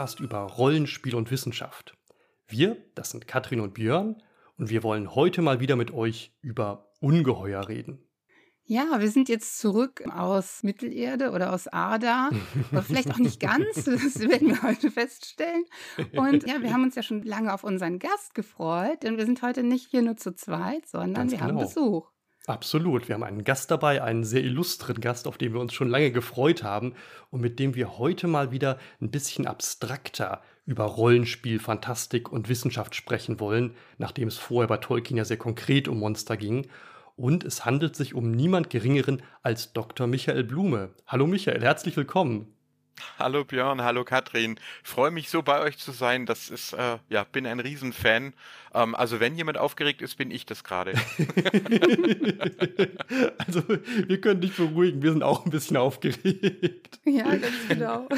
Podcast über Rollenspiel und Wissenschaft. Wir, das sind Katrin und Björn, und wir wollen heute mal wieder mit euch über Ungeheuer reden. Ja, wir sind jetzt zurück aus Mittelerde oder aus Ada. Oder vielleicht auch nicht ganz, das werden wir heute feststellen. Und ja, wir haben uns ja schon lange auf unseren Gast gefreut, denn wir sind heute nicht hier nur zu zweit, sondern Ganz wir genau. haben Besuch. Absolut. Wir haben einen Gast dabei, einen sehr illustren Gast, auf den wir uns schon lange gefreut haben und mit dem wir heute mal wieder ein bisschen abstrakter über Rollenspiel, Fantastik und Wissenschaft sprechen wollen, nachdem es vorher bei Tolkien ja sehr konkret um Monster ging. Und es handelt sich um niemand Geringeren als Dr. Michael Blume. Hallo Michael, herzlich willkommen. Hallo Björn, hallo Katrin. Freue mich so bei euch zu sein. Das ist, äh, ja, bin ein Riesenfan. Ähm, also wenn jemand aufgeregt ist, bin ich das gerade. also wir können dich beruhigen, wir sind auch ein bisschen aufgeregt. Ja, ganz genau.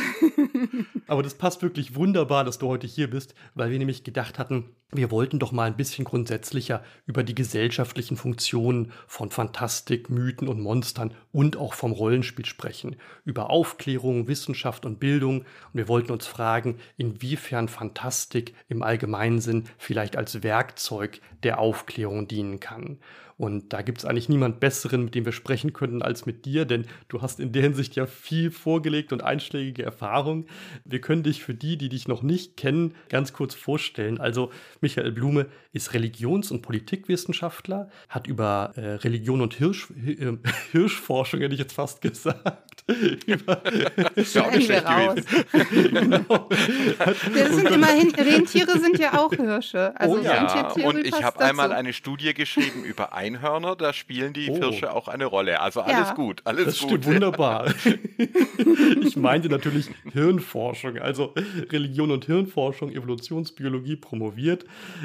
Aber das passt wirklich wunderbar, dass du heute hier bist, weil wir nämlich gedacht hatten, wir wollten doch mal ein bisschen grundsätzlicher über die gesellschaftlichen Funktionen von Fantastik, Mythen und Monstern und auch vom Rollenspiel sprechen. Über Aufklärung, Wissenschaft und Bildung. Und wir wollten uns fragen, inwiefern Fantastik im allgemeinen Sinn vielleicht als Werkzeug der Aufklärung dienen kann. Und da gibt es eigentlich niemand Besseren, mit dem wir sprechen könnten, als mit dir, denn du hast in der Hinsicht ja viel vorgelegt und einschlägige Erfahrung. Wir können dich für die, die dich noch nicht kennen, ganz kurz vorstellen. Also Michael Blume ist Religions- und Politikwissenschaftler, hat über äh, Religion und Hirsch, äh, Hirschforschung, hätte ich jetzt fast gesagt. über, ist ja auch nicht schlecht raus. genau. Wir sind immerhin, Rentiere sind ja auch Hirsche. Also oh ja, und ich habe einmal eine Studie geschrieben über Einhörner, da spielen die oh. Hirsche auch eine Rolle. Also alles ja. gut, alles das gut. Stimmt wunderbar. ich meinte natürlich Hirnforschung, also Religion und Hirnforschung, Evolutionsbiologie promoviert,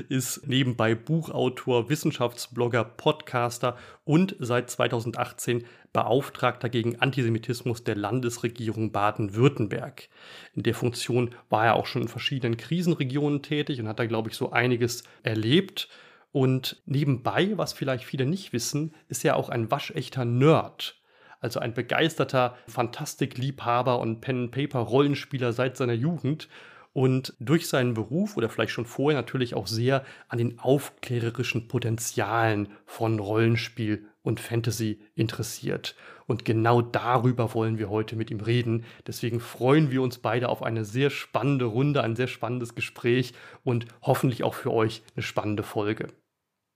ist nebenbei Buchautor, Wissenschaftsblogger, Podcaster und seit 2018 Beauftragter gegen Antisemitismus der Landesregierung Baden-Württemberg. In der Funktion war er auch schon in verschiedenen Krisenregionen tätig und hat da, glaube ich, so einiges erlebt. Und nebenbei, was vielleicht viele nicht wissen, ist er auch ein waschechter Nerd. Also ein begeisterter Fantastikliebhaber und Pen-Paper-Rollenspieler seit seiner Jugend und durch seinen Beruf oder vielleicht schon vorher natürlich auch sehr an den aufklärerischen Potenzialen von Rollenspiel und Fantasy interessiert. Und genau darüber wollen wir heute mit ihm reden. Deswegen freuen wir uns beide auf eine sehr spannende Runde, ein sehr spannendes Gespräch und hoffentlich auch für euch eine spannende Folge.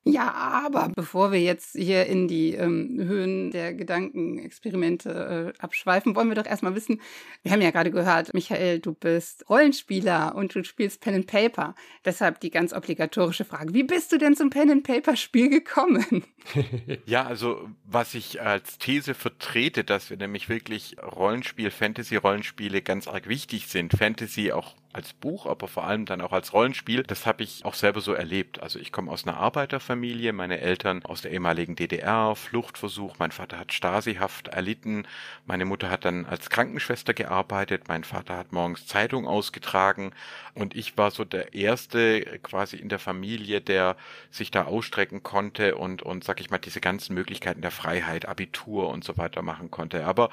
Ja, aber bevor wir jetzt hier in die ähm, Höhen der Gedankenexperimente äh, abschweifen, wollen wir doch erstmal wissen, wir haben ja gerade gehört, Michael, du bist Rollenspieler und du spielst Pen and Paper. Deshalb die ganz obligatorische Frage, wie bist du denn zum Pen and Paper Spiel gekommen? ja, also was ich als These vertrete, dass wir nämlich wirklich Rollenspiel, Fantasy-Rollenspiele ganz arg wichtig sind. Fantasy auch als Buch, aber vor allem dann auch als Rollenspiel. Das habe ich auch selber so erlebt. Also ich komme aus einer Arbeiterfamilie, meine Eltern aus der ehemaligen DDR, Fluchtversuch, mein Vater hat Stasihaft erlitten, meine Mutter hat dann als Krankenschwester gearbeitet, mein Vater hat morgens Zeitung ausgetragen und ich war so der erste quasi in der Familie, der sich da ausstrecken konnte und und sag ich mal diese ganzen Möglichkeiten der Freiheit, Abitur und so weiter machen konnte. Aber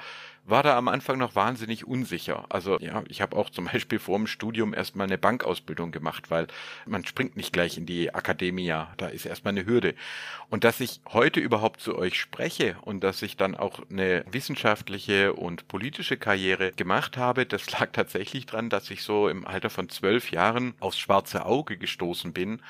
war da am Anfang noch wahnsinnig unsicher. Also ja, ich habe auch zum Beispiel vor dem Studium erstmal eine Bankausbildung gemacht, weil man springt nicht gleich in die Akademia, da ist erstmal eine Hürde. Und dass ich heute überhaupt zu euch spreche und dass ich dann auch eine wissenschaftliche und politische Karriere gemacht habe, das lag tatsächlich dran, dass ich so im Alter von zwölf Jahren aufs schwarze Auge gestoßen bin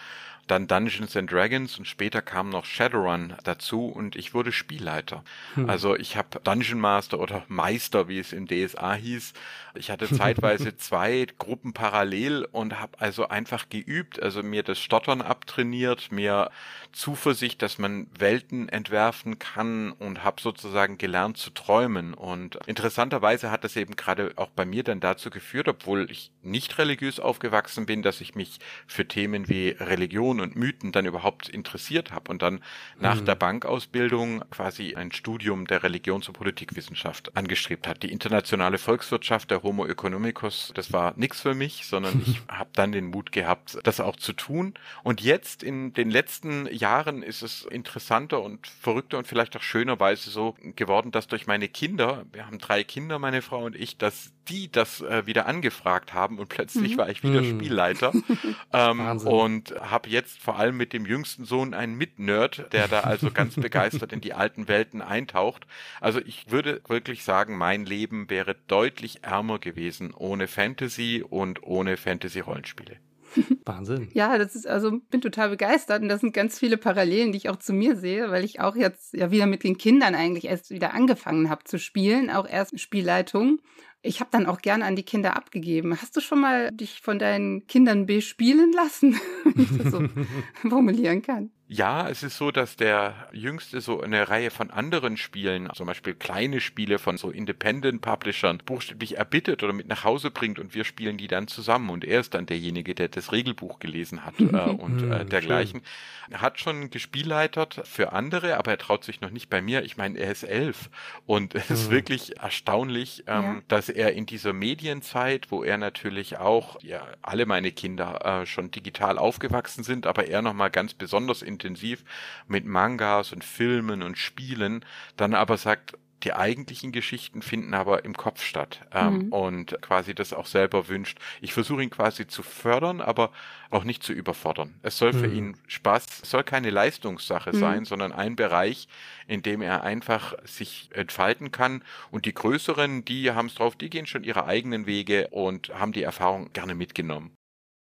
dann Dungeons and Dragons und später kam noch Shadowrun dazu und ich wurde Spielleiter. Hm. Also ich habe Dungeon Master oder Meister, wie es im DSA hieß. Ich hatte zeitweise zwei Gruppen parallel und habe also einfach geübt, also mir das Stottern abtrainiert, mir Zuversicht, dass man Welten entwerfen kann und habe sozusagen gelernt zu träumen. Und interessanterweise hat das eben gerade auch bei mir dann dazu geführt, obwohl ich nicht religiös aufgewachsen bin, dass ich mich für Themen wie Religion und Mythen dann überhaupt interessiert habe und dann nach mhm. der Bankausbildung quasi ein Studium der Religions- und Politikwissenschaft angestrebt hat. Die internationale Volkswirtschaft, der Homo economicus, das war nichts für mich, sondern ich habe dann den Mut gehabt, das auch zu tun. Und jetzt in den letzten Jahren ist es interessanter und verrückter und vielleicht auch schönerweise so geworden, dass durch meine Kinder, wir haben drei Kinder, meine Frau und ich, dass die das äh, wieder angefragt haben und plötzlich mhm. war ich wieder mhm. Spielleiter ähm, und habe jetzt vor allem mit dem jüngsten Sohn einen Mitnerd, der da also ganz begeistert in die alten Welten eintaucht. Also ich würde wirklich sagen, mein Leben wäre deutlich ärmer gewesen ohne Fantasy und ohne Fantasy-Rollenspiele. Wahnsinn. Ja, das ist also bin total begeistert und das sind ganz viele Parallelen, die ich auch zu mir sehe, weil ich auch jetzt ja wieder mit den Kindern eigentlich erst wieder angefangen habe zu spielen, auch erst Spielleitung. Ich habe dann auch gerne an die Kinder abgegeben. Hast du schon mal dich von deinen Kindern bespielen lassen, wenn ich das so formulieren kann? Ja, es ist so, dass der Jüngste so eine Reihe von anderen Spielen, zum Beispiel kleine Spiele von so Independent Publishern, buchstäblich erbittet oder mit nach Hause bringt und wir spielen die dann zusammen und er ist dann derjenige, der das Regelbuch gelesen hat äh, und äh, hm, dergleichen. Er hat schon gespielleitert für andere, aber er traut sich noch nicht bei mir. Ich meine, er ist elf und es ist hm. wirklich erstaunlich, ähm, ja. dass er in dieser Medienzeit, wo er natürlich auch, ja, alle meine Kinder äh, schon digital aufgewachsen sind, aber er nochmal ganz besonders in intensiv mit Mangas und Filmen und Spielen, dann aber sagt, die eigentlichen Geschichten finden aber im Kopf statt ähm, mhm. und quasi das auch selber wünscht. Ich versuche ihn quasi zu fördern, aber auch nicht zu überfordern. Es soll für mhm. ihn Spaß, es soll keine Leistungssache mhm. sein, sondern ein Bereich, in dem er einfach sich entfalten kann. Und die Größeren, die haben es drauf, die gehen schon ihre eigenen Wege und haben die Erfahrung gerne mitgenommen.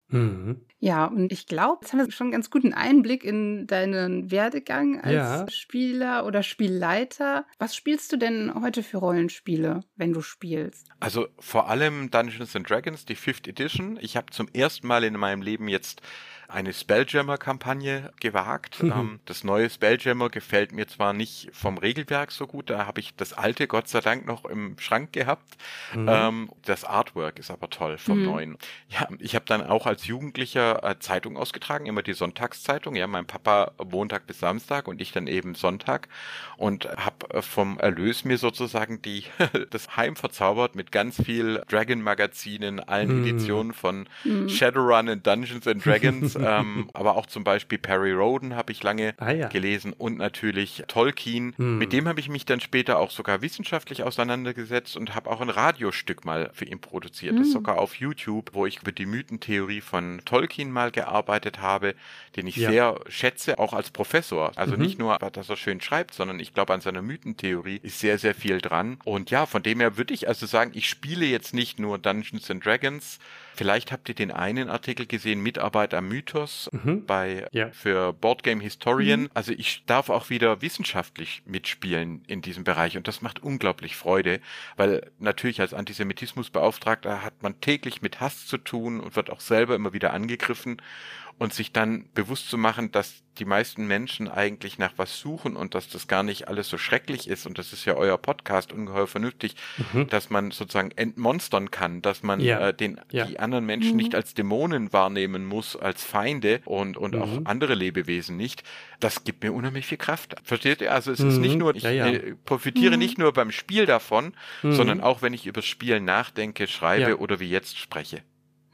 Mhm. Ja, und ich glaube, jetzt haben wir schon einen ganz guten Einblick in deinen Werdegang als ja. Spieler oder Spielleiter. Was spielst du denn heute für Rollenspiele, wenn du spielst? Also vor allem Dungeons and Dragons, die Fifth Edition. Ich habe zum ersten Mal in meinem Leben jetzt eine Spelljammer-Kampagne gewagt. Mhm. Ähm, das neue Spelljammer gefällt mir zwar nicht vom Regelwerk so gut, da habe ich das alte Gott sei Dank noch im Schrank gehabt. Mhm. Ähm, das Artwork ist aber toll vom mhm. neuen. Ja, ich habe dann auch als Jugendlicher äh, Zeitung ausgetragen, immer die Sonntagszeitung. Ja, mein Papa Montag bis Samstag und ich dann eben Sonntag und habe äh, vom Erlös mir sozusagen die das Heim verzaubert mit ganz viel Dragon Magazinen, allen mhm. Editionen von mhm. Shadowrun und Dungeons and Dragons ähm, aber auch zum Beispiel Perry Roden habe ich lange ah, ja. gelesen und natürlich Tolkien. Hm. Mit dem habe ich mich dann später auch sogar wissenschaftlich auseinandergesetzt und habe auch ein Radiostück mal für ihn produziert. Hm. Das sogar auf YouTube, wo ich über die Mythentheorie von Tolkien mal gearbeitet habe, den ich ja. sehr schätze, auch als Professor. Also mhm. nicht nur, dass er schön schreibt, sondern ich glaube, an seiner Mythentheorie ist sehr, sehr viel dran. Und ja, von dem her würde ich also sagen, ich spiele jetzt nicht nur Dungeons and Dragons, Vielleicht habt ihr den einen Artikel gesehen, Mitarbeit am Mythos mhm. bei ja. für Boardgame Historian. Mhm. Also ich darf auch wieder wissenschaftlich mitspielen in diesem Bereich und das macht unglaublich Freude, weil natürlich als Antisemitismusbeauftragter hat man täglich mit Hass zu tun und wird auch selber immer wieder angegriffen und sich dann bewusst zu machen, dass die meisten Menschen eigentlich nach was suchen und dass das gar nicht alles so schrecklich ist und das ist ja euer Podcast ungeheuer vernünftig, mhm. dass man sozusagen entmonstern kann, dass man ja. äh, den ja. die anderen Menschen mhm. nicht als Dämonen wahrnehmen muss, als Feinde und und mhm. auch andere Lebewesen nicht. Das gibt mir unheimlich viel Kraft. Versteht ihr? Also es ist nicht mhm. nur ich ja, äh, profitiere mhm. nicht nur beim Spiel davon, mhm. sondern auch wenn ich über Spiel nachdenke, schreibe oder wie jetzt spreche.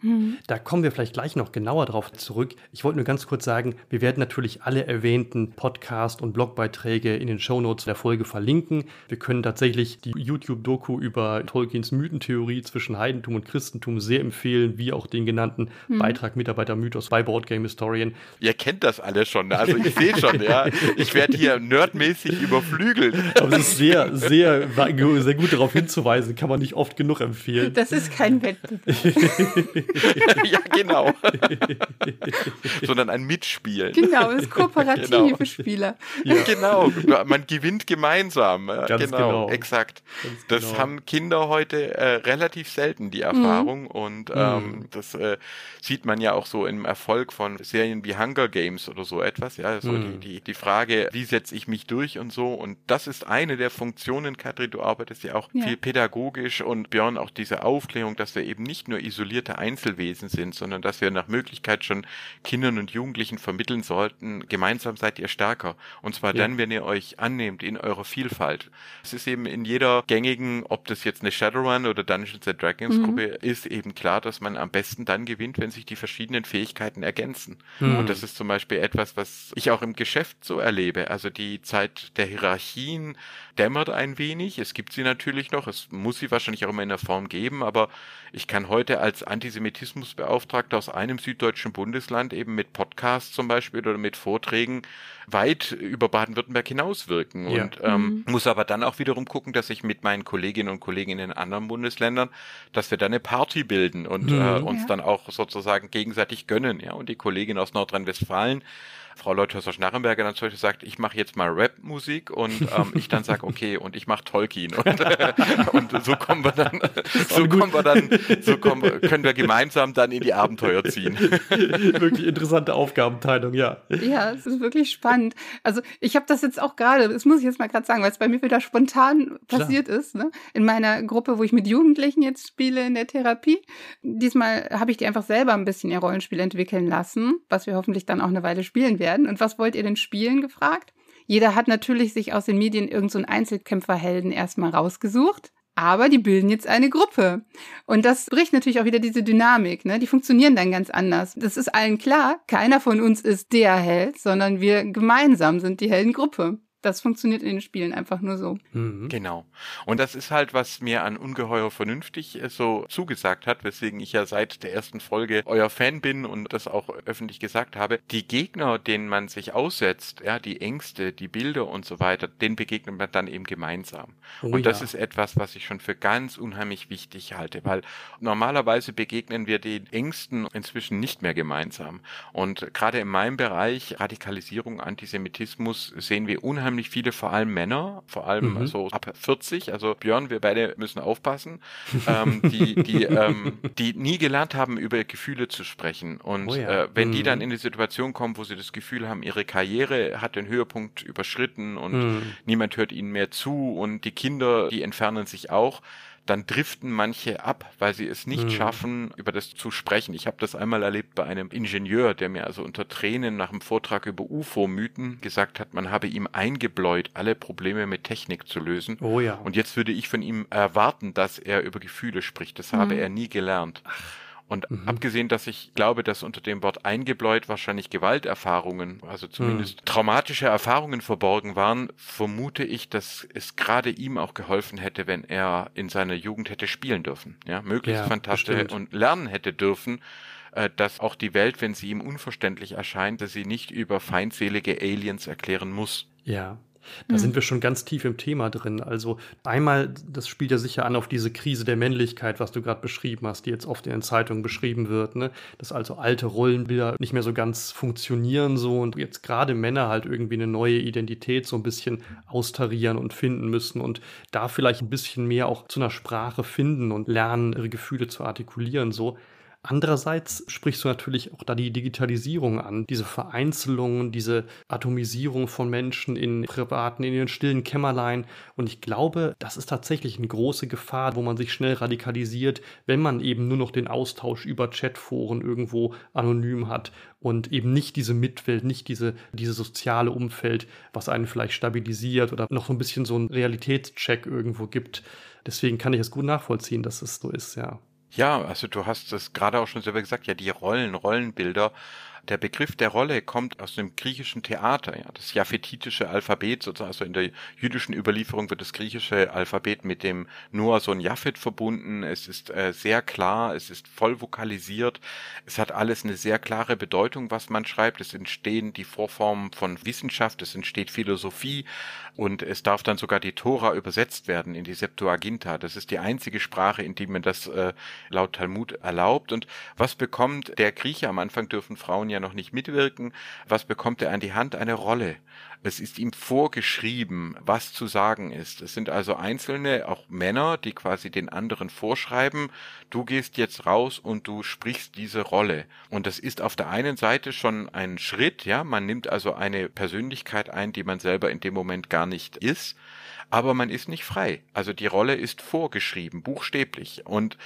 Mhm. Da kommen wir vielleicht gleich noch genauer drauf zurück. Ich wollte nur ganz kurz sagen, wir werden natürlich alle erwähnten Podcast- und Blogbeiträge in den Shownotes der Folge verlinken. Wir können tatsächlich die YouTube-Doku über Tolkiens Mythentheorie zwischen Heidentum und Christentum sehr empfehlen, wie auch den genannten mhm. Beitrag Mitarbeiter-Mythos bei Boardgame Historian. Ihr kennt das alle schon, ne? also ich sehe schon, ja. Ich werde hier nerdmäßig überflügelt. Aber es ist sehr, sehr, sehr gut darauf hinzuweisen, kann man nicht oft genug empfehlen. Das ist kein Wettbewerb. ja, genau. Sondern ein Mitspielen. Genau, das kooperative genau. Spieler. Ja. Genau, man gewinnt gemeinsam. Ganz genau, genau. exakt. Ganz das genau. haben Kinder heute äh, relativ selten, die Erfahrung. Mhm. Und ähm, mhm. das äh, sieht man ja auch so im Erfolg von Serien wie Hunger Games oder so etwas. Ja, so mhm. die, die, die Frage, wie setze ich mich durch und so. Und das ist eine der Funktionen, Katrin, du arbeitest ja auch ja. viel pädagogisch und Björn auch diese Aufklärung, dass wir eben nicht nur isolierte Einzelne Einzelwesen sind, sondern dass wir nach Möglichkeit schon Kindern und Jugendlichen vermitteln sollten, gemeinsam seid ihr stärker. Und zwar ja. dann, wenn ihr euch annehmt in eurer Vielfalt. Es ist eben in jeder gängigen, ob das jetzt eine Shadowrun oder Dungeons and Dragons mhm. Gruppe ist, eben klar, dass man am besten dann gewinnt, wenn sich die verschiedenen Fähigkeiten ergänzen. Mhm. Und das ist zum Beispiel etwas, was ich auch im Geschäft so erlebe. Also die Zeit der Hierarchien dämmert ein wenig. Es gibt sie natürlich noch. Es muss sie wahrscheinlich auch immer in der Form geben. Aber ich kann heute als Antisemitismusbeauftragter aus einem süddeutschen Bundesland eben mit Podcasts zum Beispiel oder mit Vorträgen weit über Baden-Württemberg hinauswirken. Ja. Und ähm, mhm. muss aber dann auch wiederum gucken, dass ich mit meinen Kolleginnen und Kollegen in den anderen Bundesländern, dass wir da eine Party bilden und mhm. äh, uns ja. dann auch sozusagen gegenseitig gönnen. Ja, und die Kollegin aus Nordrhein-Westfalen Frau Leuthäuser-Schnarrenberger dann zum Beispiel sagt, ich mache jetzt mal Rap-Musik und ähm, ich dann sage, okay, und ich mache Tolkien. Und, und so kommen wir dann, so kommen wir dann, so kommen, können wir gemeinsam dann in die Abenteuer ziehen. wirklich interessante Aufgabenteilung, ja. Ja, es ist wirklich spannend. Also ich habe das jetzt auch gerade, das muss ich jetzt mal gerade sagen, weil es bei mir wieder spontan passiert Klar. ist, ne? in meiner Gruppe, wo ich mit Jugendlichen jetzt spiele in der Therapie. Diesmal habe ich die einfach selber ein bisschen ihr Rollenspiel entwickeln lassen, was wir hoffentlich dann auch eine Weile spielen werden werden. Und was wollt ihr denn spielen, gefragt? Jeder hat natürlich sich aus den Medien irgendeinen so Einzelkämpferhelden erstmal rausgesucht. Aber die bilden jetzt eine Gruppe. Und das bricht natürlich auch wieder diese Dynamik, ne? Die funktionieren dann ganz anders. Das ist allen klar, keiner von uns ist der Held, sondern wir gemeinsam sind die Heldengruppe. Das funktioniert in den Spielen einfach nur so. Mhm. Genau. Und das ist halt, was mir an ungeheuer vernünftig äh, so zugesagt hat, weswegen ich ja seit der ersten Folge euer Fan bin und das auch öffentlich gesagt habe. Die Gegner, denen man sich aussetzt, ja, die Ängste, die Bilder und so weiter, denen begegnet man dann eben gemeinsam. Oh, und das ja. ist etwas, was ich schon für ganz unheimlich wichtig halte, weil normalerweise begegnen wir den Ängsten inzwischen nicht mehr gemeinsam. Und gerade in meinem Bereich Radikalisierung, Antisemitismus sehen wir unheimlich unheimlich viele, vor allem Männer, vor allem mhm. so ab 40, also Björn, wir beide müssen aufpassen, ähm, die, die, ähm, die nie gelernt haben, über Gefühle zu sprechen. Und oh ja. äh, wenn mhm. die dann in die Situation kommen, wo sie das Gefühl haben, ihre Karriere hat den Höhepunkt überschritten und mhm. niemand hört ihnen mehr zu und die Kinder, die entfernen sich auch, dann driften manche ab, weil sie es nicht mhm. schaffen, über das zu sprechen. Ich habe das einmal erlebt bei einem Ingenieur, der mir also unter Tränen nach einem Vortrag über UFO-Mythen gesagt hat, man habe ihm eingebläut, alle Probleme mit Technik zu lösen. Oh ja. Und jetzt würde ich von ihm erwarten, dass er über Gefühle spricht. Das mhm. habe er nie gelernt. Ach. Und mhm. abgesehen, dass ich glaube, dass unter dem Wort eingebläut wahrscheinlich Gewalterfahrungen, also zumindest mhm. traumatische Erfahrungen verborgen waren, vermute ich, dass es gerade ihm auch geholfen hätte, wenn er in seiner Jugend hätte spielen dürfen. Ja, möglichst ja, fantastisch und lernen hätte dürfen, äh, dass auch die Welt, wenn sie ihm unverständlich erscheint, dass sie nicht über feindselige Aliens erklären muss. Ja, da mhm. sind wir schon ganz tief im Thema drin. Also einmal, das spielt ja sicher an auf diese Krise der Männlichkeit, was du gerade beschrieben hast, die jetzt oft in den Zeitungen beschrieben wird, ne? dass also alte Rollenbilder nicht mehr so ganz funktionieren so und jetzt gerade Männer halt irgendwie eine neue Identität so ein bisschen austarieren und finden müssen und da vielleicht ein bisschen mehr auch zu einer Sprache finden und lernen, ihre Gefühle zu artikulieren so. Andererseits sprichst du natürlich auch da die Digitalisierung an, diese Vereinzelung, diese Atomisierung von Menschen in privaten, in ihren stillen Kämmerlein. Und ich glaube, das ist tatsächlich eine große Gefahr, wo man sich schnell radikalisiert, wenn man eben nur noch den Austausch über Chatforen irgendwo anonym hat und eben nicht diese Mitwelt, nicht diese, diese soziale Umfeld, was einen vielleicht stabilisiert oder noch so ein bisschen so einen Realitätscheck irgendwo gibt. Deswegen kann ich es gut nachvollziehen, dass es so ist, ja. Ja, also du hast es gerade auch schon selber gesagt, ja, die Rollen, Rollenbilder der Begriff der Rolle kommt aus dem griechischen Theater, ja, das japhetitische Alphabet, sozusagen, also in der jüdischen Überlieferung wird das griechische Alphabet mit dem Noah-Sohn Japhet verbunden. Es ist äh, sehr klar, es ist voll vokalisiert, es hat alles eine sehr klare Bedeutung, was man schreibt. Es entstehen die Vorformen von Wissenschaft, es entsteht Philosophie und es darf dann sogar die Tora übersetzt werden in die Septuaginta. Das ist die einzige Sprache, in die man das äh, laut Talmud erlaubt. Und was bekommt der Grieche? Am Anfang dürfen Frauen ja noch nicht mitwirken. Was bekommt er an die Hand? Eine Rolle. Es ist ihm vorgeschrieben, was zu sagen ist. Es sind also einzelne, auch Männer, die quasi den anderen vorschreiben, du gehst jetzt raus und du sprichst diese Rolle. Und das ist auf der einen Seite schon ein Schritt, ja, man nimmt also eine Persönlichkeit ein, die man selber in dem Moment gar nicht ist, aber man ist nicht frei. Also die Rolle ist vorgeschrieben, buchstäblich. Und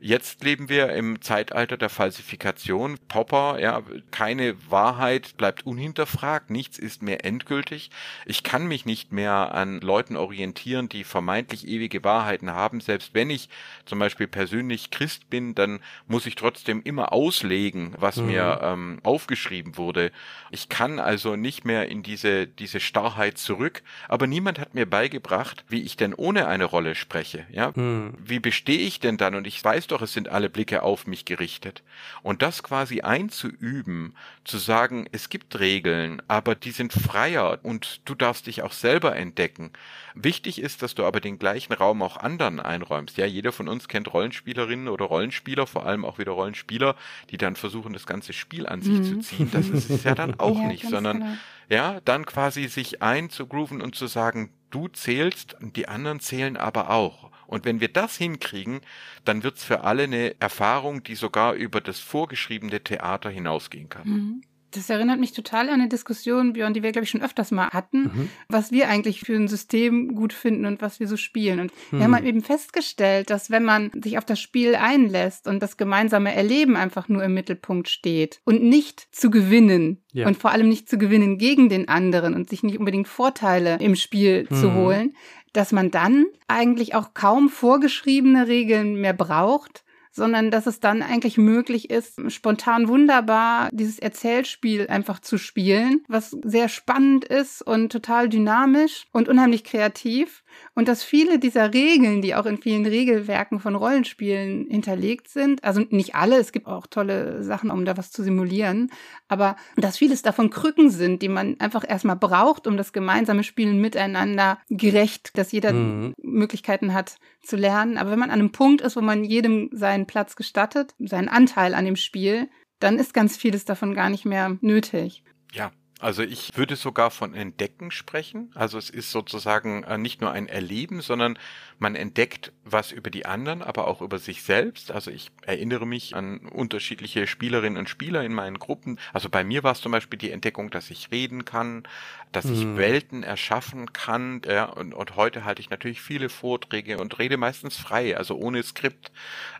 Jetzt leben wir im Zeitalter der Falsifikation. Popper, ja, keine Wahrheit bleibt unhinterfragt, nichts ist mehr endgültig. Ich kann mich nicht mehr an Leuten orientieren, die vermeintlich ewige Wahrheiten haben. Selbst wenn ich zum Beispiel persönlich Christ bin, dann muss ich trotzdem immer auslegen, was mhm. mir ähm, aufgeschrieben wurde. Ich kann also nicht mehr in diese, diese Starrheit zurück. Aber niemand hat mir beigebracht, wie ich denn ohne eine Rolle spreche. Ja, mhm. wie bestehe ich denn dann? Und ich weiß doch, es sind alle Blicke auf mich gerichtet. Und das quasi einzuüben, zu sagen, es gibt Regeln, aber die sind freier und du darfst dich auch selber entdecken. Wichtig ist, dass du aber den gleichen Raum auch anderen einräumst. Ja, jeder von uns kennt Rollenspielerinnen oder Rollenspieler, vor allem auch wieder Rollenspieler, die dann versuchen, das ganze Spiel an sich mhm. zu ziehen. Das ist es ja dann auch ja, nicht, sondern genau. ja, dann quasi sich einzugrooven und zu sagen, du zählst und die anderen zählen aber auch. Und wenn wir das hinkriegen, dann wird's für alle eine Erfahrung, die sogar über das vorgeschriebene Theater hinausgehen kann. Mhm. Das erinnert mich total an eine Diskussion, Björn, die wir, glaube ich, schon öfters mal hatten, mhm. was wir eigentlich für ein System gut finden und was wir so spielen. Und mhm. wir haben halt eben festgestellt, dass wenn man sich auf das Spiel einlässt und das gemeinsame Erleben einfach nur im Mittelpunkt steht und nicht zu gewinnen ja. und vor allem nicht zu gewinnen gegen den anderen und sich nicht unbedingt Vorteile im Spiel mhm. zu holen, dass man dann eigentlich auch kaum vorgeschriebene Regeln mehr braucht, sondern dass es dann eigentlich möglich ist, spontan wunderbar dieses Erzählspiel einfach zu spielen, was sehr spannend ist und total dynamisch und unheimlich kreativ. Und dass viele dieser Regeln, die auch in vielen Regelwerken von Rollenspielen hinterlegt sind, also nicht alle, es gibt auch tolle Sachen, um da was zu simulieren, aber dass vieles davon Krücken sind, die man einfach erstmal braucht, um das gemeinsame Spielen miteinander gerecht, dass jeder mhm. Möglichkeiten hat zu lernen. Aber wenn man an einem Punkt ist, wo man jedem seinen Platz gestattet, seinen Anteil an dem Spiel, dann ist ganz vieles davon gar nicht mehr nötig. Ja, also ich würde sogar von Entdecken sprechen. Also es ist sozusagen äh, nicht nur ein Erleben, sondern man entdeckt was über die anderen, aber auch über sich selbst. Also ich erinnere mich an unterschiedliche Spielerinnen und Spieler in meinen Gruppen. Also bei mir war es zum Beispiel die Entdeckung, dass ich reden kann, dass ich mhm. Welten erschaffen kann. Ja, und, und heute halte ich natürlich viele Vorträge und rede meistens frei, also ohne Skript.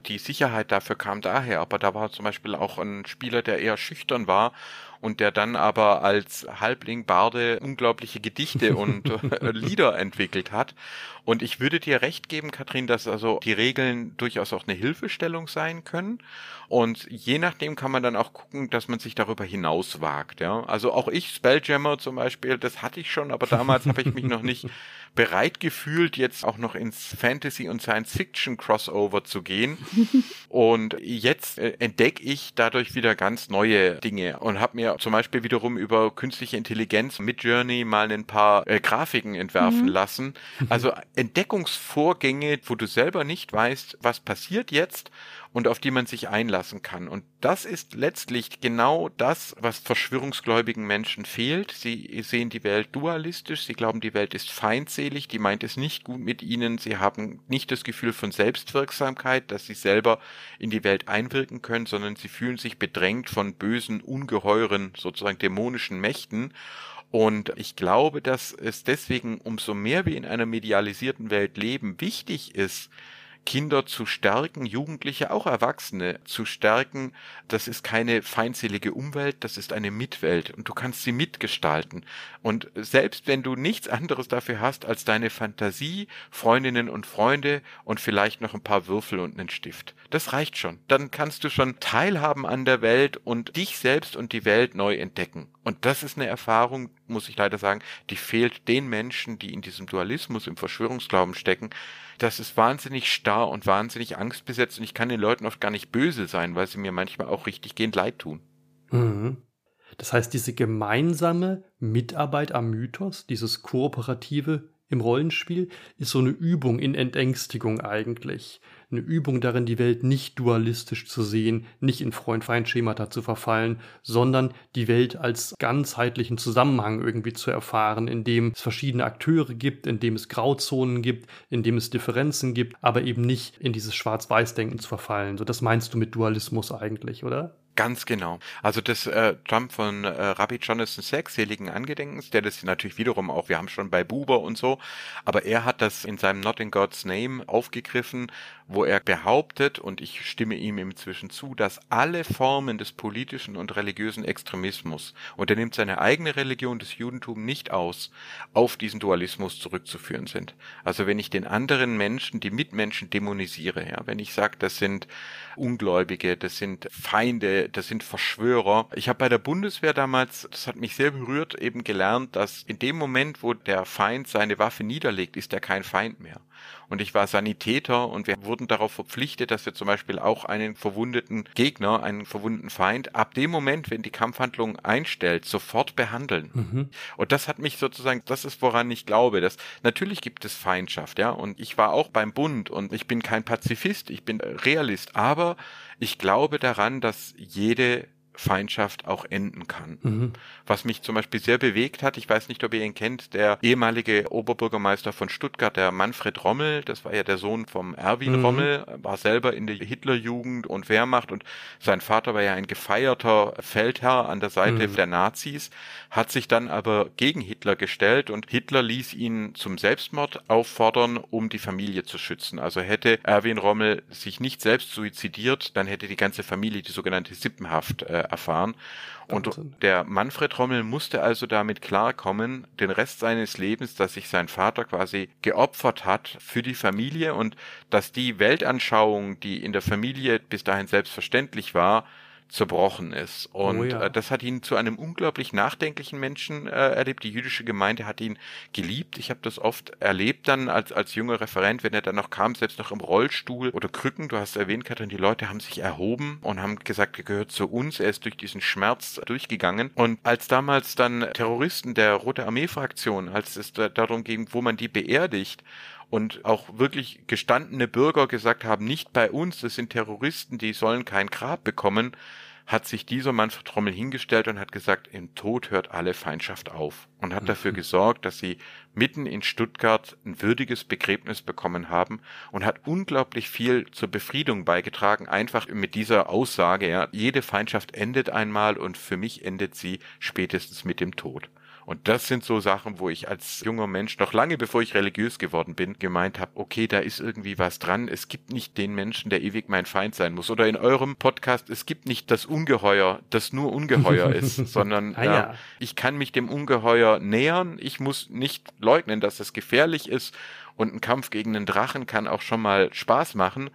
Die Sicherheit dafür kam daher, aber da war zum Beispiel auch ein Spieler, der eher schüchtern war und der dann aber als Halbling Barde unglaubliche Gedichte und äh, Lieder entwickelt hat. Und ich würde dir recht geben, Katrin, dass also die Regeln durchaus auch eine Hilfestellung sein können. Und je nachdem kann man dann auch gucken, dass man sich darüber hinaus wagt. Ja? Also auch ich, Spelljammer zum Beispiel, das hatte ich schon, aber damals habe ich mich noch nicht bereit gefühlt, jetzt auch noch ins Fantasy- und Science-Fiction-Crossover zu gehen. und jetzt äh, entdecke ich dadurch wieder ganz neue Dinge und habe mir zum Beispiel wiederum über künstliche Intelligenz mit Journey mal ein paar äh, Grafiken entwerfen mhm. lassen. Also Entdeckungsvorgänge, wo du selber nicht weißt, was passiert jetzt und auf die man sich einlassen kann. Und das ist letztlich genau das, was verschwörungsgläubigen Menschen fehlt. Sie sehen die Welt dualistisch, sie glauben, die Welt ist feindselig, die meint es nicht gut mit ihnen, sie haben nicht das Gefühl von Selbstwirksamkeit, dass sie selber in die Welt einwirken können, sondern sie fühlen sich bedrängt von bösen, ungeheuren, sozusagen dämonischen Mächten. Und ich glaube, dass es deswegen umso mehr wir in einer medialisierten Welt leben, wichtig ist, Kinder zu stärken, Jugendliche, auch Erwachsene zu stärken. Das ist keine feindselige Umwelt, das ist eine Mitwelt und du kannst sie mitgestalten. Und selbst wenn du nichts anderes dafür hast als deine Fantasie, Freundinnen und Freunde und vielleicht noch ein paar Würfel und einen Stift, das reicht schon. Dann kannst du schon teilhaben an der Welt und dich selbst und die Welt neu entdecken. Und das ist eine Erfahrung, muss ich leider sagen, die fehlt den Menschen, die in diesem Dualismus, im Verschwörungsglauben stecken, das ist wahnsinnig starr und wahnsinnig angstbesetzt und ich kann den Leuten oft gar nicht böse sein, weil sie mir manchmal auch richtig gehend leid tun. Mhm. Das heißt, diese gemeinsame Mitarbeit am Mythos, dieses kooperative im Rollenspiel, ist so eine Übung in Entängstigung eigentlich eine Übung darin, die Welt nicht dualistisch zu sehen, nicht in Freund-Feind-Schemata zu verfallen, sondern die Welt als ganzheitlichen Zusammenhang irgendwie zu erfahren, in dem es verschiedene Akteure gibt, in dem es Grauzonen gibt, in dem es Differenzen gibt, aber eben nicht in dieses Schwarz-Weiß-Denken zu verfallen. So, das meinst du mit Dualismus eigentlich, oder? Ganz genau. Also das äh, Trump von äh, Rabbi Jonathan Sachs, seligen Angedenkens, der das natürlich wiederum auch, wir haben schon bei Buber und so, aber er hat das in seinem Not in God's Name aufgegriffen, wo er behauptet, und ich stimme ihm inzwischen zu, dass alle Formen des politischen und religiösen Extremismus, und er nimmt seine eigene Religion, des Judentum, nicht aus, auf diesen Dualismus zurückzuführen sind. Also wenn ich den anderen Menschen, die Mitmenschen dämonisiere, ja, wenn ich sage, das sind Ungläubige, das sind Feinde, das sind Verschwörer. Ich habe bei der Bundeswehr damals, das hat mich sehr berührt, eben gelernt, dass in dem Moment, wo der Feind seine Waffe niederlegt, ist er kein Feind mehr und ich war Sanitäter und wir wurden darauf verpflichtet, dass wir zum Beispiel auch einen verwundeten Gegner, einen verwundeten Feind, ab dem Moment, wenn die Kampfhandlung einstellt, sofort behandeln. Mhm. Und das hat mich sozusagen, das ist woran ich glaube, dass natürlich gibt es Feindschaft, ja, und ich war auch beim Bund und ich bin kein Pazifist, ich bin Realist, aber ich glaube daran, dass jede Feindschaft auch enden kann. Mhm. Was mich zum Beispiel sehr bewegt hat, ich weiß nicht, ob ihr ihn kennt, der ehemalige Oberbürgermeister von Stuttgart, der Manfred Rommel, das war ja der Sohn vom Erwin mhm. Rommel, war selber in der Hitlerjugend und Wehrmacht und sein Vater war ja ein gefeierter Feldherr an der Seite mhm. der Nazis, hat sich dann aber gegen Hitler gestellt und Hitler ließ ihn zum Selbstmord auffordern, um die Familie zu schützen. Also hätte Erwin Rommel sich nicht selbst suizidiert, dann hätte die ganze Familie die sogenannte Sippenhaft äh, erfahren. Und der Manfred Rommel musste also damit klarkommen, den Rest seines Lebens, dass sich sein Vater quasi geopfert hat für die Familie und dass die Weltanschauung, die in der Familie bis dahin selbstverständlich war, zerbrochen ist. Und oh ja. äh, das hat ihn zu einem unglaublich nachdenklichen Menschen äh, erlebt. Die jüdische Gemeinde hat ihn geliebt. Ich habe das oft erlebt dann als, als junger Referent, wenn er dann noch kam, selbst noch im Rollstuhl oder Krücken. Du hast erwähnt, Katrin, die Leute haben sich erhoben und haben gesagt, er gehört zu uns. Er ist durch diesen Schmerz durchgegangen. Und als damals dann Terroristen der Rote Armee-Fraktion, als es da darum ging, wo man die beerdigt, und auch wirklich gestandene Bürger gesagt haben, nicht bei uns, das sind Terroristen, die sollen kein Grab bekommen, hat sich dieser Manfred Trommel hingestellt und hat gesagt, im Tod hört alle Feindschaft auf und hat dafür mhm. gesorgt, dass sie mitten in Stuttgart ein würdiges Begräbnis bekommen haben und hat unglaublich viel zur Befriedung beigetragen, einfach mit dieser Aussage, ja, jede Feindschaft endet einmal und für mich endet sie spätestens mit dem Tod. Und das sind so Sachen, wo ich als junger Mensch, noch lange bevor ich religiös geworden bin, gemeint habe, okay, da ist irgendwie was dran. Es gibt nicht den Menschen, der ewig mein Feind sein muss. Oder in eurem Podcast, es gibt nicht das Ungeheuer, das nur Ungeheuer ist, sondern ah, ja. äh, ich kann mich dem Ungeheuer nähern. Ich muss nicht leugnen, dass es gefährlich ist. Und ein Kampf gegen einen Drachen kann auch schon mal Spaß machen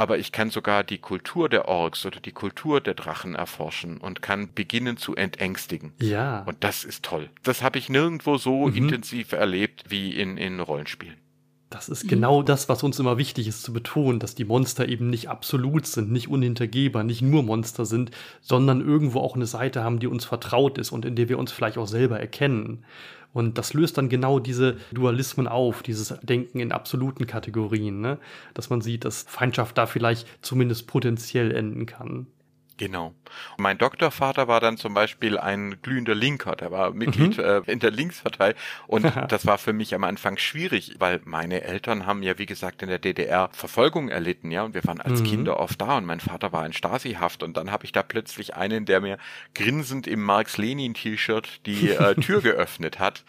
aber ich kann sogar die Kultur der Orks oder die Kultur der Drachen erforschen und kann beginnen zu entängstigen. Ja. Und das ist toll. Das habe ich nirgendwo so mhm. intensiv erlebt wie in, in Rollenspielen. Das ist genau das, was uns immer wichtig ist zu betonen, dass die Monster eben nicht absolut sind, nicht unhintergehbar, nicht nur Monster sind, sondern irgendwo auch eine Seite haben, die uns vertraut ist und in der wir uns vielleicht auch selber erkennen. Und das löst dann genau diese Dualismen auf, dieses Denken in absoluten Kategorien, ne? dass man sieht, dass Feindschaft da vielleicht zumindest potenziell enden kann. Genau. Mein Doktorvater war dann zum Beispiel ein glühender Linker, der war Mitglied mhm. äh, in der Linkspartei und das war für mich am Anfang schwierig, weil meine Eltern haben ja wie gesagt in der DDR Verfolgung erlitten, ja, und wir waren als mhm. Kinder oft da und mein Vater war in Stasi-Haft und dann habe ich da plötzlich einen, der mir grinsend im Marx-Lenin-T-Shirt die äh, Tür geöffnet hat.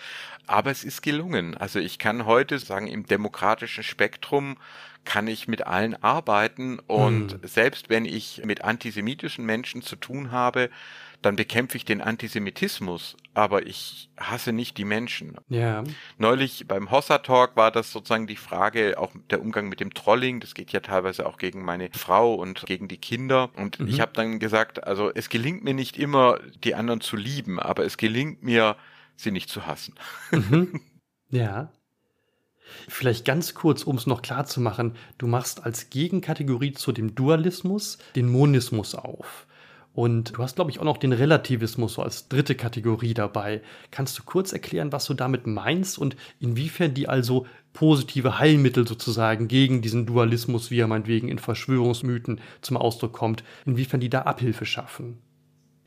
Aber es ist gelungen. Also ich kann heute sagen, im demokratischen Spektrum kann ich mit allen arbeiten und mhm. selbst wenn ich mit antisemitischen Menschen zu tun habe, dann bekämpfe ich den Antisemitismus, aber ich hasse nicht die Menschen. Ja. Neulich beim Hossa Talk war das sozusagen die Frage, auch der Umgang mit dem Trolling, das geht ja teilweise auch gegen meine Frau und gegen die Kinder. Und mhm. ich habe dann gesagt, also es gelingt mir nicht immer, die anderen zu lieben, aber es gelingt mir, sie nicht zu hassen. Mhm. Ja. Vielleicht ganz kurz, um es noch klar zu machen, du machst als Gegenkategorie zu dem Dualismus den Monismus auf. Und du hast, glaube ich, auch noch den Relativismus so als dritte Kategorie dabei. Kannst du kurz erklären, was du damit meinst und inwiefern die also positive Heilmittel sozusagen gegen diesen Dualismus, wie er meinetwegen in Verschwörungsmythen zum Ausdruck kommt, inwiefern die da Abhilfe schaffen?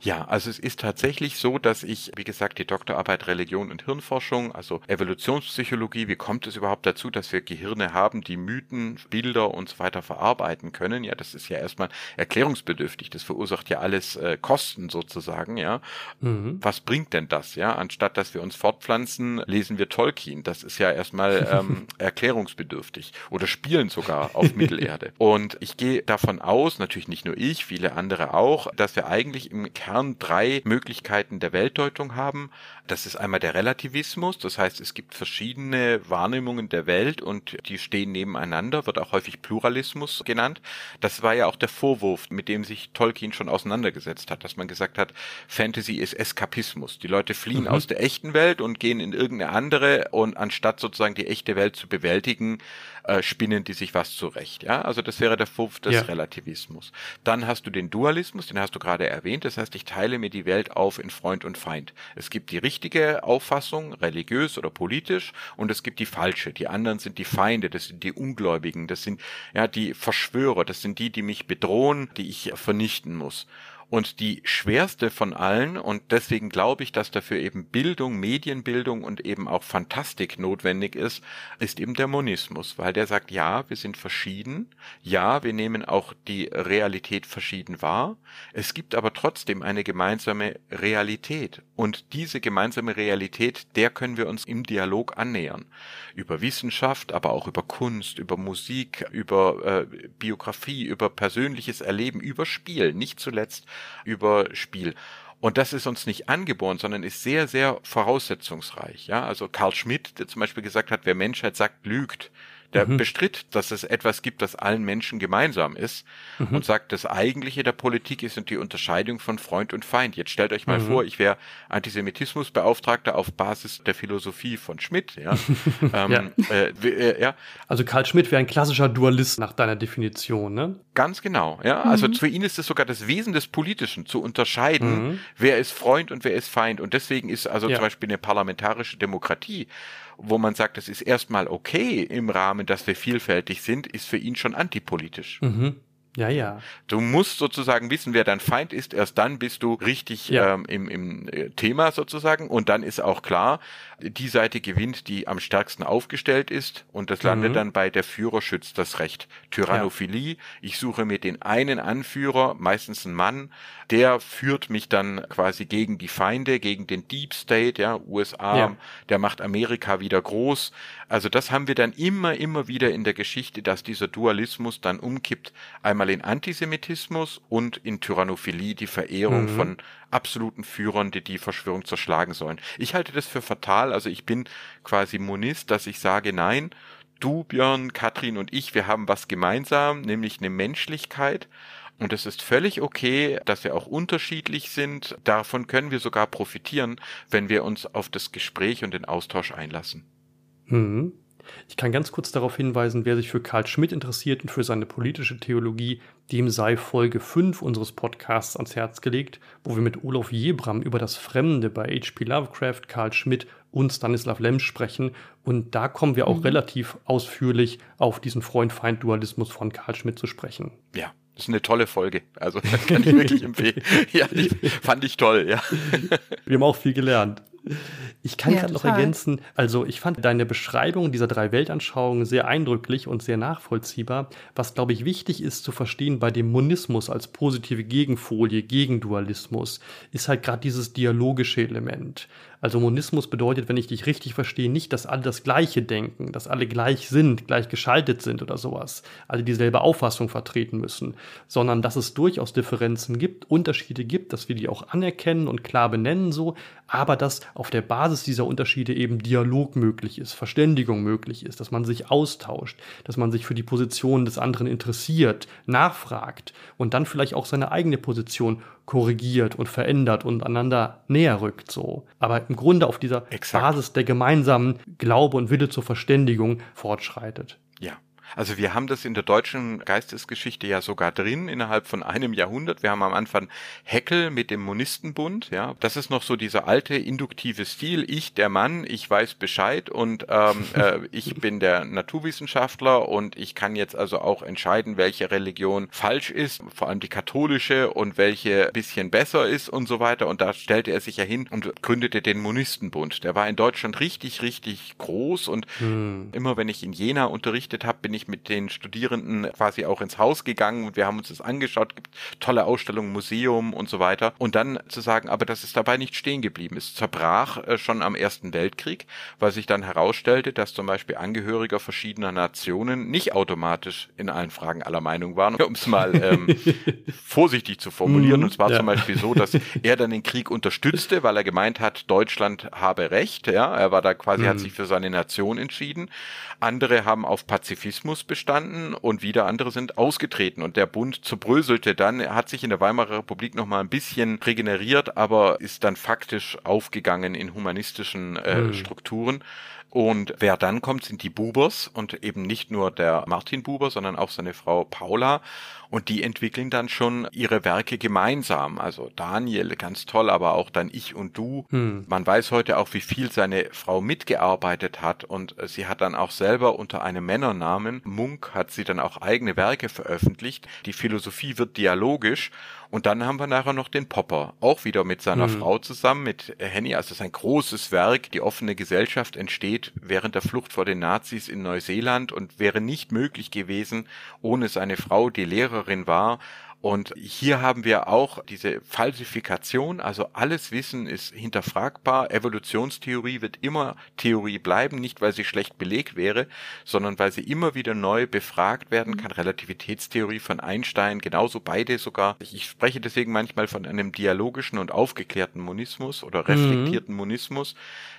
Ja, also es ist tatsächlich so, dass ich, wie gesagt, die Doktorarbeit Religion und Hirnforschung, also Evolutionspsychologie, wie kommt es überhaupt dazu, dass wir Gehirne haben, die Mythen, Bilder und so weiter verarbeiten können? Ja, das ist ja erstmal erklärungsbedürftig. Das verursacht ja alles äh, Kosten sozusagen, ja. Mhm. Was bringt denn das? Ja, anstatt dass wir uns fortpflanzen, lesen wir Tolkien. Das ist ja erstmal ähm, erklärungsbedürftig oder spielen sogar auf Mittelerde. Und ich gehe davon aus, natürlich nicht nur ich, viele andere auch, dass wir eigentlich im Kern Kern drei Möglichkeiten der Weltdeutung haben. Das ist einmal der Relativismus, das heißt, es gibt verschiedene Wahrnehmungen der Welt und die stehen nebeneinander, wird auch häufig Pluralismus genannt. Das war ja auch der Vorwurf, mit dem sich Tolkien schon auseinandergesetzt hat, dass man gesagt hat, Fantasy ist Eskapismus. Die Leute fliehen mhm. aus der echten Welt und gehen in irgendeine andere und anstatt sozusagen die echte Welt zu bewältigen, äh, spinnen die sich was zurecht. Ja, also das wäre der Vorwurf des ja. Relativismus. Dann hast du den Dualismus, den hast du gerade erwähnt. Das heißt, ich teile mir die Welt auf in Freund und Feind. Es gibt die richtige Auffassung, religiös oder politisch, und es gibt die falsche. Die anderen sind die Feinde, das sind die Ungläubigen, das sind ja die Verschwörer, das sind die, die mich bedrohen, die ich vernichten muss. Und die schwerste von allen, und deswegen glaube ich, dass dafür eben Bildung, Medienbildung und eben auch Fantastik notwendig ist, ist eben der Monismus, weil der sagt, ja, wir sind verschieden, ja, wir nehmen auch die Realität verschieden wahr, es gibt aber trotzdem eine gemeinsame Realität. Und diese gemeinsame Realität, der können wir uns im Dialog annähern. Über Wissenschaft, aber auch über Kunst, über Musik, über äh, Biografie, über persönliches Erleben, über Spiel, nicht zuletzt über Spiel. Und das ist uns nicht angeboren, sondern ist sehr, sehr voraussetzungsreich. Ja, also Karl Schmidt, der zum Beispiel gesagt hat, wer Menschheit sagt, lügt der mhm. bestritt, dass es etwas gibt, das allen Menschen gemeinsam ist mhm. und sagt, das Eigentliche der Politik ist und die Unterscheidung von Freund und Feind. Jetzt stellt euch mal mhm. vor, ich wäre Antisemitismusbeauftragter auf Basis der Philosophie von Schmidt. Ja, ähm, ja. Äh, äh, ja. Also Karl Schmidt wäre ein klassischer Dualist nach deiner Definition, ne? Ganz genau. Ja, also mhm. für ihn ist es sogar das Wesen des Politischen zu unterscheiden, mhm. wer ist Freund und wer ist Feind. Und deswegen ist also ja. zum Beispiel eine parlamentarische Demokratie wo man sagt, das ist erstmal okay im Rahmen, dass wir vielfältig sind, ist für ihn schon antipolitisch. Mhm. Ja, ja. Du musst sozusagen wissen, wer dein Feind ist. Erst dann bist du richtig ja. ähm, im, im äh, Thema sozusagen. Und dann ist auch klar, die Seite gewinnt, die am stärksten aufgestellt ist. Und das landet mhm. dann bei der Führer schützt das Recht. Tyrannophilie. Ja. Ich suche mir den einen Anführer, meistens ein Mann, der führt mich dann quasi gegen die Feinde, gegen den Deep State, ja, USA, ja. der macht Amerika wieder groß. Also das haben wir dann immer, immer wieder in der Geschichte, dass dieser Dualismus dann umkippt. Einmal in Antisemitismus und in Tyrannophilie, die Verehrung mhm. von absoluten Führern, die die Verschwörung zerschlagen sollen. Ich halte das für fatal. Also ich bin quasi Monist, dass ich sage, nein, du, Björn, Katrin und ich, wir haben was gemeinsam, nämlich eine Menschlichkeit. Und es ist völlig okay, dass wir auch unterschiedlich sind. Davon können wir sogar profitieren, wenn wir uns auf das Gespräch und den Austausch einlassen. Mhm. Ich kann ganz kurz darauf hinweisen, wer sich für Karl Schmidt interessiert und für seine politische Theologie, dem sei Folge 5 unseres Podcasts ans Herz gelegt, wo wir mit Olaf Jebram über das Fremde bei H.P. Lovecraft, Karl Schmidt und Stanislav Lem sprechen. Und da kommen wir auch mhm. relativ ausführlich auf diesen Freund-Feind-Dualismus von Karl Schmidt zu sprechen. Ja, das ist eine tolle Folge. Also das kann ich wirklich empfehlen. Ja, die fand ich toll, ja. Wir haben auch viel gelernt. Ich kann ja, gerade noch ergänzen, also ich fand deine Beschreibung dieser drei Weltanschauungen sehr eindrücklich und sehr nachvollziehbar. Was, glaube ich, wichtig ist zu verstehen bei dem Monismus als positive Gegenfolie gegen Dualismus, ist halt gerade dieses dialogische Element. Also Monismus bedeutet, wenn ich dich richtig verstehe, nicht, dass alle das Gleiche denken, dass alle gleich sind, gleich geschaltet sind oder sowas, alle dieselbe Auffassung vertreten müssen, sondern dass es durchaus Differenzen gibt, Unterschiede gibt, dass wir die auch anerkennen und klar benennen so, aber dass auf der Basis dieser Unterschiede eben Dialog möglich ist, Verständigung möglich ist, dass man sich austauscht, dass man sich für die Position des anderen interessiert, nachfragt und dann vielleicht auch seine eigene Position korrigiert und verändert und einander näher rückt so. Aber im Grunde auf dieser Exakt. Basis der gemeinsamen Glaube und Wille zur Verständigung fortschreitet. Ja. Also wir haben das in der deutschen Geistesgeschichte ja sogar drin, innerhalb von einem Jahrhundert. Wir haben am Anfang Heckel mit dem Monistenbund, ja. Das ist noch so dieser alte induktive Stil. Ich, der Mann, ich weiß Bescheid und ähm, äh, ich bin der Naturwissenschaftler und ich kann jetzt also auch entscheiden, welche Religion falsch ist, vor allem die katholische und welche bisschen besser ist und so weiter. Und da stellte er sich ja hin und gründete den Monistenbund. Der war in Deutschland richtig, richtig groß und hm. immer wenn ich in Jena unterrichtet habe, bin ich mit den Studierenden quasi auch ins Haus gegangen und wir haben uns das angeschaut, gibt tolle Ausstellungen, Museum und so weiter. Und dann zu sagen, aber das ist dabei nicht stehen geblieben. Es zerbrach äh, schon am Ersten Weltkrieg, weil sich dann herausstellte, dass zum Beispiel Angehöriger verschiedener Nationen nicht automatisch in allen Fragen aller Meinung waren, um es mal ähm, vorsichtig zu formulieren. Mhm, und zwar ja. zum Beispiel so, dass er dann den Krieg unterstützte, weil er gemeint hat, Deutschland habe Recht. Ja, er war da quasi, mhm. hat sich für seine Nation entschieden. Andere haben auf Pazifismus bestanden und wieder andere sind ausgetreten. Und der Bund zerbröselte dann. Er hat sich in der Weimarer Republik noch mal ein bisschen regeneriert, aber ist dann faktisch aufgegangen in humanistischen äh, mhm. Strukturen. Und wer dann kommt, sind die Bubers und eben nicht nur der Martin Buber, sondern auch seine Frau Paula. Und die entwickeln dann schon ihre Werke gemeinsam. Also Daniel, ganz toll, aber auch dann ich und du. Hm. Man weiß heute auch, wie viel seine Frau mitgearbeitet hat. Und sie hat dann auch selber unter einem Männernamen, Munk, hat sie dann auch eigene Werke veröffentlicht. Die Philosophie wird dialogisch. Und dann haben wir nachher noch den Popper, auch wieder mit seiner mhm. Frau zusammen, mit Henny. Also es ist ein großes Werk. Die offene Gesellschaft entsteht während der Flucht vor den Nazis in Neuseeland und wäre nicht möglich gewesen ohne seine Frau, die Lehrerin war und hier haben wir auch diese Falsifikation, also alles Wissen ist hinterfragbar. Evolutionstheorie wird immer Theorie bleiben, nicht weil sie schlecht belegt wäre, sondern weil sie immer wieder neu befragt werden kann. Relativitätstheorie von Einstein, genauso beide sogar. Ich spreche deswegen manchmal von einem dialogischen und aufgeklärten Monismus oder mhm. reflektierten mhm. Monismus.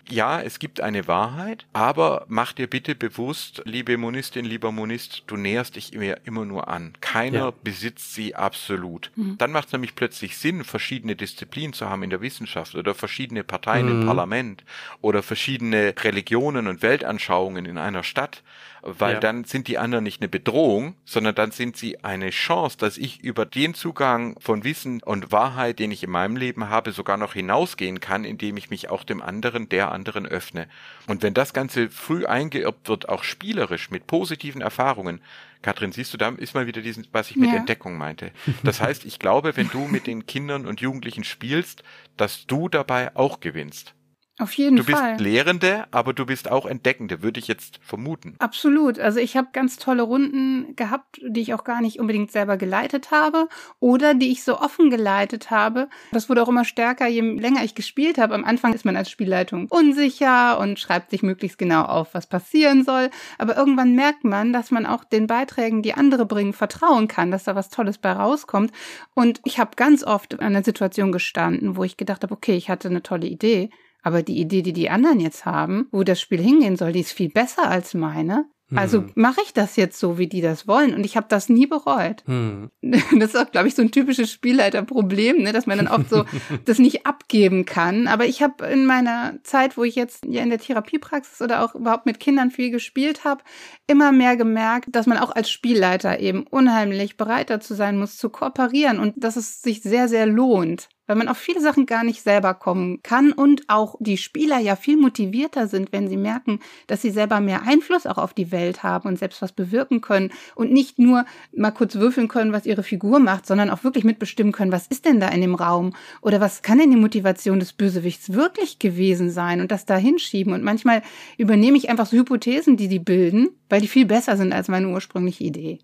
Ja, es gibt eine Wahrheit, aber mach dir bitte bewusst, liebe Monistin, lieber Monist, du näherst dich immer, immer nur an. Keiner ja. besitzt sie ab Absolut. Mhm. Dann macht es nämlich plötzlich Sinn, verschiedene Disziplinen zu haben in der Wissenschaft oder verschiedene Parteien mhm. im Parlament oder verschiedene Religionen und Weltanschauungen in einer Stadt weil ja. dann sind die anderen nicht eine Bedrohung, sondern dann sind sie eine Chance, dass ich über den Zugang von Wissen und Wahrheit, den ich in meinem Leben habe, sogar noch hinausgehen kann, indem ich mich auch dem anderen, der anderen öffne. Und wenn das Ganze früh eingeirbt wird, auch spielerisch mit positiven Erfahrungen, Katrin, siehst du, da ist mal wieder diesen, was ich mit ja. Entdeckung meinte. Das heißt, ich glaube, wenn du mit den Kindern und Jugendlichen spielst, dass du dabei auch gewinnst. Auf jeden Fall. Du bist Lehrende, aber du bist auch Entdeckende, würde ich jetzt vermuten. Absolut. Also ich habe ganz tolle Runden gehabt, die ich auch gar nicht unbedingt selber geleitet habe oder die ich so offen geleitet habe. Das wurde auch immer stärker, je länger ich gespielt habe. Am Anfang ist man als Spielleitung unsicher und schreibt sich möglichst genau auf, was passieren soll. Aber irgendwann merkt man, dass man auch den Beiträgen, die andere bringen, vertrauen kann, dass da was Tolles bei rauskommt. Und ich habe ganz oft an einer Situation gestanden, wo ich gedacht habe, okay, ich hatte eine tolle Idee aber die Idee, die die anderen jetzt haben, wo das Spiel hingehen soll, die ist viel besser als meine. Also hm. mache ich das jetzt so, wie die das wollen. Und ich habe das nie bereut. Hm. Das ist auch, glaube ich, so ein typisches Spielleiterproblem, ne? dass man dann oft so das nicht abgeben kann. Aber ich habe in meiner Zeit, wo ich jetzt ja in der Therapiepraxis oder auch überhaupt mit Kindern viel gespielt habe, immer mehr gemerkt, dass man auch als Spielleiter eben unheimlich bereit dazu sein muss, zu kooperieren und dass es sich sehr, sehr lohnt weil man auf viele Sachen gar nicht selber kommen kann und auch die Spieler ja viel motivierter sind, wenn sie merken, dass sie selber mehr Einfluss auch auf die Welt haben und selbst was bewirken können und nicht nur mal kurz würfeln können, was ihre Figur macht, sondern auch wirklich mitbestimmen können, was ist denn da in dem Raum oder was kann denn die Motivation des Bösewichts wirklich gewesen sein und das da hinschieben. Und manchmal übernehme ich einfach so Hypothesen, die die bilden, weil die viel besser sind als meine ursprüngliche Idee.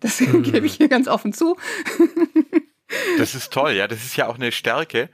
Das mhm. gebe ich hier ganz offen zu. Das ist toll, ja. Das ist ja auch eine Stärke.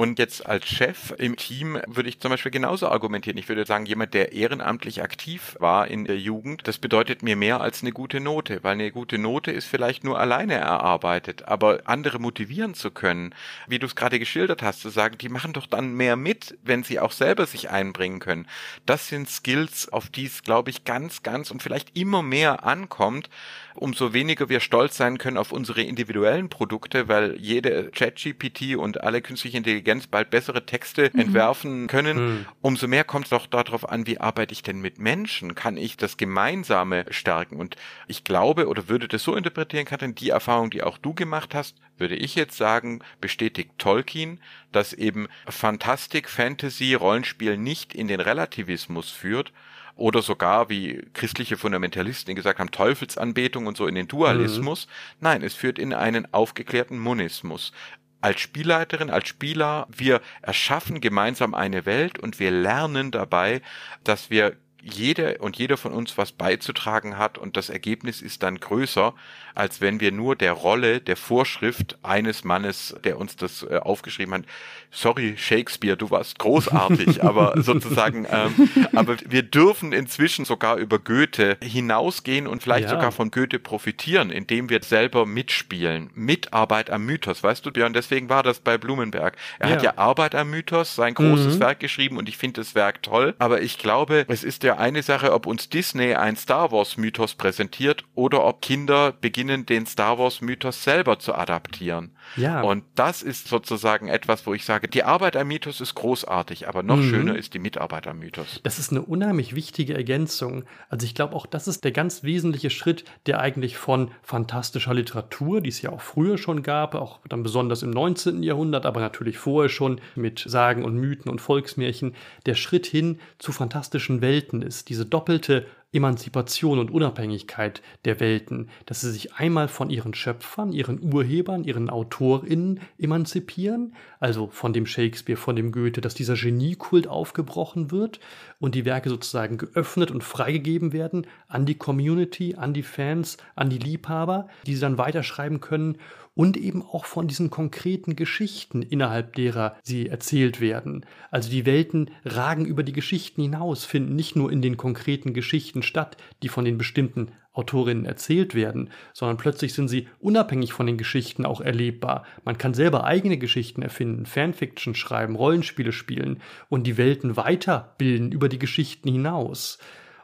Und jetzt als Chef im Team würde ich zum Beispiel genauso argumentieren. Ich würde sagen, jemand, der ehrenamtlich aktiv war in der Jugend, das bedeutet mir mehr als eine gute Note, weil eine gute Note ist vielleicht nur alleine erarbeitet, aber andere motivieren zu können, wie du es gerade geschildert hast, zu sagen, die machen doch dann mehr mit, wenn sie auch selber sich einbringen können. Das sind Skills, auf die es, glaube ich, ganz, ganz und vielleicht immer mehr ankommt, umso weniger wir stolz sein können auf unsere individuellen Produkte, weil jede ChatGPT und alle künstliche Intelligenz Intelligenz bald bessere Texte mhm. entwerfen können. Mhm. Umso mehr kommt es doch darauf an, wie arbeite ich denn mit Menschen? Kann ich das Gemeinsame stärken? Und ich glaube oder würde das so interpretieren, Katrin, die Erfahrung, die auch du gemacht hast, würde ich jetzt sagen, bestätigt Tolkien, dass eben Fantastik, Fantasy, Rollenspiel nicht in den Relativismus führt, oder sogar, wie christliche Fundamentalisten gesagt haben, Teufelsanbetung und so in den Dualismus. Mhm. Nein, es führt in einen aufgeklärten Monismus. Als Spielleiterin, als Spieler, wir erschaffen gemeinsam eine Welt und wir lernen dabei, dass wir jede und jeder von uns was beizutragen hat und das Ergebnis ist dann größer, als wenn wir nur der Rolle, der Vorschrift eines Mannes, der uns das äh, aufgeschrieben hat, sorry Shakespeare, du warst großartig, aber sozusagen, ähm, aber wir dürfen inzwischen sogar über Goethe hinausgehen und vielleicht ja. sogar von Goethe profitieren, indem wir selber mitspielen. Mitarbeit am Mythos, weißt du, Björn, deswegen war das bei Blumenberg. Er ja. hat ja Arbeit am Mythos, sein großes mhm. Werk geschrieben und ich finde das Werk toll, aber ich glaube, es ist ja eine Sache, ob uns Disney ein Star Wars Mythos präsentiert oder ob Kinder beginnen, den Star Wars Mythos selber zu adaptieren. Ja. Und das ist sozusagen etwas, wo ich sage, die Arbeit am Mythos ist großartig, aber noch mhm. schöner ist die Mitarbeit am Mythos. Das ist eine unheimlich wichtige Ergänzung. Also ich glaube auch, das ist der ganz wesentliche Schritt, der eigentlich von fantastischer Literatur, die es ja auch früher schon gab, auch dann besonders im 19. Jahrhundert, aber natürlich vorher schon mit Sagen und Mythen und Volksmärchen, der Schritt hin zu fantastischen Welten ist. Diese doppelte Emanzipation und Unabhängigkeit der Welten, dass sie sich einmal von ihren Schöpfern, ihren Urhebern, ihren AutorInnen emanzipieren, also von dem Shakespeare, von dem Goethe, dass dieser Geniekult aufgebrochen wird und die Werke sozusagen geöffnet und freigegeben werden an die Community, an die Fans, an die Liebhaber, die sie dann weiterschreiben können und eben auch von diesen konkreten Geschichten, innerhalb derer sie erzählt werden. Also die Welten ragen über die Geschichten hinaus, finden nicht nur in den konkreten Geschichten statt, die von den bestimmten Autorinnen erzählt werden, sondern plötzlich sind sie unabhängig von den Geschichten auch erlebbar. Man kann selber eigene Geschichten erfinden, Fanfiction schreiben, Rollenspiele spielen und die Welten weiterbilden über die Geschichten hinaus.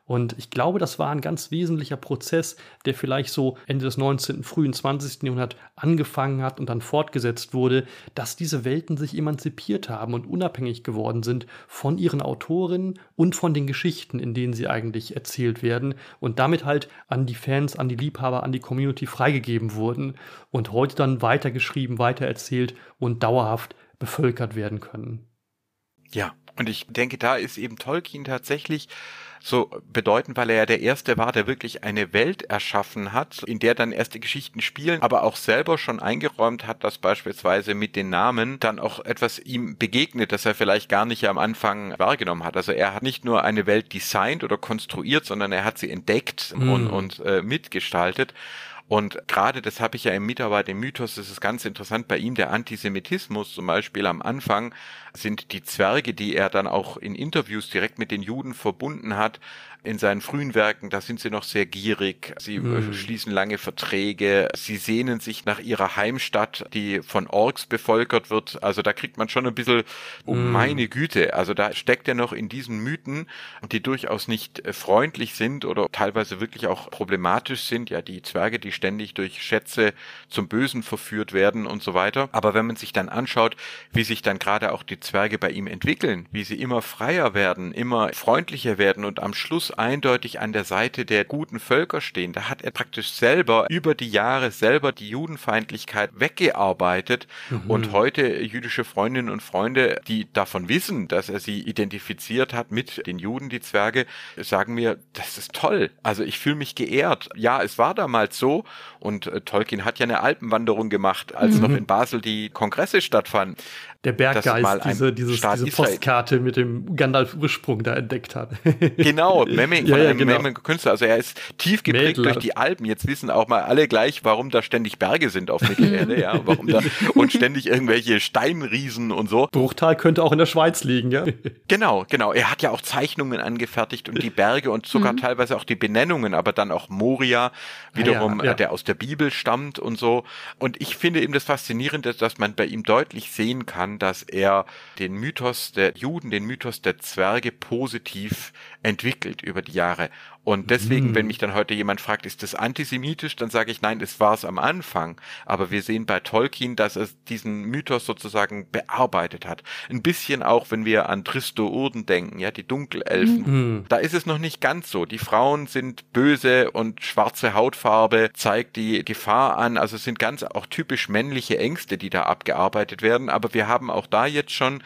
Und ich glaube, das war ein ganz wesentlicher Prozess, der vielleicht so Ende des 19., frühen 20. Jahrhunderts angefangen hat und dann fortgesetzt wurde, dass diese Welten sich emanzipiert haben und unabhängig geworden sind von ihren Autorinnen und von den Geschichten, in denen sie eigentlich erzählt werden und damit halt an die Fans, an die Liebhaber, an die Community freigegeben wurden und heute dann weitergeschrieben, weitererzählt und dauerhaft bevölkert werden können. Ja, und ich denke, da ist eben Tolkien tatsächlich so bedeutend, weil er ja der Erste war, der wirklich eine Welt erschaffen hat, in der dann erste Geschichten spielen, aber auch selber schon eingeräumt hat, dass beispielsweise mit den Namen dann auch etwas ihm begegnet, das er vielleicht gar nicht am Anfang wahrgenommen hat. Also er hat nicht nur eine Welt designt oder konstruiert, sondern er hat sie entdeckt mhm. und, und äh, mitgestaltet. Und gerade das habe ich ja im Mitarbeit im Mythos, das ist ganz interessant bei ihm, der Antisemitismus zum Beispiel am Anfang sind die Zwerge, die er dann auch in Interviews direkt mit den Juden verbunden hat, in seinen frühen Werken, da sind sie noch sehr gierig, sie mhm. schließen lange Verträge, sie sehnen sich nach ihrer Heimstadt, die von Orks bevölkert wird. Also da kriegt man schon ein bisschen, oh mhm. meine Güte, also da steckt er noch in diesen Mythen, die durchaus nicht äh, freundlich sind oder teilweise wirklich auch problematisch sind. Ja, die Zwerge, die ständig durch Schätze zum Bösen verführt werden und so weiter. Aber wenn man sich dann anschaut, wie sich dann gerade auch die Zwerge bei ihm entwickeln, wie sie immer freier werden, immer freundlicher werden und am Schluss eindeutig an der Seite der guten Völker stehen. Da hat er praktisch selber über die Jahre selber die Judenfeindlichkeit weggearbeitet mhm. und heute jüdische Freundinnen und Freunde, die davon wissen, dass er sie identifiziert hat mit den Juden, die Zwerge, sagen mir, das ist toll. Also ich fühle mich geehrt. Ja, es war damals so und äh, Tolkien hat ja eine Alpenwanderung gemacht, als mhm. noch in Basel die Kongresse stattfanden der Berggeist diese, dieses, diese Postkarte mit dem Gandalf-Ursprung da entdeckt hat. genau, Memming von ja, ja, einem genau. Memming Künstler. Also er ist tief geprägt durch die Alpen. Jetzt wissen auch mal alle gleich, warum da ständig Berge sind auf Mittelerde, ja, warum da und ständig irgendwelche Steinriesen und so. Bruchtal könnte auch in der Schweiz liegen, ja. Genau, genau. Er hat ja auch Zeichnungen angefertigt und die Berge und sogar mhm. teilweise auch die Benennungen, aber dann auch Moria wiederum ja, der aus der Bibel stammt und so. Und ich finde eben das Faszinierende, dass man bei ihm deutlich sehen kann, dass er den Mythos der Juden, den Mythos der Zwerge positiv entwickelt über die Jahre. Und deswegen, mhm. wenn mich dann heute jemand fragt, ist das antisemitisch, dann sage ich, nein, es war es am Anfang. Aber wir sehen bei Tolkien, dass er diesen Mythos sozusagen bearbeitet hat. Ein bisschen auch, wenn wir an Tristo Urden denken, ja, die Dunkelelfen. Mhm. Da ist es noch nicht ganz so. Die Frauen sind böse und schwarze Hautfarbe zeigt die Gefahr an. Also es sind ganz auch typisch männliche Ängste, die da abgearbeitet werden. Aber wir haben auch da jetzt schon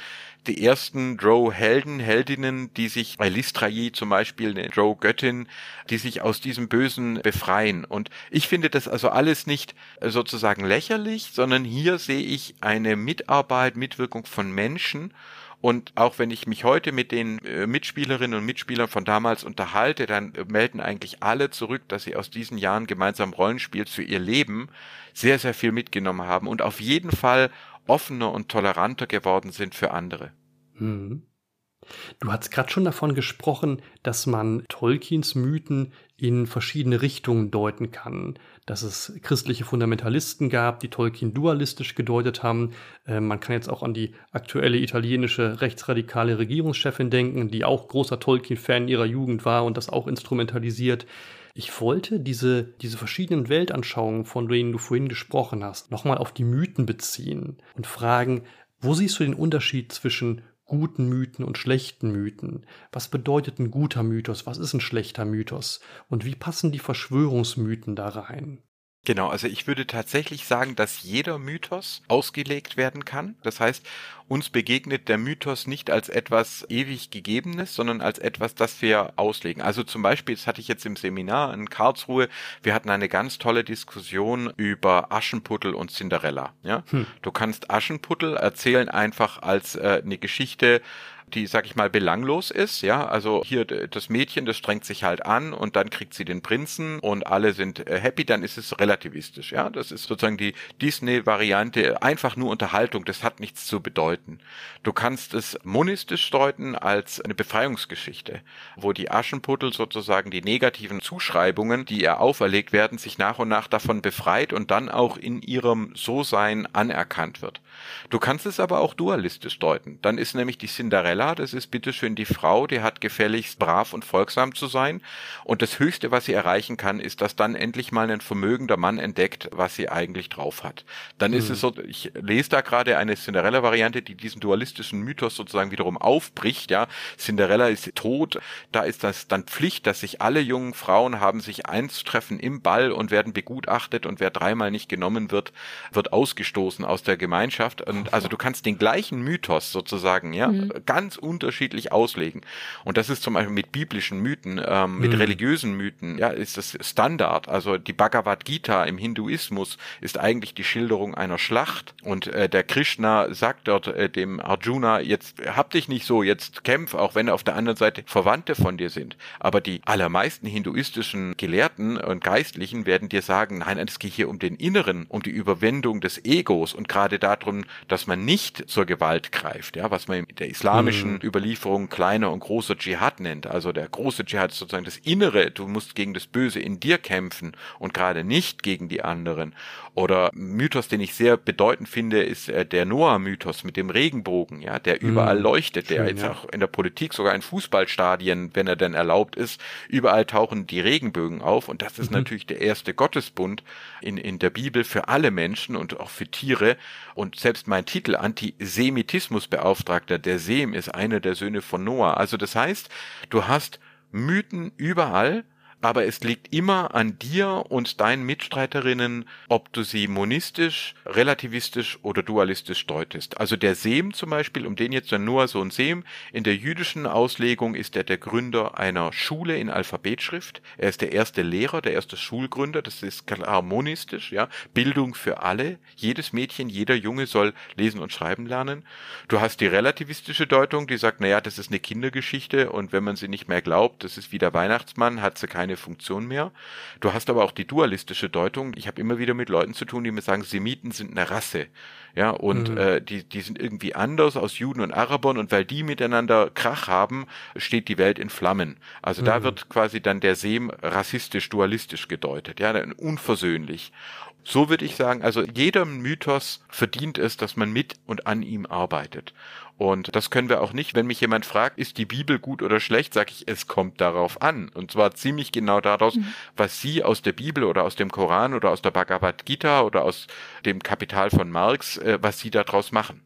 die ersten Drow-Helden, Heldinnen, die sich bei Listrayi zum Beispiel, eine Drow-Göttin, die sich aus diesem Bösen befreien. Und ich finde das also alles nicht sozusagen lächerlich, sondern hier sehe ich eine Mitarbeit, Mitwirkung von Menschen und auch wenn ich mich heute mit den äh, Mitspielerinnen und Mitspielern von damals unterhalte, dann melden eigentlich alle zurück, dass sie aus diesen Jahren gemeinsam Rollenspiel für ihr Leben sehr, sehr viel mitgenommen haben und auf jeden Fall offener und toleranter geworden sind für andere. Mhm. Du hast gerade schon davon gesprochen, dass man Tolkiens Mythen in verschiedene Richtungen deuten kann. Dass es christliche Fundamentalisten gab, die Tolkien dualistisch gedeutet haben. Äh, man kann jetzt auch an die aktuelle italienische rechtsradikale Regierungschefin denken, die auch großer Tolkien-Fan ihrer Jugend war und das auch instrumentalisiert. Ich wollte diese, diese verschiedenen Weltanschauungen, von denen du vorhin gesprochen hast, nochmal auf die Mythen beziehen und fragen, wo siehst du den Unterschied zwischen guten Mythen und schlechten Mythen? Was bedeutet ein guter Mythos? Was ist ein schlechter Mythos? Und wie passen die Verschwörungsmythen da rein? Genau, also ich würde tatsächlich sagen, dass jeder Mythos ausgelegt werden kann. Das heißt, uns begegnet der Mythos nicht als etwas ewig Gegebenes, sondern als etwas, das wir auslegen. Also zum Beispiel, das hatte ich jetzt im Seminar in Karlsruhe, wir hatten eine ganz tolle Diskussion über Aschenputtel und Cinderella. Ja? Hm. Du kannst Aschenputtel erzählen einfach als äh, eine Geschichte, die, sag ich mal, belanglos ist, ja, also hier das Mädchen, das strengt sich halt an und dann kriegt sie den Prinzen und alle sind äh, happy, dann ist es relativistisch, ja, das ist sozusagen die Disney-Variante, einfach nur Unterhaltung, das hat nichts zu bedeuten. Du kannst es monistisch deuten als eine Befreiungsgeschichte, wo die Aschenputtel sozusagen die negativen Zuschreibungen, die ihr auferlegt werden, sich nach und nach davon befreit und dann auch in ihrem So-Sein anerkannt wird. Du kannst es aber auch dualistisch deuten, dann ist nämlich die Cinderella Bella, das ist bitteschön die Frau, die hat gefälligst brav und folgsam zu sein. Und das Höchste, was sie erreichen kann, ist, dass dann endlich mal ein vermögender Mann entdeckt, was sie eigentlich drauf hat. Dann mhm. ist es so, ich lese da gerade eine Cinderella-Variante, die diesen dualistischen Mythos sozusagen wiederum aufbricht, ja. Cinderella ist tot, da ist das dann Pflicht, dass sich alle jungen Frauen haben sich einzutreffen im Ball und werden begutachtet und wer dreimal nicht genommen wird, wird ausgestoßen aus der Gemeinschaft. Und also du kannst den gleichen Mythos sozusagen, ja, mhm. ganz ganz unterschiedlich auslegen. Und das ist zum Beispiel mit biblischen Mythen, ähm, mit mhm. religiösen Mythen, ja, ist das Standard. Also die Bhagavad Gita im Hinduismus ist eigentlich die Schilderung einer Schlacht. Und äh, der Krishna sagt dort äh, dem Arjuna, jetzt hab dich nicht so, jetzt kämpf, auch wenn auf der anderen Seite Verwandte von dir sind. Aber die allermeisten hinduistischen Gelehrten und Geistlichen werden dir sagen, nein, es geht hier um den Inneren, um die Überwindung des Egos und gerade darum, dass man nicht zur Gewalt greift, ja, was man in der islamischen islamischen mhm. Überlieferung kleiner und großer Dschihad nennt. Also der große Dschihad ist sozusagen das Innere. Du musst gegen das Böse in dir kämpfen und gerade nicht gegen die anderen. Oder Mythos, den ich sehr bedeutend finde, ist äh, der Noah-Mythos mit dem Regenbogen, ja, der überall mhm. leuchtet, der Schön, jetzt ja. auch in der Politik, sogar in Fußballstadien, wenn er denn erlaubt ist, überall tauchen die Regenbögen auf. Und das ist mhm. natürlich der erste Gottesbund in, in der Bibel für alle Menschen und auch für Tiere. Und selbst mein Titel Antisemitismusbeauftragter, der Sem ist einer der Söhne von Noah. Also das heißt, du hast Mythen überall, aber es liegt immer an dir und deinen Mitstreiterinnen, ob du sie monistisch, relativistisch oder dualistisch deutest. Also der Sem zum Beispiel, um den jetzt dann nur so ein Sem, in der jüdischen Auslegung ist er der Gründer einer Schule in Alphabetschrift. Er ist der erste Lehrer, der erste Schulgründer, das ist harmonistisch, ja. Bildung für alle. Jedes Mädchen, jeder Junge soll lesen und schreiben lernen. Du hast die relativistische Deutung, die sagt, naja, das ist eine Kindergeschichte und wenn man sie nicht mehr glaubt, das ist wie der Weihnachtsmann, hat sie keine keine Funktion mehr. Du hast aber auch die dualistische Deutung. Ich habe immer wieder mit Leuten zu tun, die mir sagen, Semiten sind eine Rasse. Ja, und mhm. äh, die, die sind irgendwie anders aus Juden und Arabern und weil die miteinander Krach haben, steht die Welt in Flammen. Also mhm. da wird quasi dann der Sem rassistisch, dualistisch gedeutet, ja, unversöhnlich. So würde ich sagen, also jeder Mythos verdient es, dass man mit und an ihm arbeitet. Und das können wir auch nicht. Wenn mich jemand fragt, ist die Bibel gut oder schlecht, sage ich, es kommt darauf an. Und zwar ziemlich genau daraus, mhm. was Sie aus der Bibel oder aus dem Koran oder aus der Bhagavad Gita oder aus dem Kapital von Marx, äh, was Sie daraus machen.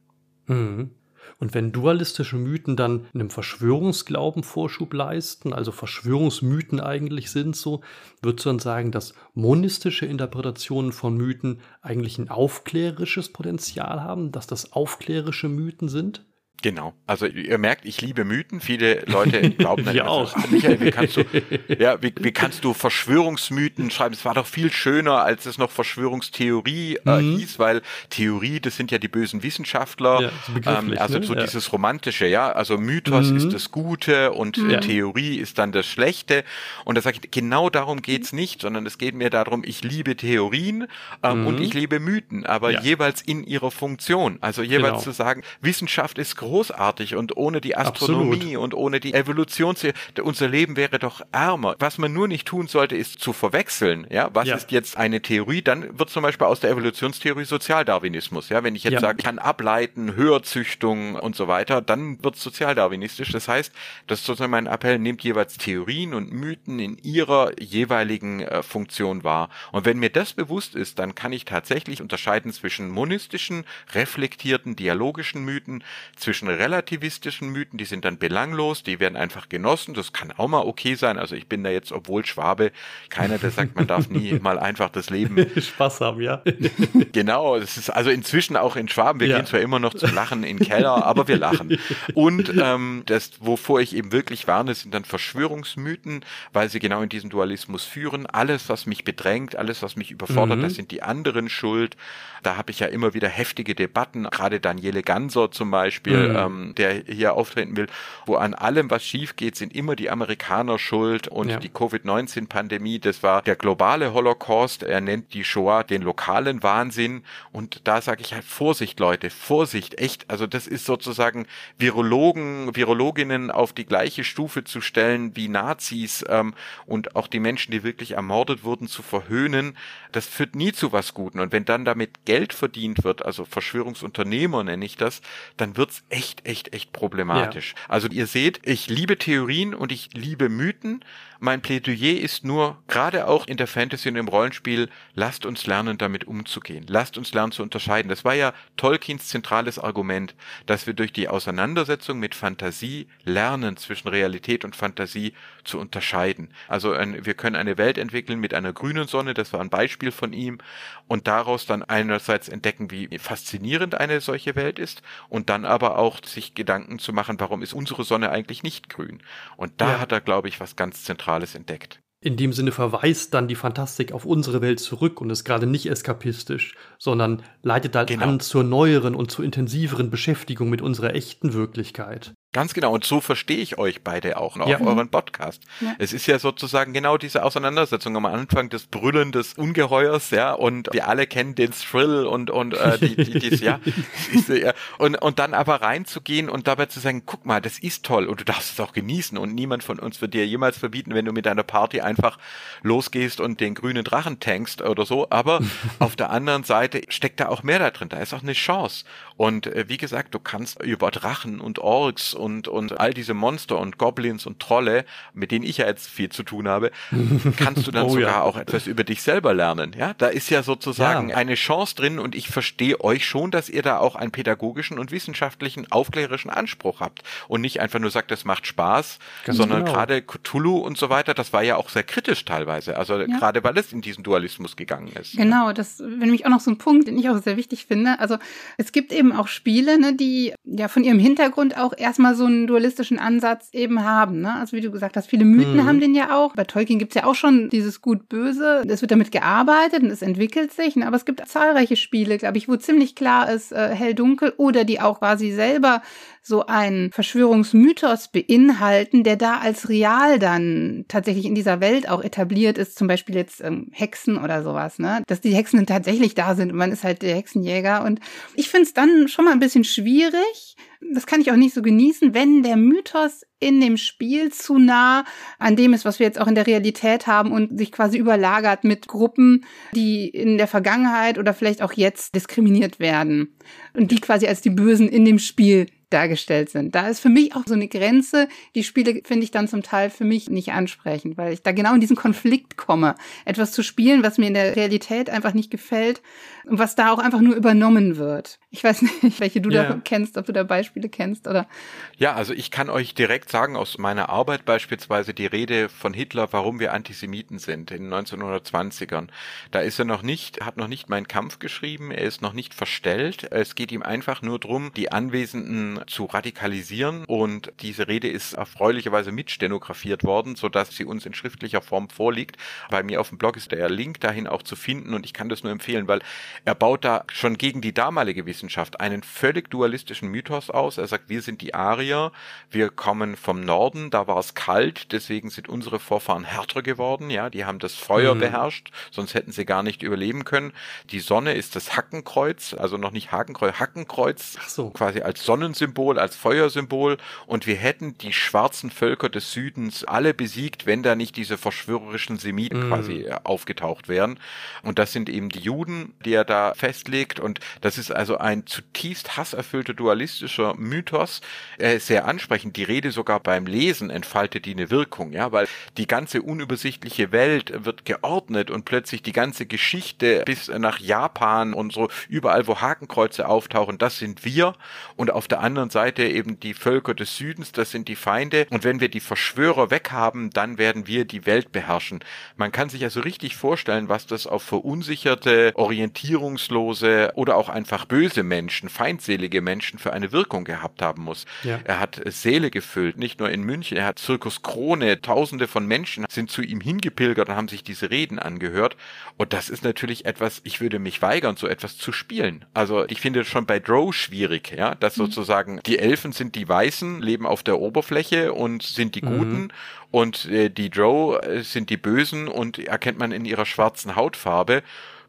Mhm. Und wenn dualistische Mythen dann einem Verschwörungsglauben Vorschub leisten, also Verschwörungsmythen eigentlich sind so, würdest du dann sagen, dass monistische Interpretationen von Mythen eigentlich ein aufklärerisches Potenzial haben, dass das aufklärische Mythen sind? Genau. Also ihr merkt, ich liebe Mythen. Viele Leute glauben dann, auch. So, Michael, wie kannst du, ja, wie, wie kannst du Verschwörungsmythen schreiben? Es war doch viel schöner, als es noch Verschwörungstheorie äh, mhm. hieß, weil Theorie, das sind ja die bösen Wissenschaftler. Ja, ähm, also ne? so ja. dieses romantische, ja. Also Mythos mhm. ist das Gute und mhm. Theorie ist dann das Schlechte. Und da sage ich, genau darum geht's nicht, sondern es geht mir darum, ich liebe Theorien ähm, und mhm. ich liebe Mythen, aber ja. jeweils in ihrer Funktion. Also jeweils genau. zu sagen, Wissenschaft ist groß großartig und ohne die Astronomie Absolut. und ohne die Evolution, unser Leben wäre doch ärmer. Was man nur nicht tun sollte, ist zu verwechseln. Ja, was ja. ist jetzt eine Theorie? Dann wird zum Beispiel aus der Evolutionstheorie Sozialdarwinismus. Ja, wenn ich jetzt ja. sage, kann ableiten, Höherzüchtung und so weiter, dann wird sozialdarwinistisch. Das heißt, das ist sozusagen mein Appell, nehmt jeweils Theorien und Mythen in ihrer jeweiligen äh, Funktion wahr. Und wenn mir das bewusst ist, dann kann ich tatsächlich unterscheiden zwischen monistischen, reflektierten, dialogischen Mythen, zwischen zwischen relativistischen Mythen, die sind dann belanglos, die werden einfach genossen, das kann auch mal okay sein. Also ich bin da jetzt, obwohl Schwabe, keiner, der sagt, man darf nie mal einfach das Leben Spaß haben, ja. genau, das ist also inzwischen auch in Schwaben, wir ja. gehen zwar immer noch zu Lachen in den Keller, aber wir lachen. Und ähm, das, wovor ich eben wirklich warne, sind dann Verschwörungsmythen, weil sie genau in diesen Dualismus führen. Alles, was mich bedrängt, alles, was mich überfordert, mhm. das sind die anderen schuld. Da habe ich ja immer wieder heftige Debatten, gerade Daniele Ganser zum Beispiel, mhm. ähm, der hier auftreten will, wo an allem, was schief geht, sind immer die Amerikaner schuld und ja. die Covid-19-Pandemie, das war der globale Holocaust. Er nennt die Shoah den lokalen Wahnsinn. Und da sage ich halt Vorsicht, Leute, Vorsicht, echt. Also das ist sozusagen Virologen, Virologinnen auf die gleiche Stufe zu stellen wie Nazis ähm, und auch die Menschen, die wirklich ermordet wurden, zu verhöhnen. Das führt nie zu was Guten. Und wenn dann damit Geld verdient wird, also Verschwörungsunternehmer nenne ich das, dann wird's echt, echt, echt problematisch. Ja. Also ihr seht, ich liebe Theorien und ich liebe Mythen, mein Plädoyer ist nur, gerade auch in der Fantasy und im Rollenspiel, lasst uns lernen, damit umzugehen. Lasst uns lernen zu unterscheiden. Das war ja Tolkiens zentrales Argument, dass wir durch die Auseinandersetzung mit Fantasie lernen, zwischen Realität und Fantasie zu unterscheiden. Also ein, wir können eine Welt entwickeln mit einer grünen Sonne, das war ein Beispiel von ihm, und daraus dann einerseits entdecken, wie faszinierend eine solche Welt ist, und dann aber auch sich Gedanken zu machen, warum ist unsere Sonne eigentlich nicht grün. Und da ja. hat er, glaube ich, was ganz Zentrales Zentrales entdeckt. In dem Sinne verweist dann die Fantastik auf unsere Welt zurück und ist gerade nicht eskapistisch, sondern leitet halt genau. an zur neueren und zur intensiveren Beschäftigung mit unserer echten Wirklichkeit. Ganz genau. Und so verstehe ich euch beide auch noch ja. auf euren Podcast. Ja. Es ist ja sozusagen genau diese Auseinandersetzung am Anfang des Brüllen des Ungeheuers, ja, und wir alle kennen den Thrill und, und, äh, die, die, dies, ja, ja. Und, und dann aber reinzugehen und dabei zu sagen, guck mal, das ist toll und du darfst es auch genießen und niemand von uns wird dir jemals verbieten, wenn du mit deiner Party einfach losgehst und den grünen Drachen tankst oder so. Aber auf der anderen Seite steckt da auch mehr da drin. Da ist auch eine Chance. Und äh, wie gesagt, du kannst über Drachen und Orks und, und all diese Monster und Goblins und Trolle, mit denen ich ja jetzt viel zu tun habe, kannst du dann oh, sogar ja. auch etwas über dich selber lernen. Ja, da ist ja sozusagen ja. eine Chance drin und ich verstehe euch schon, dass ihr da auch einen pädagogischen und wissenschaftlichen, aufklärerischen Anspruch habt und nicht einfach nur sagt, das macht Spaß, Ganz sondern genau. gerade Cthulhu und so weiter, das war ja auch sehr kritisch teilweise. Also ja. gerade weil es in diesen Dualismus gegangen ist. Genau, das wäre nämlich auch noch so ein Punkt, den ich auch sehr wichtig finde. Also es gibt eben auch Spiele, ne, die ja von ihrem Hintergrund auch erstmal so einen dualistischen Ansatz eben haben. Ne? Also wie du gesagt hast, viele Mythen mhm. haben den ja auch. Bei Tolkien gibt's ja auch schon dieses Gut-Böse. Es wird damit gearbeitet und es entwickelt sich. Ne? Aber es gibt zahlreiche Spiele, glaube ich, wo ziemlich klar ist, äh, hell-dunkel oder die auch quasi selber so einen Verschwörungsmythos beinhalten, der da als real dann tatsächlich in dieser Welt auch etabliert ist, zum Beispiel jetzt ähm, Hexen oder sowas, ne? Dass die Hexen tatsächlich da sind und man ist halt der Hexenjäger. Und ich finde es dann schon mal ein bisschen schwierig, das kann ich auch nicht so genießen, wenn der Mythos in dem Spiel zu nah an dem ist, was wir jetzt auch in der Realität haben und sich quasi überlagert mit Gruppen, die in der Vergangenheit oder vielleicht auch jetzt diskriminiert werden und die quasi als die Bösen in dem Spiel dargestellt sind. Da ist für mich auch so eine Grenze, die Spiele finde ich dann zum Teil für mich nicht ansprechend, weil ich da genau in diesen Konflikt komme, etwas zu spielen, was mir in der Realität einfach nicht gefällt was da auch einfach nur übernommen wird. Ich weiß nicht, welche du ja. da kennst, ob du da Beispiele kennst oder. Ja, also ich kann euch direkt sagen aus meiner Arbeit beispielsweise die Rede von Hitler, warum wir Antisemiten sind in den 1920ern. Da ist er noch nicht, hat noch nicht meinen Kampf geschrieben, er ist noch nicht verstellt. Es geht ihm einfach nur darum, die Anwesenden zu radikalisieren und diese Rede ist erfreulicherweise mitstenografiert worden, so dass sie uns in schriftlicher Form vorliegt. Bei mir auf dem Blog ist der Link dahin auch zu finden und ich kann das nur empfehlen, weil er baut da schon gegen die damalige Wissenschaft einen völlig dualistischen Mythos aus. Er sagt, wir sind die Arier, wir kommen vom Norden, da war es kalt, deswegen sind unsere Vorfahren härter geworden, ja, die haben das Feuer mhm. beherrscht, sonst hätten sie gar nicht überleben können. Die Sonne ist das Hackenkreuz, also noch nicht Hakenkreuz, Hackenkreuz, so. quasi als Sonnensymbol, als Feuersymbol und wir hätten die schwarzen Völker des Südens alle besiegt, wenn da nicht diese verschwörerischen Semiten mhm. quasi äh, aufgetaucht wären. Und das sind eben die Juden, die er da festlegt. Und das ist also ein zutiefst hasserfüllter dualistischer Mythos. Er ist sehr ansprechend. Die Rede sogar beim Lesen entfaltet die eine Wirkung, ja, weil die ganze unübersichtliche Welt wird geordnet und plötzlich die ganze Geschichte bis nach Japan und so überall, wo Hakenkreuze auftauchen, das sind wir. Und auf der anderen Seite eben die Völker des Südens, das sind die Feinde. Und wenn wir die Verschwörer weghaben, dann werden wir die Welt beherrschen. Man kann sich also richtig vorstellen, was das auf verunsicherte, orientierungslose oder auch einfach böse Menschen, feindselige Menschen für eine Wirkung gehabt haben muss. Ja. Er hat Seele gefüllt, nicht nur in München, er hat Zirkus Krone, tausende von Menschen sind zu ihm hingepilgert und haben sich diese Reden angehört. Und das ist natürlich etwas, ich würde mich weigern, so etwas zu spielen. Also ich finde schon bei Drow schwierig, ja, dass mhm. sozusagen die Elfen sind die Weißen, leben auf der Oberfläche und sind die mhm. Guten mhm. und äh, die Drow äh, sind die Bösen und erkennt man in ihrer schwarzen Hautfarbe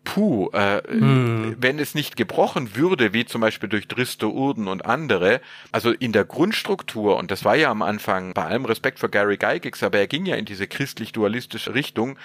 puh, äh, hm. wenn es nicht gebrochen würde, wie zum Beispiel durch Dristo Urden und andere, also in der Grundstruktur, und das war ja am Anfang, bei allem Respekt für Gary Gygax, aber er ging ja in diese christlich-dualistische Richtung,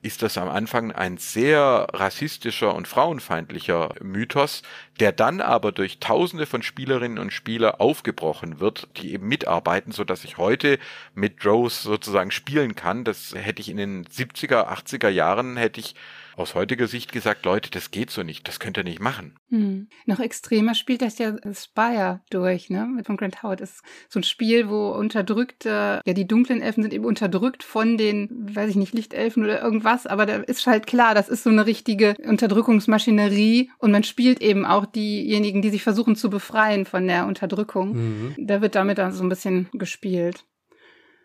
ist das am Anfang ein sehr rassistischer und frauenfeindlicher Mythos, der dann aber durch tausende von Spielerinnen und Spieler aufgebrochen wird, die eben mitarbeiten, so dass ich heute mit Rose sozusagen spielen kann. Das hätte ich in den 70er, 80er Jahren hätte ich aus heutiger Sicht gesagt, Leute, das geht so nicht, das könnt ihr nicht machen. Hm. Noch extremer spielt das ja Spire durch, ne? Von Grant Howard ist so ein Spiel, wo unterdrückte, ja, die dunklen Elfen sind eben unterdrückt von den, weiß ich nicht, Lichtelfen oder irgendwas, aber da ist halt klar, das ist so eine richtige Unterdrückungsmaschinerie und man spielt eben auch diejenigen, die sich versuchen zu befreien von der Unterdrückung. Mhm. Da wird damit dann so ein bisschen gespielt.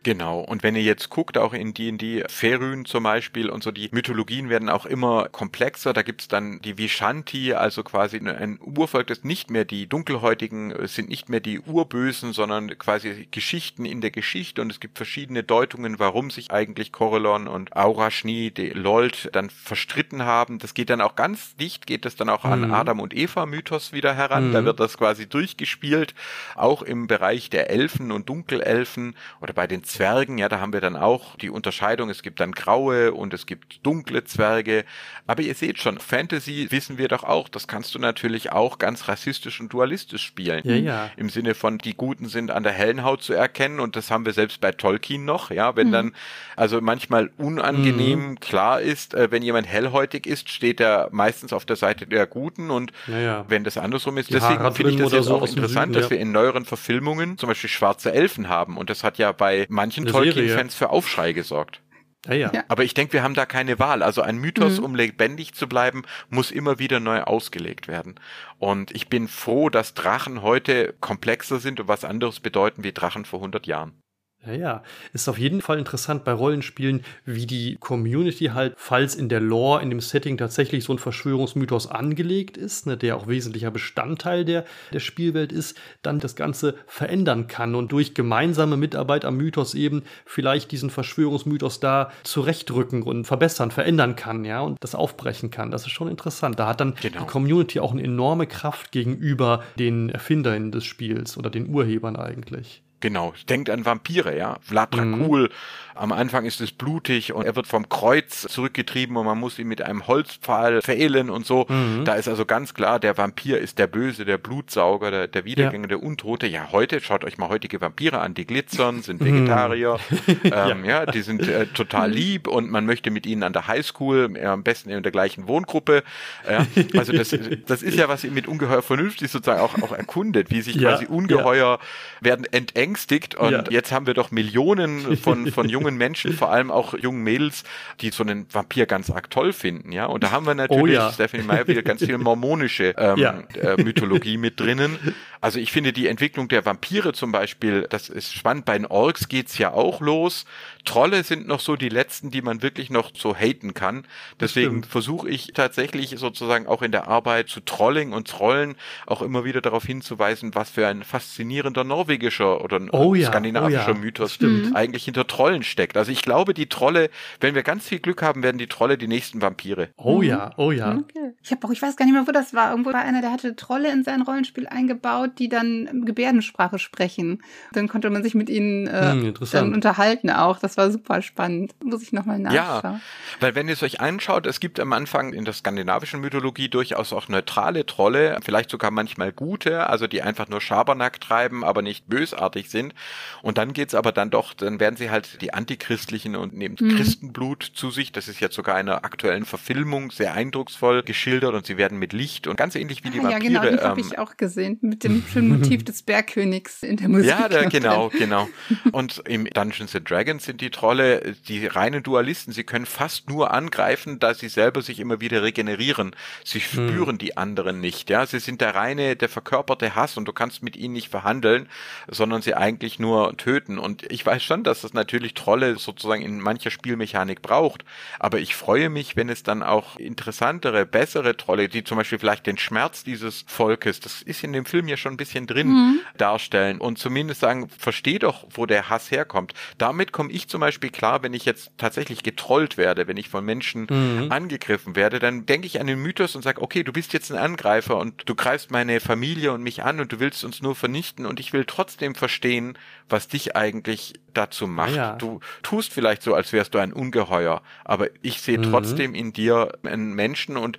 Genau. Und wenn ihr jetzt guckt, auch in D&D, Feryn zum Beispiel und so, die Mythologien werden auch immer komplexer. Da gibt's dann die Vishanti, also quasi ein Urvolk, das nicht mehr die Dunkelhäutigen sind nicht mehr die Urbösen, sondern quasi Geschichten in der Geschichte. Und es gibt verschiedene Deutungen, warum sich eigentlich Corellon und Aurashni, die Lold, dann verstritten haben. Das geht dann auch ganz dicht, geht das dann auch mhm. an Adam und Eva Mythos wieder heran. Mhm. Da wird das quasi durchgespielt. Auch im Bereich der Elfen und Dunkelelfen oder bei den Zwergen, ja, da haben wir dann auch die Unterscheidung, es gibt dann graue und es gibt dunkle Zwerge. Aber ihr seht schon, Fantasy wissen wir doch auch, das kannst du natürlich auch ganz rassistisch und dualistisch spielen. Ja, ja. Im Sinne von, die Guten sind an der hellen Haut zu erkennen und das haben wir selbst bei Tolkien noch, ja, wenn mhm. dann also manchmal unangenehm mhm. klar ist, äh, wenn jemand hellhäutig ist, steht er meistens auf der Seite der Guten und ja, ja. wenn das andersrum ist, die deswegen finde ich das jetzt so auch interessant, Süden, dass wir in neueren Verfilmungen zum Beispiel schwarze Elfen haben und das hat ja bei manchen Tolkien-Fans für Aufschrei gesorgt. Ja, ja. ja. Aber ich denke, wir haben da keine Wahl. Also ein Mythos, mhm. um lebendig zu bleiben, muss immer wieder neu ausgelegt werden. Und ich bin froh, dass Drachen heute komplexer sind und was anderes bedeuten wie Drachen vor 100 Jahren. Ja, ja. Ist auf jeden Fall interessant bei Rollenspielen, wie die Community halt, falls in der Lore, in dem Setting tatsächlich so ein Verschwörungsmythos angelegt ist, ne, der auch wesentlicher Bestandteil der, der Spielwelt ist, dann das Ganze verändern kann und durch gemeinsame Mitarbeit am Mythos eben vielleicht diesen Verschwörungsmythos da zurechtrücken und verbessern, verändern kann, ja, und das aufbrechen kann. Das ist schon interessant. Da hat dann genau. die Community auch eine enorme Kraft gegenüber den Erfindern des Spiels oder den Urhebern eigentlich. Genau, denkt an Vampire, ja. Vlad Dracul, mhm. Am Anfang ist es blutig und er wird vom Kreuz zurückgetrieben und man muss ihn mit einem Holzpfahl verälen und so. Mhm. Da ist also ganz klar, der Vampir ist der Böse, der Blutsauger, der, der Wiedergänger, ja. der Untote. Ja, heute, schaut euch mal heutige Vampire an, die glitzern, sind mhm. Vegetarier, ähm, ja. ja. die sind äh, total mhm. lieb und man möchte mit ihnen an der Highschool, äh, am besten in der gleichen Wohngruppe. Ja. Also das, das ist ja, was ihr mit ungeheuer vernünftig sozusagen auch, auch erkundet, wie sich ja. quasi Ungeheuer werden entängstigt und jetzt haben wir doch Millionen von, von jungen jungen Menschen, vor allem auch jungen Mädels, die so einen Vampir ganz arg toll finden, ja. Und da haben wir natürlich, oh ja. Stephanie Meyer, wieder ganz viel mormonische ähm, ja. äh, Mythologie mit drinnen. Also ich finde die Entwicklung der Vampire zum Beispiel, das ist spannend. Bei den Orks geht's ja auch los. Trolle sind noch so die letzten, die man wirklich noch so haten kann. Deswegen versuche ich tatsächlich sozusagen auch in der Arbeit zu Trolling und Trollen auch immer wieder darauf hinzuweisen, was für ein faszinierender norwegischer oder oh ja, skandinavischer oh ja, Mythos eigentlich hinter Trollen steckt. Also ich glaube, die Trolle, wenn wir ganz viel Glück haben, werden die Trolle die nächsten Vampire. Oh ja, oh ja. Okay. Ich habe auch, ich weiß gar nicht mehr, wo das war. Irgendwo war einer, der hatte Trolle in sein Rollenspiel eingebaut, die dann Gebärdensprache sprechen. Dann konnte man sich mit ihnen äh, hm, dann unterhalten auch. Das war super spannend. Muss ich nochmal nachschauen. Ja, weil wenn ihr es euch anschaut, es gibt am Anfang in der skandinavischen Mythologie durchaus auch neutrale Trolle, vielleicht sogar manchmal gute, also die einfach nur Schabernack treiben, aber nicht bösartig sind. Und dann geht's aber dann doch, dann werden sie halt die antichristlichen und nehmen mhm. Christenblut zu sich. Das ist jetzt sogar in einer aktuellen Verfilmung sehr eindrucksvoll geschildert und sie werden mit Licht und ganz ähnlich wie die ah, Vampire. Ja, genau, die habe ähm, ich auch gesehen mit dem schönen Motiv des Bergkönigs in der Musik. Ja, da, genau, genau. Und im Dungeons and Dragons sind die Trolle die reinen Dualisten. Sie können fast nur angreifen, da sie selber sich immer wieder regenerieren. Sie hm. spüren hm. die anderen nicht. Ja, sie sind der reine, der verkörperte Hass und du kannst mit ihnen nicht verhandeln, sondern sie eigentlich nur töten. Und ich weiß schon, dass das natürlich Trolle sozusagen in mancher Spielmechanik braucht. Aber ich freue mich, wenn es dann auch interessantere, bessere Trolle, die zum Beispiel vielleicht den Schmerz dieses Volkes, das ist in dem Film ja schon ein bisschen drin, mhm. darstellen und zumindest sagen, versteh doch, wo der Hass herkommt. Damit komme ich zum Beispiel klar, wenn ich jetzt tatsächlich getrollt werde, wenn ich von Menschen mhm. angegriffen werde, dann denke ich an den Mythos und sage, okay, du bist jetzt ein Angreifer und du greifst meine Familie und mich an und du willst uns nur vernichten und ich will trotzdem verstehen, was dich eigentlich dazu macht. Ja. Du tust vielleicht so, als wärst du ein Ungeheuer, aber ich sehe mhm. trotzdem in dir einen Menschen und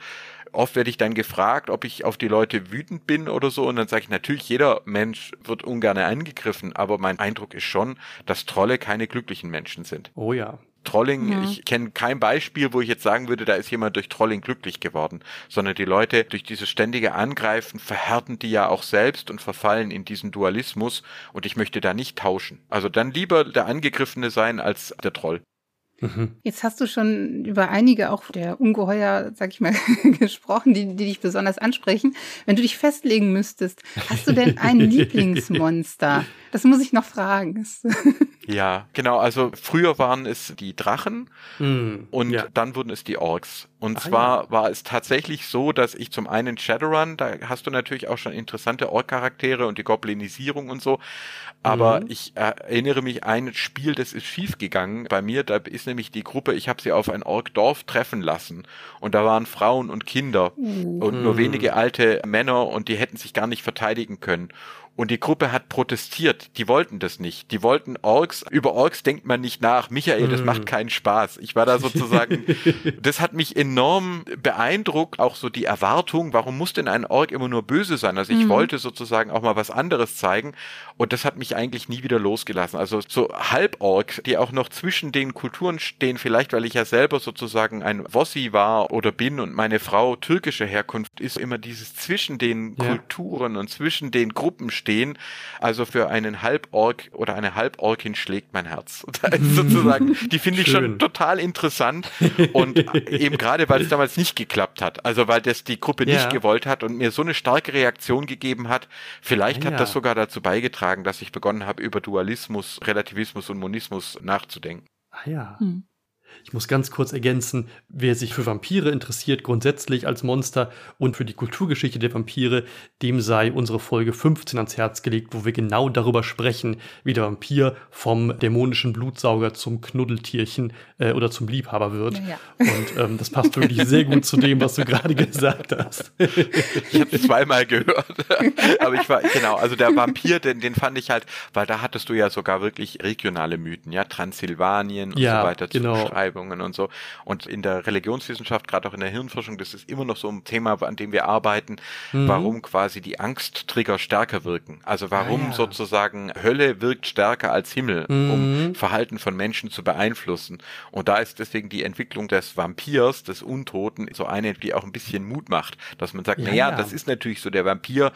oft werde ich dann gefragt, ob ich auf die Leute wütend bin oder so. Und dann sage ich natürlich, jeder Mensch wird ungern angegriffen, aber mein Eindruck ist schon, dass Trolle keine glücklichen Menschen sind. Oh ja. Trolling, ja. ich kenne kein Beispiel, wo ich jetzt sagen würde, da ist jemand durch Trolling glücklich geworden, sondern die Leute durch dieses ständige Angreifen verhärten die ja auch selbst und verfallen in diesen Dualismus und ich möchte da nicht tauschen. Also dann lieber der Angegriffene sein als der Troll. Mhm. Jetzt hast du schon über einige auch der Ungeheuer, sag ich mal, gesprochen, die, die dich besonders ansprechen. Wenn du dich festlegen müsstest, hast du denn ein Lieblingsmonster? Das muss ich noch fragen. Ja, genau. Also früher waren es die Drachen mm, und ja. dann wurden es die Orks. Und ah, zwar ja. war es tatsächlich so, dass ich zum einen Shadowrun, da hast du natürlich auch schon interessante Ork-Charaktere und die Goblinisierung und so. Aber mhm. ich erinnere mich ein Spiel, das ist schiefgegangen bei mir. Da ist nämlich die Gruppe, ich habe sie auf ein Ork-Dorf treffen lassen. Und da waren Frauen und Kinder mhm. und nur wenige alte Männer und die hätten sich gar nicht verteidigen können. Und die Gruppe hat protestiert. Die wollten das nicht. Die wollten Orks. Über Orks denkt man nicht nach. Michael, das macht hm. keinen Spaß. Ich war da sozusagen, das hat mich enorm beeindruckt. Auch so die Erwartung, warum muss denn ein Ork immer nur böse sein? Also ich mhm. wollte sozusagen auch mal was anderes zeigen. Und das hat mich eigentlich nie wieder losgelassen. Also so Halborg, die auch noch zwischen den Kulturen stehen, vielleicht weil ich ja selber sozusagen ein Wossi war oder bin und meine Frau türkische Herkunft ist, immer dieses zwischen den ja. Kulturen und zwischen den Gruppen stehen. Also für einen Halborg oder eine Halborkin schlägt mein Herz. sozusagen, die finde ich schon total interessant und eben gerade, weil es damals nicht geklappt hat. Also weil das die Gruppe ja. nicht gewollt hat und mir so eine starke Reaktion gegeben hat. Vielleicht ja. hat das sogar dazu beigetragen, dass ich begonnen habe, über Dualismus, Relativismus und Monismus nachzudenken. Ah ja. Hm. Ich muss ganz kurz ergänzen, wer sich für Vampire interessiert, grundsätzlich als Monster und für die Kulturgeschichte der Vampire, dem sei unsere Folge 15 ans Herz gelegt, wo wir genau darüber sprechen, wie der Vampir vom dämonischen Blutsauger zum Knuddeltierchen äh, oder zum Liebhaber wird. Ja. Und ähm, das passt wirklich sehr gut zu dem, was du gerade gesagt hast. ich habe es zweimal gehört. Aber ich war, genau, also der Vampir, den, den fand ich halt, weil da hattest du ja sogar wirklich regionale Mythen, ja, Transsilvanien und ja, so weiter genau. zu beschreiben. Zuschreibungen und so. Und in der Religionswissenschaft, gerade auch in der Hirnforschung, das ist immer noch so ein Thema, an dem wir arbeiten, mhm. warum quasi die Angsttrigger stärker wirken. Also warum ah, ja. sozusagen Hölle wirkt stärker als Himmel, mhm. um Verhalten von Menschen zu beeinflussen. Und da ist deswegen die Entwicklung des Vampirs, des Untoten, so eine, die auch ein bisschen Mut macht, dass man sagt, ja, naja, ja. das ist natürlich so, der Vampir,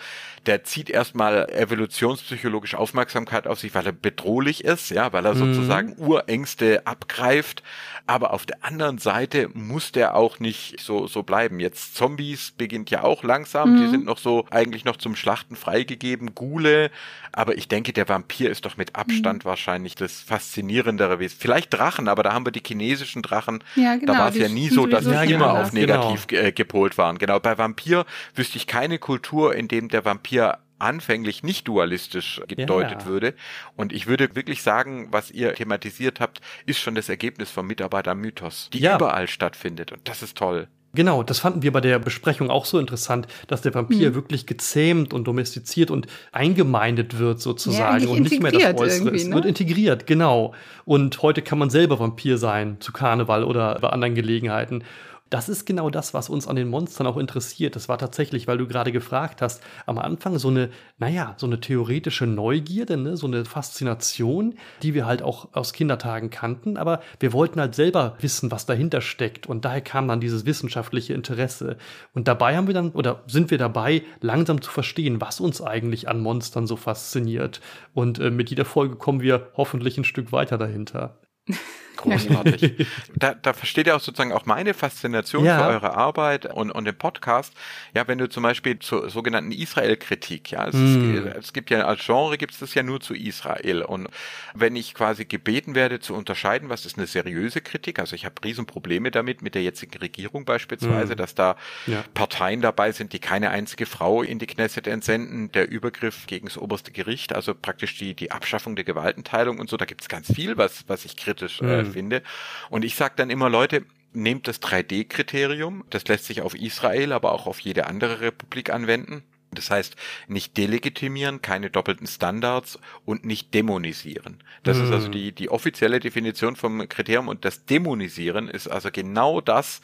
der zieht erstmal evolutionspsychologisch Aufmerksamkeit auf sich, weil er bedrohlich ist, ja, weil er mhm. sozusagen Urängste abgreift, aber auf der anderen Seite muss der auch nicht so, so bleiben. Jetzt Zombies beginnt ja auch langsam, mhm. die sind noch so eigentlich noch zum Schlachten freigegeben, Gule, aber ich denke, der Vampir ist doch mit Abstand mhm. wahrscheinlich das faszinierendere Wesen. Vielleicht Drachen, aber da haben wir die chinesischen Drachen. Ja, genau, da war es ja nie so, dass sie ja, immer auf negativ genau. gepolt waren. Genau, bei Vampir wüsste ich keine Kultur, in dem der Vampir anfänglich nicht dualistisch gedeutet ja. würde. Und ich würde wirklich sagen, was ihr thematisiert habt, ist schon das Ergebnis vom Mitarbeitermythos, die ja. überall stattfindet. Und das ist toll. Genau, das fanden wir bei der Besprechung auch so interessant, dass der Vampir mhm. wirklich gezähmt und domestiziert und eingemeindet wird sozusagen ja, und nicht mehr das Äußere. Es ne? wird integriert, genau. Und heute kann man selber Vampir sein zu Karneval oder bei anderen Gelegenheiten. Das ist genau das, was uns an den Monstern auch interessiert. Das war tatsächlich, weil du gerade gefragt hast, am Anfang so eine, naja, so eine theoretische Neugierde, ne? so eine Faszination, die wir halt auch aus Kindertagen kannten, aber wir wollten halt selber wissen, was dahinter steckt. Und daher kam dann dieses wissenschaftliche Interesse. Und dabei haben wir dann, oder sind wir dabei, langsam zu verstehen, was uns eigentlich an Monstern so fasziniert. Und äh, mit jeder Folge kommen wir hoffentlich ein Stück weiter dahinter. Großartig. da, da versteht ihr auch sozusagen auch meine Faszination ja. für eure Arbeit und, und den Podcast. Ja, wenn du zum Beispiel zur sogenannten Israel-Kritik, ja, es, mm. ist, es, gibt ja als Genre gibt es das ja nur zu Israel. Und wenn ich quasi gebeten werde zu unterscheiden, was ist eine seriöse Kritik, also ich habe Riesenprobleme damit, mit der jetzigen Regierung beispielsweise, mm. dass da ja. Parteien dabei sind, die keine einzige Frau in die Knesset entsenden, der Übergriff gegen das oberste Gericht, also praktisch die, die Abschaffung der Gewaltenteilung und so, da gibt es ganz viel, was, was ich kritisch äh, mm. finde. Und ich sage dann immer, Leute, nehmt das 3D-Kriterium, das lässt sich auf Israel, aber auch auf jede andere Republik anwenden. Das heißt, nicht delegitimieren, keine doppelten Standards und nicht dämonisieren. Das mhm. ist also die, die offizielle Definition vom Kriterium und das Dämonisieren ist also genau das,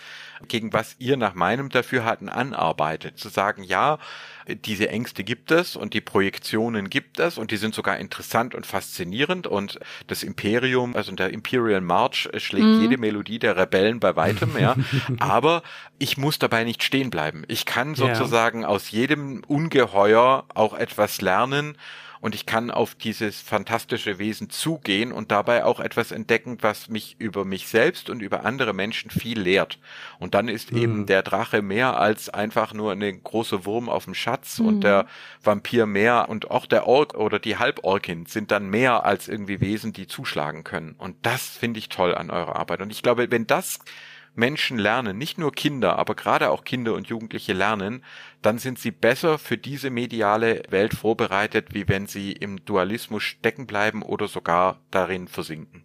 gegen was ihr nach meinem Dafürhalten anarbeitet. Zu sagen, ja, diese Ängste gibt es und die Projektionen gibt es und die sind sogar interessant und faszinierend und das Imperium, also der Imperial March schlägt mhm. jede Melodie der Rebellen bei weitem, ja. Aber ich muss dabei nicht stehen bleiben. Ich kann sozusagen ja. aus jedem Ungeheuer auch etwas lernen und ich kann auf dieses fantastische Wesen zugehen und dabei auch etwas entdecken, was mich über mich selbst und über andere Menschen viel lehrt. Und dann ist mhm. eben der Drache mehr als einfach nur eine große Wurm auf dem Schatz mhm. und der Vampir mehr und auch der Ork oder die Halborkin sind dann mehr als irgendwie Wesen, die zuschlagen können. Und das finde ich toll an eurer Arbeit. Und ich glaube, wenn das Menschen lernen, nicht nur Kinder, aber gerade auch Kinder und Jugendliche lernen, dann sind sie besser für diese mediale Welt vorbereitet, wie wenn sie im Dualismus stecken bleiben oder sogar darin versinken.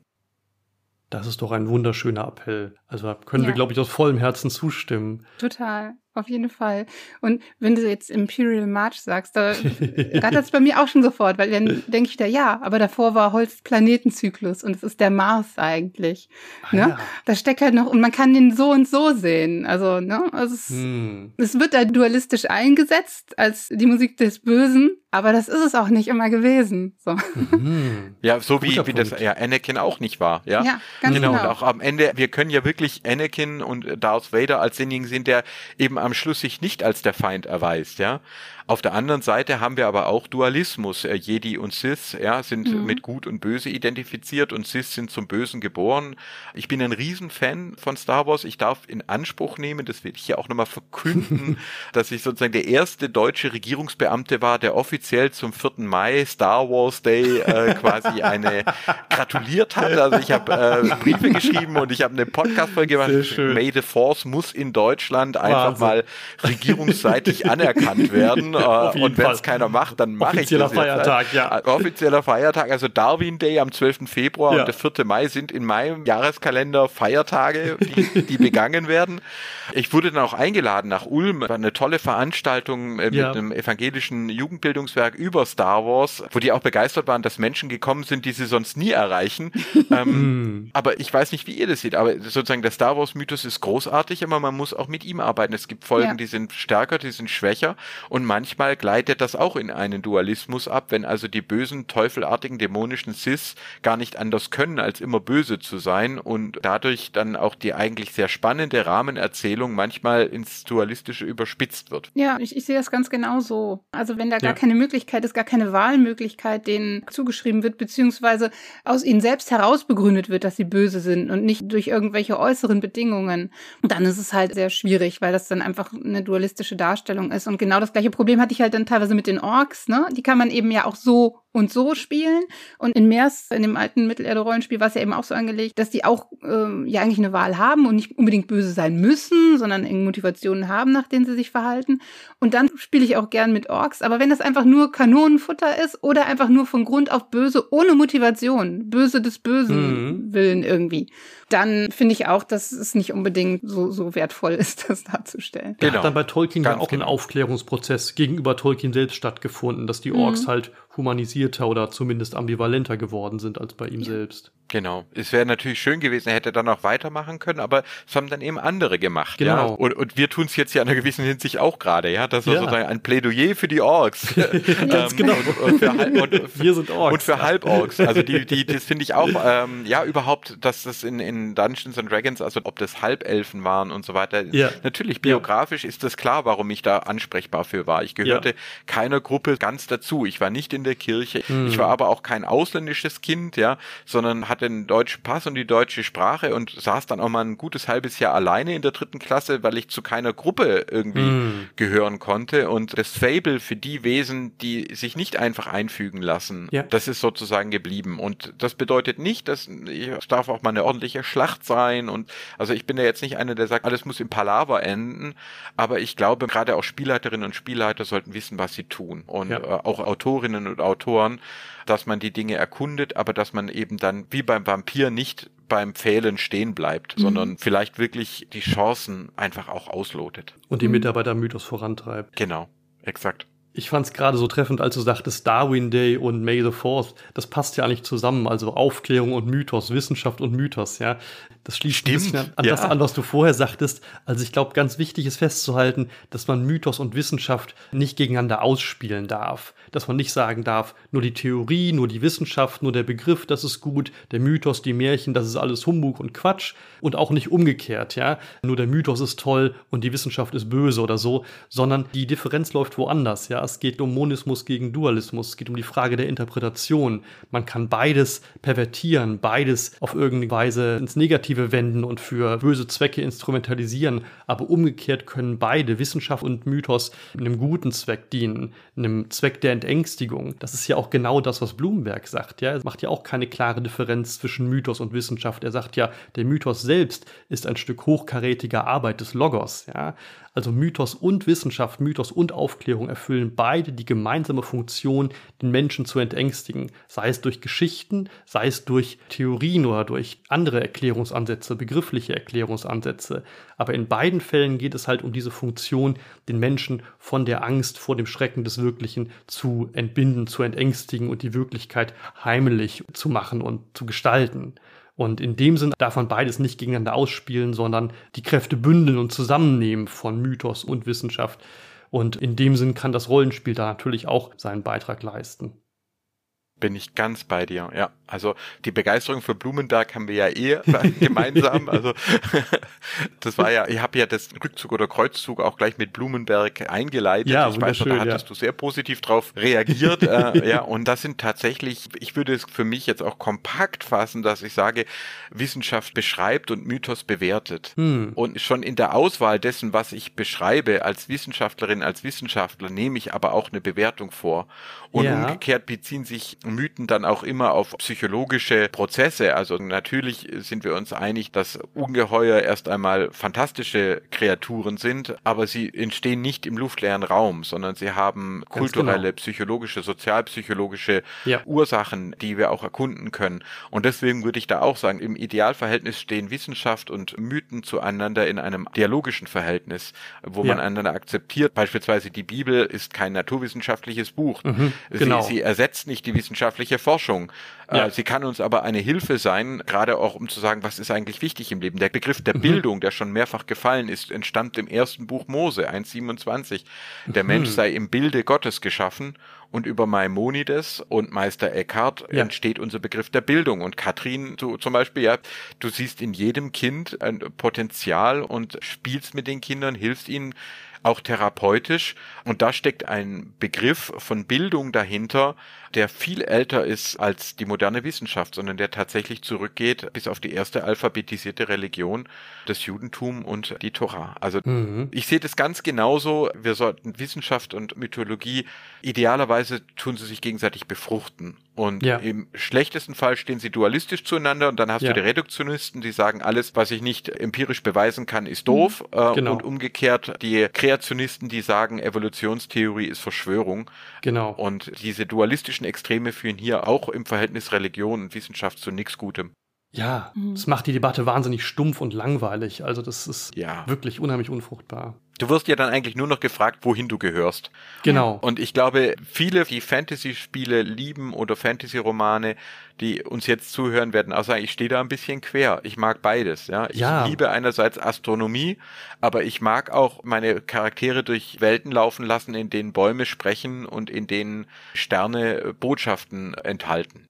Das ist doch ein wunderschöner Appell. Also können ja. wir, glaube ich, aus vollem Herzen zustimmen. Total, auf jeden Fall. Und wenn du jetzt Imperial March sagst, da rattert es bei mir auch schon sofort, weil dann denke ich da, ja, aber davor war Holz Planetenzyklus und es ist der Mars eigentlich. Ah, ne? Ja. Da steckt halt noch, und man kann den so und so sehen. Also, ne, also es, hm. es wird da dualistisch eingesetzt als die Musik des Bösen aber das ist es auch nicht immer gewesen. So. Mhm. Ja, so wie, wie das ja Anakin auch nicht war. Ja, ja ganz genau. genau. Und auch am Ende, wir können ja wirklich Anakin und Darth Vader als denjenigen sehen, der eben am Schluss sich nicht als der Feind erweist. Ja, auf der anderen Seite haben wir aber auch Dualismus. Äh, Jedi und Sith ja, sind mhm. mit Gut und Böse identifiziert und Sith sind zum Bösen geboren. Ich bin ein Riesenfan von Star Wars. Ich darf in Anspruch nehmen, das will ich ja auch nochmal verkünden, dass ich sozusagen der erste deutsche Regierungsbeamte war, der offiziell zum 4. Mai Star Wars Day äh, quasi eine gratuliert hat. Also ich habe äh, Briefe geschrieben und ich habe eine Podcast-Folge gemacht. May the Force muss in Deutschland einfach Wahnsinn. mal regierungsseitig anerkannt werden. Äh, und wenn es keiner macht, dann mache ich das. Offizieller Feiertag, jetzt. ja. Äh, offizieller Feiertag, also Darwin Day am 12. Februar ja. und der 4. Mai sind in meinem Jahreskalender Feiertage, die, die begangen werden. Ich wurde dann auch eingeladen nach Ulm, war eine tolle Veranstaltung äh, mit ja. einem evangelischen Jugendbildungswerk über Star Wars, wo die auch begeistert waren, dass Menschen gekommen sind, die sie sonst nie erreichen. ähm, hm. aber ich weiß nicht, wie ihr das seht, aber sozusagen der Star Wars Mythos ist großartig, aber man muss auch mit ihm arbeiten. Es gibt Folgen, ja. die sind stärker, die sind schwächer und manchmal gleitet das auch in einen Dualismus ab, wenn also die bösen, teufelartigen, dämonischen Sis gar nicht anders können, als immer böse zu sein und dadurch dann auch die eigentlich sehr spannende Rahmenerzählung Erzählung manchmal ins Dualistische überspitzt wird. Ja, ich, ich sehe das ganz genau so. Also wenn da gar ja. keine Möglichkeit ist, gar keine Wahlmöglichkeit denen zugeschrieben wird, beziehungsweise aus ihnen selbst heraus begründet wird, dass sie böse sind und nicht durch irgendwelche äußeren Bedingungen, dann ist es halt sehr schwierig, weil das dann einfach eine dualistische Darstellung ist. Und genau das gleiche Problem hatte ich halt dann teilweise mit den Orks, ne? Die kann man eben ja auch so und so spielen. Und in Meers, in dem alten Mittelerde-Rollenspiel, war es ja eben auch so angelegt, dass die auch ähm, ja eigentlich eine Wahl haben und nicht unbedingt böse sein müssen, sondern irgendwie Motivationen haben, nach denen sie sich verhalten. Und dann spiele ich auch gern mit Orks. Aber wenn das einfach nur Kanonenfutter ist oder einfach nur von Grund auf böse, ohne Motivation, böse des Bösen mhm. willen irgendwie, dann finde ich auch, dass es nicht unbedingt so, so wertvoll ist, das darzustellen. Genau. Hat dann bei Tolkien Ganz ja auch genau. ein Aufklärungsprozess gegenüber Tolkien selbst stattgefunden, dass die Orks mhm. halt humanisierter oder zumindest ambivalenter geworden sind als bei ihm ja. selbst. Genau. Es wäre natürlich schön gewesen, er hätte dann auch weitermachen können, aber es haben dann eben andere gemacht. Genau. Ja? Und, und wir tun es jetzt ja in einer gewissen Hinsicht auch gerade, ja. Das ist ja. sozusagen ein Plädoyer für die Orks. Ganz ähm, genau. Und, und, für Halb, und, wir sind Orks. Und für Halborks. Also die, die, das finde ich auch, ähm, ja, überhaupt, dass das in, in Dungeons and Dragons, also ob das Halbelfen waren und so weiter. Ja. Natürlich, biografisch ja. ist das klar, warum ich da ansprechbar für war. Ich gehörte ja. keiner Gruppe ganz dazu. Ich war nicht in der Kirche. Mhm. Ich war aber auch kein ausländisches Kind, ja, sondern hatte den deutschen Pass und die deutsche Sprache und saß dann auch mal ein gutes halbes Jahr alleine in der dritten Klasse, weil ich zu keiner Gruppe irgendwie mm. gehören konnte. Und das Fable für die Wesen, die sich nicht einfach einfügen lassen, ja. das ist sozusagen geblieben. Und das bedeutet nicht, dass es darf auch mal eine ordentliche Schlacht sein. Und also ich bin ja jetzt nicht einer, der sagt, alles muss im Palaver enden. Aber ich glaube, gerade auch Spielleiterinnen und Spielleiter sollten wissen, was sie tun. Und ja. äh, auch Autorinnen und Autoren dass man die Dinge erkundet, aber dass man eben dann wie beim Vampir nicht beim Pfählen stehen bleibt, mhm. sondern vielleicht wirklich die Chancen einfach auch auslotet. Und die Mitarbeitermythos vorantreibt. Genau, exakt. Ich fand es gerade so treffend, als du sagtest Darwin Day und May the Fourth. Das passt ja eigentlich zusammen. Also Aufklärung und Mythos, Wissenschaft und Mythos, ja. Das schließt Stimmt, ein bisschen an, ja. das an, was du vorher sagtest. Also ich glaube, ganz wichtig ist festzuhalten, dass man Mythos und Wissenschaft nicht gegeneinander ausspielen darf. Dass man nicht sagen darf, nur die Theorie, nur die Wissenschaft, nur der Begriff, das ist gut, der Mythos, die Märchen, das ist alles Humbug und Quatsch. Und auch nicht umgekehrt, ja. Nur der Mythos ist toll und die Wissenschaft ist böse oder so, sondern die Differenz läuft woanders, ja. Es geht um Monismus gegen Dualismus, es geht um die Frage der Interpretation. Man kann beides pervertieren, beides auf irgendeine Weise ins Negative wenden und für böse Zwecke instrumentalisieren, aber umgekehrt können beide, Wissenschaft und Mythos, einem guten Zweck dienen, einem Zweck der Entängstigung. Das ist ja auch genau das, was Blumenberg sagt, ja. Er macht ja auch keine klare Differenz zwischen Mythos und Wissenschaft. Er sagt ja, der Mythos selbst ist ein Stück hochkarätiger Arbeit des Logos, ja. Also Mythos und Wissenschaft, Mythos und Aufklärung erfüllen beide die gemeinsame Funktion, den Menschen zu entängstigen, sei es durch Geschichten, sei es durch Theorien oder durch andere Erklärungsansätze, begriffliche Erklärungsansätze. Aber in beiden Fällen geht es halt um diese Funktion, den Menschen von der Angst vor dem Schrecken des Wirklichen zu entbinden, zu entängstigen und die Wirklichkeit heimlich zu machen und zu gestalten. Und in dem Sinn darf man beides nicht gegeneinander ausspielen, sondern die Kräfte bündeln und zusammennehmen von Mythos und Wissenschaft. Und in dem Sinn kann das Rollenspiel da natürlich auch seinen Beitrag leisten. Bin ich ganz bei dir, ja. Also die Begeisterung für Blumenberg haben wir ja eh gemeinsam. Also das war ja, ich habe ja das Rückzug oder Kreuzzug auch gleich mit Blumenberg eingeleitet. Ja, ich weiß noch, da hattest ja. du sehr positiv drauf reagiert. äh, ja, und das sind tatsächlich, ich würde es für mich jetzt auch kompakt fassen, dass ich sage, Wissenschaft beschreibt und Mythos bewertet. Hm. Und schon in der Auswahl dessen, was ich beschreibe als Wissenschaftlerin, als Wissenschaftler, nehme ich aber auch eine Bewertung vor. Und ja. umgekehrt beziehen sich Mythen dann auch immer auf psychologische Prozesse. Also natürlich sind wir uns einig, dass Ungeheuer erst einmal fantastische Kreaturen sind, aber sie entstehen nicht im luftleeren Raum, sondern sie haben Ganz kulturelle, genau. psychologische, sozialpsychologische ja. Ursachen, die wir auch erkunden können. Und deswegen würde ich da auch sagen, im Idealverhältnis stehen Wissenschaft und Mythen zueinander in einem dialogischen Verhältnis, wo ja. man einander akzeptiert. Beispielsweise die Bibel ist kein naturwissenschaftliches Buch. Mhm, genau. sie, sie ersetzt nicht die wissenschaftliche Forschung. Äh, ja. Sie kann uns aber eine Hilfe sein, gerade auch um zu sagen, was ist eigentlich wichtig im Leben. Der Begriff der mhm. Bildung, der schon mehrfach gefallen ist, entstammt im ersten Buch Mose 1.27. Der mhm. Mensch sei im Bilde Gottes geschaffen und über Maimonides und Meister Eckhart ja. entsteht unser Begriff der Bildung. Und Katrin, du zum Beispiel, ja, du siehst in jedem Kind ein Potenzial und spielst mit den Kindern, hilfst ihnen auch therapeutisch. Und da steckt ein Begriff von Bildung dahinter, der viel älter ist als die moderne Wissenschaft, sondern der tatsächlich zurückgeht bis auf die erste alphabetisierte Religion, das Judentum und die Torah. Also mhm. ich sehe das ganz genauso. Wir sollten Wissenschaft und Mythologie idealerweise tun sie sich gegenseitig befruchten. Und ja. im schlechtesten Fall stehen sie dualistisch zueinander und dann hast ja. du die Reduktionisten, die sagen, alles, was ich nicht empirisch beweisen kann, ist doof. Mhm. Genau. Und umgekehrt die Kreationisten, die sagen, Evolutionstheorie ist Verschwörung. Genau. Und diese dualistischen Extreme führen hier auch im Verhältnis Religion und Wissenschaft zu nichts Gutem. Ja, mhm. das macht die Debatte wahnsinnig stumpf und langweilig. Also das ist ja. wirklich unheimlich unfruchtbar. Du wirst ja dann eigentlich nur noch gefragt, wohin du gehörst. Genau. Und ich glaube, viele, die Fantasy-Spiele lieben oder Fantasy-Romane, die uns jetzt zuhören, werden auch sagen, ich stehe da ein bisschen quer. Ich mag beides. Ja, ich ja. liebe einerseits Astronomie, aber ich mag auch meine Charaktere durch Welten laufen lassen, in denen Bäume sprechen und in denen Sterne Botschaften enthalten.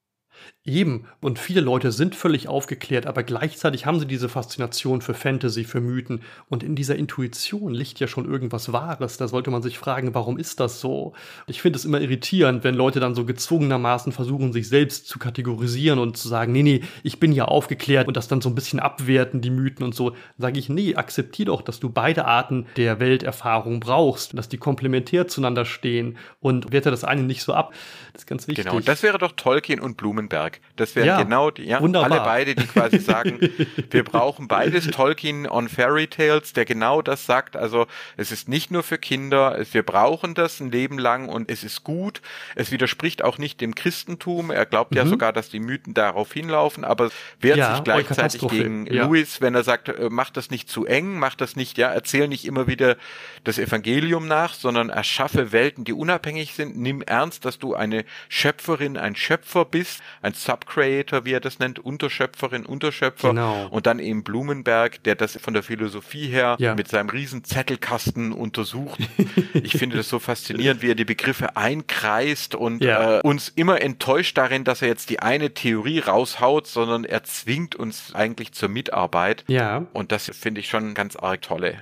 Eben, und viele Leute sind völlig aufgeklärt, aber gleichzeitig haben sie diese Faszination für Fantasy, für Mythen. Und in dieser Intuition liegt ja schon irgendwas Wahres. Da sollte man sich fragen, warum ist das so? Ich finde es immer irritierend, wenn Leute dann so gezwungenermaßen versuchen, sich selbst zu kategorisieren und zu sagen, nee, nee, ich bin ja aufgeklärt und das dann so ein bisschen abwerten, die Mythen und so. Sage ich, nee, akzeptier doch, dass du beide Arten der Welterfahrung brauchst, dass die komplementär zueinander stehen und werte das eine nicht so ab. Das ist ganz wichtig. Genau, das wäre doch Tolkien und Blumenberg. Das wären ja, genau die, ja, wunderbar. alle beide, die quasi sagen, wir brauchen beides. Tolkien on Fairy Tales, der genau das sagt. Also es ist nicht nur für Kinder, wir brauchen das ein Leben lang und es ist gut. Es widerspricht auch nicht dem Christentum. Er glaubt mhm. ja sogar, dass die Mythen darauf hinlaufen, aber wehrt ja, sich gleichzeitig gegen ja. Louis, wenn er sagt, äh, mach das nicht zu eng, mach das nicht, ja, erzähl nicht immer wieder das Evangelium nach, sondern erschaffe Welten, die unabhängig sind. Nimm ernst, dass du eine Schöpferin, ein Schöpfer bist, ein Subcreator, wie er das nennt, Unterschöpferin, Unterschöpfer. Genau. Und dann eben Blumenberg, der das von der Philosophie her ja. mit seinem riesen Zettelkasten untersucht. ich finde das so faszinierend, wie er die Begriffe einkreist und ja. äh, uns immer enttäuscht darin, dass er jetzt die eine Theorie raushaut, sondern er zwingt uns eigentlich zur Mitarbeit. Ja. Und das finde ich schon ganz arg tolle.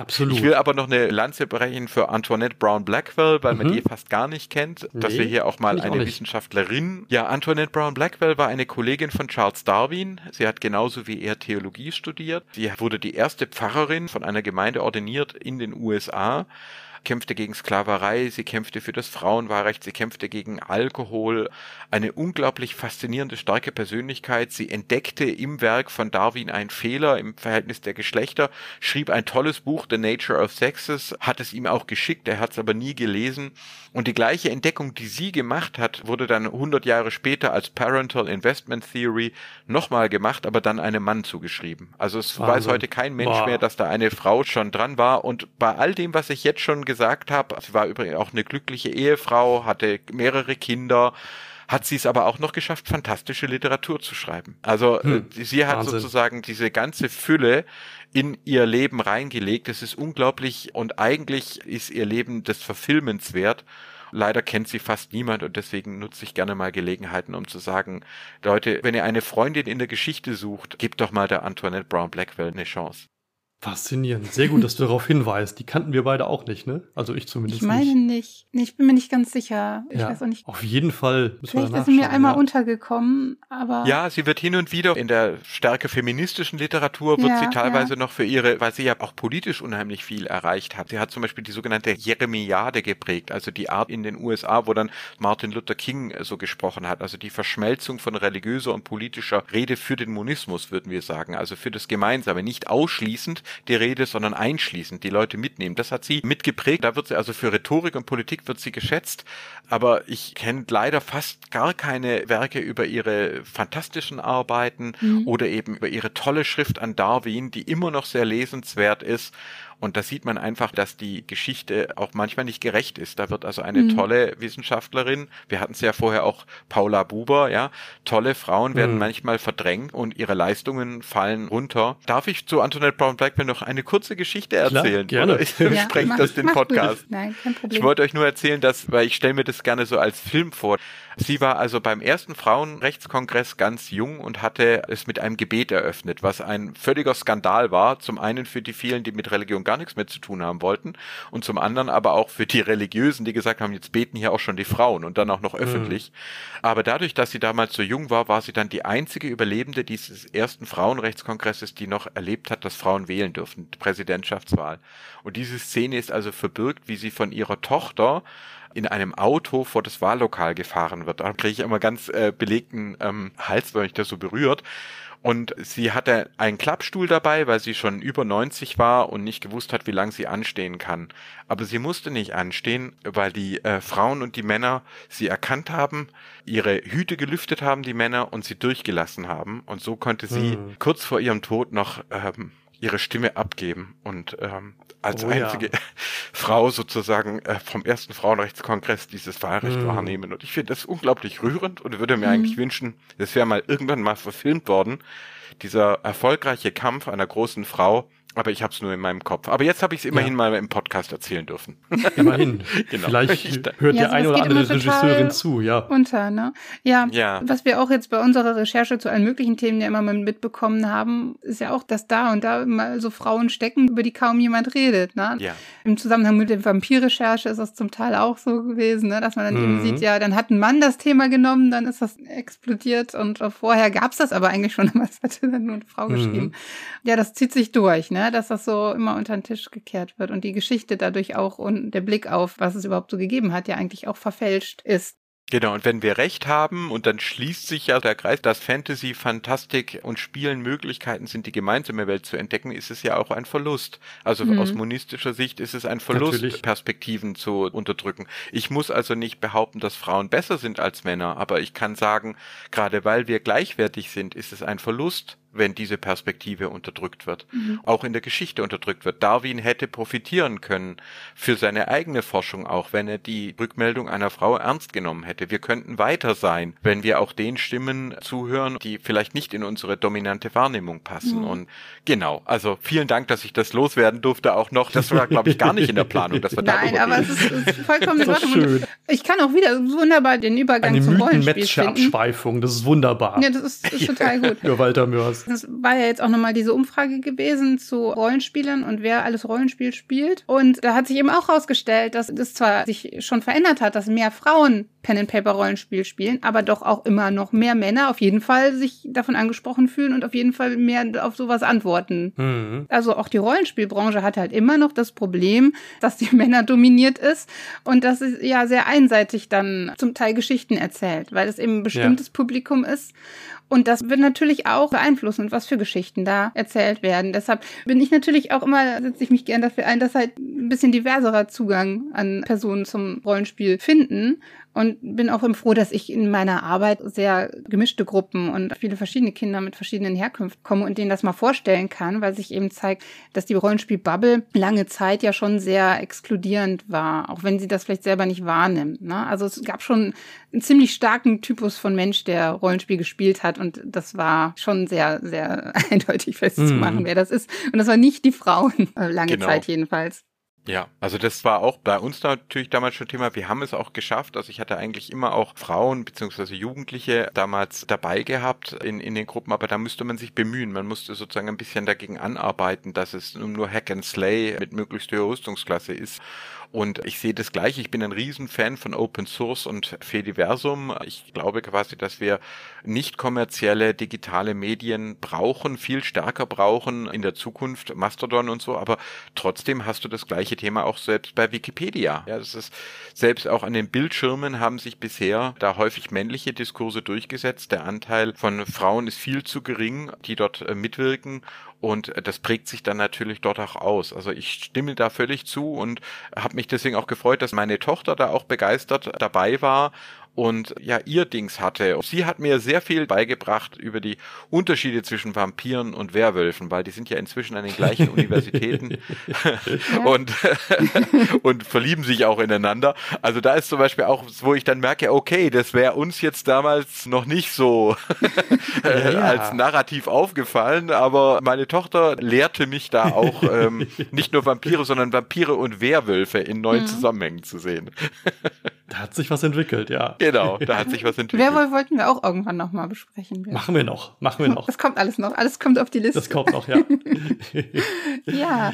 Absolut. Ich will aber noch eine Lanze brechen für Antoinette Brown Blackwell, weil mhm. man die fast gar nicht kennt, nee, dass wir hier auch mal eine auch Wissenschaftlerin. Ja, Antoinette Brown Blackwell war eine Kollegin von Charles Darwin. Sie hat genauso wie er Theologie studiert. Sie wurde die erste Pfarrerin von einer Gemeinde ordiniert in den USA kämpfte gegen Sklaverei, sie kämpfte für das Frauenwahlrecht, sie kämpfte gegen Alkohol. Eine unglaublich faszinierende, starke Persönlichkeit. Sie entdeckte im Werk von Darwin einen Fehler im Verhältnis der Geschlechter, schrieb ein tolles Buch, The Nature of Sexes, hat es ihm auch geschickt, er hat es aber nie gelesen. Und die gleiche Entdeckung, die sie gemacht hat, wurde dann 100 Jahre später als Parental Investment Theory nochmal gemacht, aber dann einem Mann zugeschrieben. Also es Wahnsinn. weiß heute kein Mensch Boah. mehr, dass da eine Frau schon dran war. Und bei all dem, was ich jetzt schon gesagt habe. Sie war übrigens auch eine glückliche Ehefrau, hatte mehrere Kinder, hat sie es aber auch noch geschafft, fantastische Literatur zu schreiben. Also hm, äh, sie hat Wahnsinn. sozusagen diese ganze Fülle in ihr Leben reingelegt. Es ist unglaublich und eigentlich ist ihr Leben des Verfilmens wert. Leider kennt sie fast niemand und deswegen nutze ich gerne mal Gelegenheiten, um zu sagen, Leute, wenn ihr eine Freundin in der Geschichte sucht, gebt doch mal der Antoinette Brown Blackwell eine Chance. Faszinierend. Sehr gut, dass du darauf hinweist. Die kannten wir beide auch nicht, ne? Also ich zumindest nicht. Ich meine nicht. nicht. Ich bin mir nicht ganz sicher. Ich ja, weiß auch nicht. Auf jeden Fall müssen Vielleicht wir ist sie mir einmal ja. untergekommen, aber. Ja, sie wird hin und wieder in der stärke feministischen Literatur wird ja, sie teilweise noch für ihre, weil sie ja auch politisch unheimlich viel erreicht hat. Sie hat zum Beispiel die sogenannte Jeremiade geprägt, also die Art in den USA, wo dann Martin Luther King so gesprochen hat, also die Verschmelzung von religiöser und politischer Rede für den Monismus, würden wir sagen, also für das Gemeinsame, nicht ausschließend, die Rede, sondern einschließend, die Leute mitnehmen. Das hat sie mitgeprägt. Da wird sie also für Rhetorik und Politik wird sie geschätzt. Aber ich kenne leider fast gar keine Werke über ihre fantastischen Arbeiten mhm. oder eben über ihre tolle Schrift an Darwin, die immer noch sehr lesenswert ist und da sieht man einfach, dass die Geschichte auch manchmal nicht gerecht ist. Da wird also eine mhm. tolle Wissenschaftlerin, wir hatten es ja vorher auch Paula Buber, ja, tolle Frauen werden mhm. manchmal verdrängt und ihre Leistungen fallen runter. Darf ich zu Antoinette Brown Blackman noch eine kurze Geschichte erzählen? Klar, gerne. Oder ich ja, spreng das den Podcast. Nein, kein Problem. Ich wollte euch nur erzählen, dass, weil ich stelle mir das gerne so als Film vor. Sie war also beim ersten Frauenrechtskongress ganz jung und hatte es mit einem Gebet eröffnet, was ein völliger Skandal war. Zum einen für die vielen, die mit Religion gar nichts mehr zu tun haben wollten und zum anderen aber auch für die Religiösen, die gesagt haben, jetzt beten hier auch schon die Frauen und dann auch noch öffentlich. Mhm. Aber dadurch, dass sie damals so jung war, war sie dann die einzige Überlebende dieses ersten Frauenrechtskongresses, die noch erlebt hat, dass Frauen wählen dürfen, Präsidentschaftswahl. Und diese Szene ist also verbirgt, wie sie von ihrer Tochter in einem Auto vor das Wahllokal gefahren wird. Da kriege ich immer ganz äh, belegten ähm, Hals, wenn ich das so berührt. Und sie hatte einen Klappstuhl dabei, weil sie schon über 90 war und nicht gewusst hat, wie lange sie anstehen kann. Aber sie musste nicht anstehen, weil die äh, Frauen und die Männer sie erkannt haben, ihre Hüte gelüftet haben, die Männer, und sie durchgelassen haben. Und so konnte sie mhm. kurz vor ihrem Tod noch ähm, ihre Stimme abgeben und ähm, als oh, einzige ja. Frau sozusagen äh, vom ersten Frauenrechtskongress dieses Wahlrecht mm. wahrnehmen. Und ich finde das unglaublich rührend und würde mir mm. eigentlich wünschen, es wäre mal irgendwann mal verfilmt worden, dieser erfolgreiche Kampf einer großen Frau aber ich habe es nur in meinem Kopf. Aber jetzt habe ich es immerhin ja. mal im Podcast erzählen dürfen. Immerhin. genau. Vielleicht hört ja, der eine oder andere Regisseurin zu, ja. Unter, ne? Ja, ja. Was wir auch jetzt bei unserer Recherche zu allen möglichen Themen ja immer mal mitbekommen haben, ist ja auch, dass da und da mal so Frauen stecken, über die kaum jemand redet, ne? Ja. Im Zusammenhang mit der Vampirrecherche ist das zum Teil auch so gewesen, ne? Dass man dann mhm. eben sieht, ja, dann hat ein Mann das Thema genommen, dann ist das explodiert und vorher gab's das aber eigentlich schon, aber es hatte dann nur eine Frau mhm. geschrieben. Ja, das zieht sich durch, ne? Dass das so immer unter den Tisch gekehrt wird und die Geschichte dadurch auch und der Blick auf, was es überhaupt so gegeben hat, ja eigentlich auch verfälscht ist. Genau, und wenn wir recht haben, und dann schließt sich ja der Kreis, dass Fantasy, Fantastik und Spielen Möglichkeiten sind, die gemeinsame Welt zu entdecken, ist es ja auch ein Verlust. Also mhm. aus monistischer Sicht ist es ein Verlust, Natürlich. Perspektiven zu unterdrücken. Ich muss also nicht behaupten, dass Frauen besser sind als Männer, aber ich kann sagen, gerade weil wir gleichwertig sind, ist es ein Verlust, wenn diese Perspektive unterdrückt wird, mhm. auch in der Geschichte unterdrückt wird. Darwin hätte profitieren können für seine eigene Forschung auch, wenn er die Rückmeldung einer Frau ernst genommen hätte. Wir könnten weiter sein, wenn wir auch den Stimmen zuhören, die vielleicht nicht in unsere dominante Wahrnehmung passen. Mhm. Und genau, also vielen Dank, dass ich das loswerden durfte auch noch. Das war, glaube ich, gar nicht in der Planung, dass wir Nein, aber es ist, es ist vollkommen in Ordnung. Ich kann auch wieder wunderbar den Übergang Eine zum Rollenspiel finden. Abschweifung, das ist wunderbar. Ja, das ist, ist total gut. Für Walter Mörs. Das war ja jetzt auch nochmal diese Umfrage gewesen zu Rollenspielern und wer alles Rollenspiel spielt. Und da hat sich eben auch herausgestellt, dass das zwar sich schon verändert hat, dass mehr Frauen Pen and Paper Rollenspiel spielen, aber doch auch immer noch mehr Männer auf jeden Fall sich davon angesprochen fühlen und auf jeden Fall mehr auf sowas antworten. Mhm. Also auch die Rollenspielbranche hat halt immer noch das Problem, dass die Männer dominiert ist und dass es ja sehr einseitig dann zum Teil Geschichten erzählt, weil es eben ein bestimmtes ja. Publikum ist und das wird natürlich auch beeinflussen, was für Geschichten da erzählt werden. Deshalb bin ich natürlich auch immer, setze ich mich gern dafür ein, dass halt ein bisschen diverserer Zugang an Personen zum Rollenspiel finden und bin auch froh, dass ich in meiner Arbeit sehr gemischte Gruppen und viele verschiedene Kinder mit verschiedenen Herkünften komme und denen das mal vorstellen kann, weil sich eben zeigt, dass die Rollenspiel-Bubble lange Zeit ja schon sehr exkludierend war, auch wenn sie das vielleicht selber nicht wahrnimmt. Ne? Also es gab schon einen ziemlich starken Typus von Mensch, der Rollenspiel gespielt hat und das war schon sehr, sehr eindeutig festzumachen, mm. wer das ist. Und das war nicht die Frauen, lange genau. Zeit jedenfalls. Ja, also das war auch bei uns natürlich damals schon Thema. Wir haben es auch geschafft. Also ich hatte eigentlich immer auch Frauen beziehungsweise Jugendliche damals dabei gehabt in, in den Gruppen, aber da müsste man sich bemühen. Man musste sozusagen ein bisschen dagegen anarbeiten, dass es nur Hack and Slay mit möglichst höherer Rüstungsklasse ist. Und ich sehe das gleiche. Ich bin ein Riesenfan von Open Source und Fediversum. Ich glaube quasi, dass wir nicht kommerzielle digitale Medien brauchen, viel stärker brauchen in der Zukunft, Mastodon und so. Aber trotzdem hast du das gleiche Thema auch selbst bei Wikipedia. Ja, das ist selbst auch an den Bildschirmen haben sich bisher da häufig männliche Diskurse durchgesetzt. Der Anteil von Frauen ist viel zu gering, die dort äh, mitwirken. Und das prägt sich dann natürlich dort auch aus. Also ich stimme da völlig zu und habe mich deswegen auch gefreut, dass meine Tochter da auch begeistert dabei war und ja ihr Dings hatte. Sie hat mir sehr viel beigebracht über die Unterschiede zwischen Vampiren und Werwölfen, weil die sind ja inzwischen an den gleichen Universitäten und und verlieben sich auch ineinander. Also da ist zum Beispiel auch, wo ich dann merke, okay, das wäre uns jetzt damals noch nicht so ja, ja. als Narrativ aufgefallen, aber meine Tochter lehrte mich da auch ähm, nicht nur Vampire, sondern Vampire und Werwölfe in neuen mhm. Zusammenhängen zu sehen. Da hat sich was entwickelt, ja. Genau, da hat sich was entwickelt. Werwolf wollten wir auch irgendwann nochmal besprechen. Machen wir noch, machen wir noch. Das kommt alles noch, alles kommt auf die Liste. Das kommt noch, ja. ja.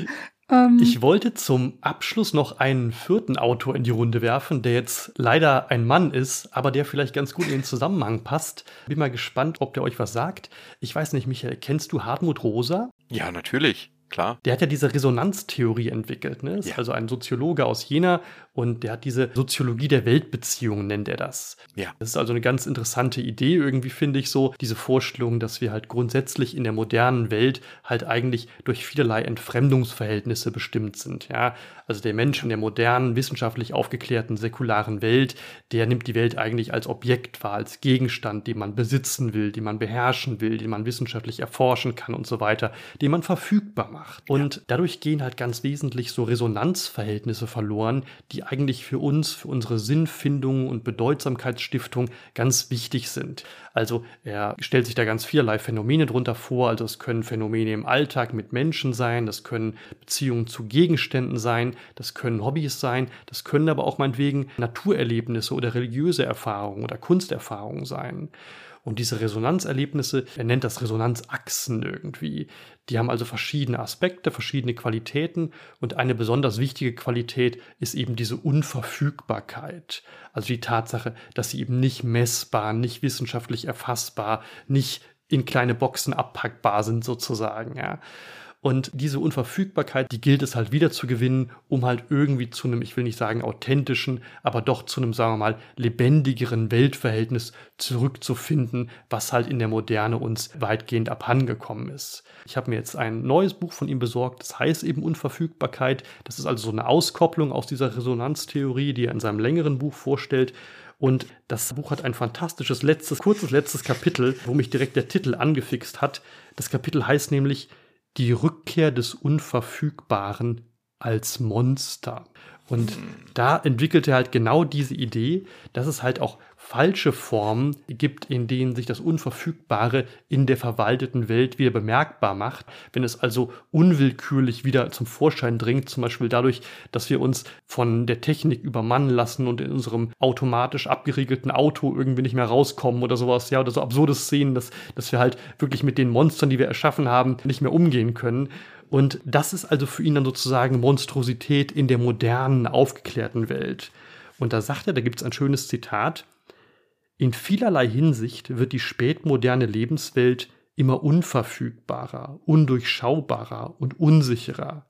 Um, ähm. ich wollte zum Abschluss noch einen vierten Autor in die Runde werfen, der jetzt leider ein Mann ist, aber der vielleicht ganz gut in den Zusammenhang passt. Bin mal gespannt, ob der euch was sagt. Ich weiß nicht, Michael, kennst du Hartmut Rosa? Ja, natürlich klar. Der hat ja diese Resonanztheorie entwickelt. Ne? Ist ja. also ein Soziologe aus Jena und der hat diese Soziologie der Weltbeziehungen, nennt er das. Ja. Das ist also eine ganz interessante Idee, irgendwie finde ich so, diese Vorstellung, dass wir halt grundsätzlich in der modernen Welt halt eigentlich durch vielerlei Entfremdungsverhältnisse bestimmt sind. Ja, also der Mensch in der modernen, wissenschaftlich aufgeklärten, säkularen Welt, der nimmt die Welt eigentlich als Objekt wahr, als Gegenstand, den man besitzen will, den man beherrschen will, den man wissenschaftlich erforschen kann und so weiter, den man verfügbar macht. Und dadurch gehen halt ganz wesentlich so Resonanzverhältnisse verloren, die eigentlich für uns, für unsere Sinnfindung und Bedeutsamkeitsstiftung ganz wichtig sind. Also er stellt sich da ganz vielerlei Phänomene drunter vor. Also es können Phänomene im Alltag mit Menschen sein, das können Beziehungen zu Gegenständen sein, das können Hobbys sein, das können aber auch meinetwegen Naturerlebnisse oder religiöse Erfahrungen oder Kunsterfahrungen sein. Und diese Resonanzerlebnisse, er nennt das Resonanzachsen irgendwie. Die haben also verschiedene Aspekte, verschiedene Qualitäten und eine besonders wichtige Qualität ist eben diese Unverfügbarkeit. Also die Tatsache, dass sie eben nicht messbar, nicht wissenschaftlich erfassbar, nicht in kleine Boxen abpackbar sind sozusagen, ja. Und diese Unverfügbarkeit, die gilt es halt wieder zu gewinnen, um halt irgendwie zu einem, ich will nicht sagen authentischen, aber doch zu einem, sagen wir mal, lebendigeren Weltverhältnis zurückzufinden, was halt in der Moderne uns weitgehend abhandengekommen ist. Ich habe mir jetzt ein neues Buch von ihm besorgt, das heißt eben Unverfügbarkeit. Das ist also so eine Auskopplung aus dieser Resonanztheorie, die er in seinem längeren Buch vorstellt. Und das Buch hat ein fantastisches letztes, kurzes letztes Kapitel, wo mich direkt der Titel angefixt hat. Das Kapitel heißt nämlich die Rückkehr des Unverfügbaren als Monster. Und hm. da entwickelt er halt genau diese Idee, dass es halt auch falsche Formen gibt, in denen sich das Unverfügbare in der verwalteten Welt wieder bemerkbar macht. Wenn es also unwillkürlich wieder zum Vorschein dringt, zum Beispiel dadurch, dass wir uns von der Technik übermannen lassen und in unserem automatisch abgeriegelten Auto irgendwie nicht mehr rauskommen oder sowas, ja, oder so absurde Szenen, dass, dass wir halt wirklich mit den Monstern, die wir erschaffen haben, nicht mehr umgehen können. Und das ist also für ihn dann sozusagen Monstrosität in der modernen, aufgeklärten Welt. Und da sagt er, da gibt es ein schönes Zitat, in vielerlei Hinsicht wird die spätmoderne Lebenswelt immer unverfügbarer, undurchschaubarer und unsicherer.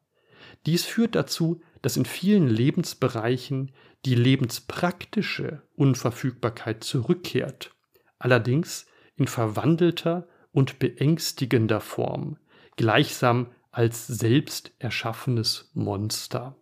Dies führt dazu, dass in vielen Lebensbereichen die lebenspraktische Unverfügbarkeit zurückkehrt, allerdings in verwandelter und beängstigender Form, gleichsam als selbst erschaffenes Monster.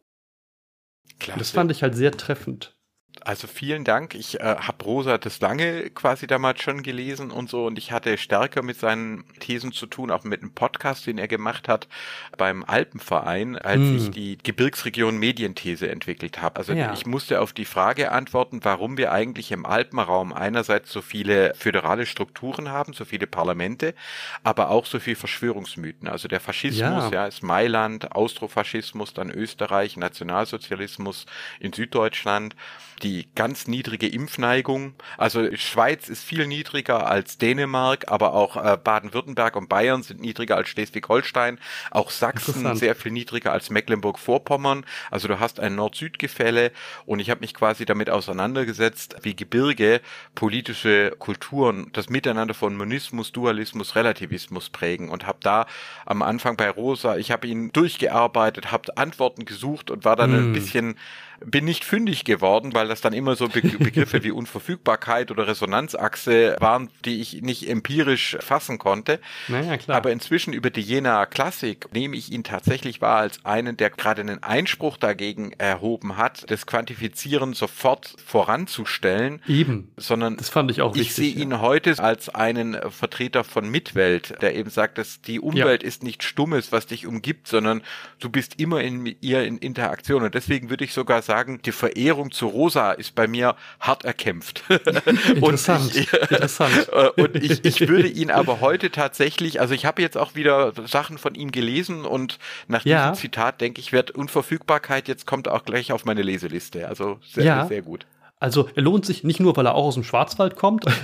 Klasse. Das fand ich halt sehr treffend. Also vielen Dank. Ich äh, habe Rosa das lange quasi damals schon gelesen und so und ich hatte stärker mit seinen Thesen zu tun, auch mit einem Podcast, den er gemacht hat beim Alpenverein, als hm. ich die Gebirgsregion Medienthese entwickelt habe. Also ja. ich musste auf die Frage antworten, warum wir eigentlich im Alpenraum einerseits so viele föderale Strukturen haben, so viele Parlamente, aber auch so viel Verschwörungsmythen. Also der Faschismus, ja, ja ist Mailand, Austrofaschismus, dann Österreich, Nationalsozialismus in Süddeutschland die ganz niedrige Impfneigung. Also Schweiz ist viel niedriger als Dänemark, aber auch äh, Baden-Württemberg und Bayern sind niedriger als Schleswig-Holstein. Auch Sachsen sehr viel niedriger als Mecklenburg-Vorpommern. Also du hast ein Nord-Süd-Gefälle und ich habe mich quasi damit auseinandergesetzt, wie Gebirge politische Kulturen, das Miteinander von Monismus, Dualismus, Relativismus prägen und habe da am Anfang bei Rosa, ich habe ihn durchgearbeitet, habe Antworten gesucht und war dann mm. ein hm. bisschen bin nicht fündig geworden, weil das dann immer so Begriffe wie Unverfügbarkeit oder Resonanzachse waren, die ich nicht empirisch fassen konnte. Naja, klar. Aber inzwischen über die Jena Klassik nehme ich ihn tatsächlich wahr als einen, der gerade einen Einspruch dagegen erhoben hat, das Quantifizieren sofort voranzustellen. Eben. Sondern das fand ich auch wichtig. Ich sehe ihn heute als einen Vertreter von Mitwelt, der eben sagt, dass die Umwelt ja. ist nicht Stummes, was dich umgibt, sondern du bist immer in ihr in Interaktion. Und deswegen würde ich sogar sagen, die Verehrung zu Rosa ist bei mir hart erkämpft. Interessant. und ich, interessant. und ich, ich würde ihn aber heute tatsächlich, also ich habe jetzt auch wieder Sachen von ihm gelesen und nach ja. diesem Zitat denke ich, wird Unverfügbarkeit jetzt kommt auch gleich auf meine Leseliste. Also sehr, ja. sehr gut. Also er lohnt sich nicht nur, weil er auch aus dem Schwarzwald kommt.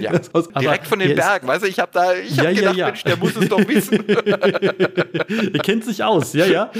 Ja, direkt von den Bergen. Weißt du, ich habe da, ich ja, gedacht, ja, Mensch, der muss es doch wissen. er kennt sich aus, ja, ja.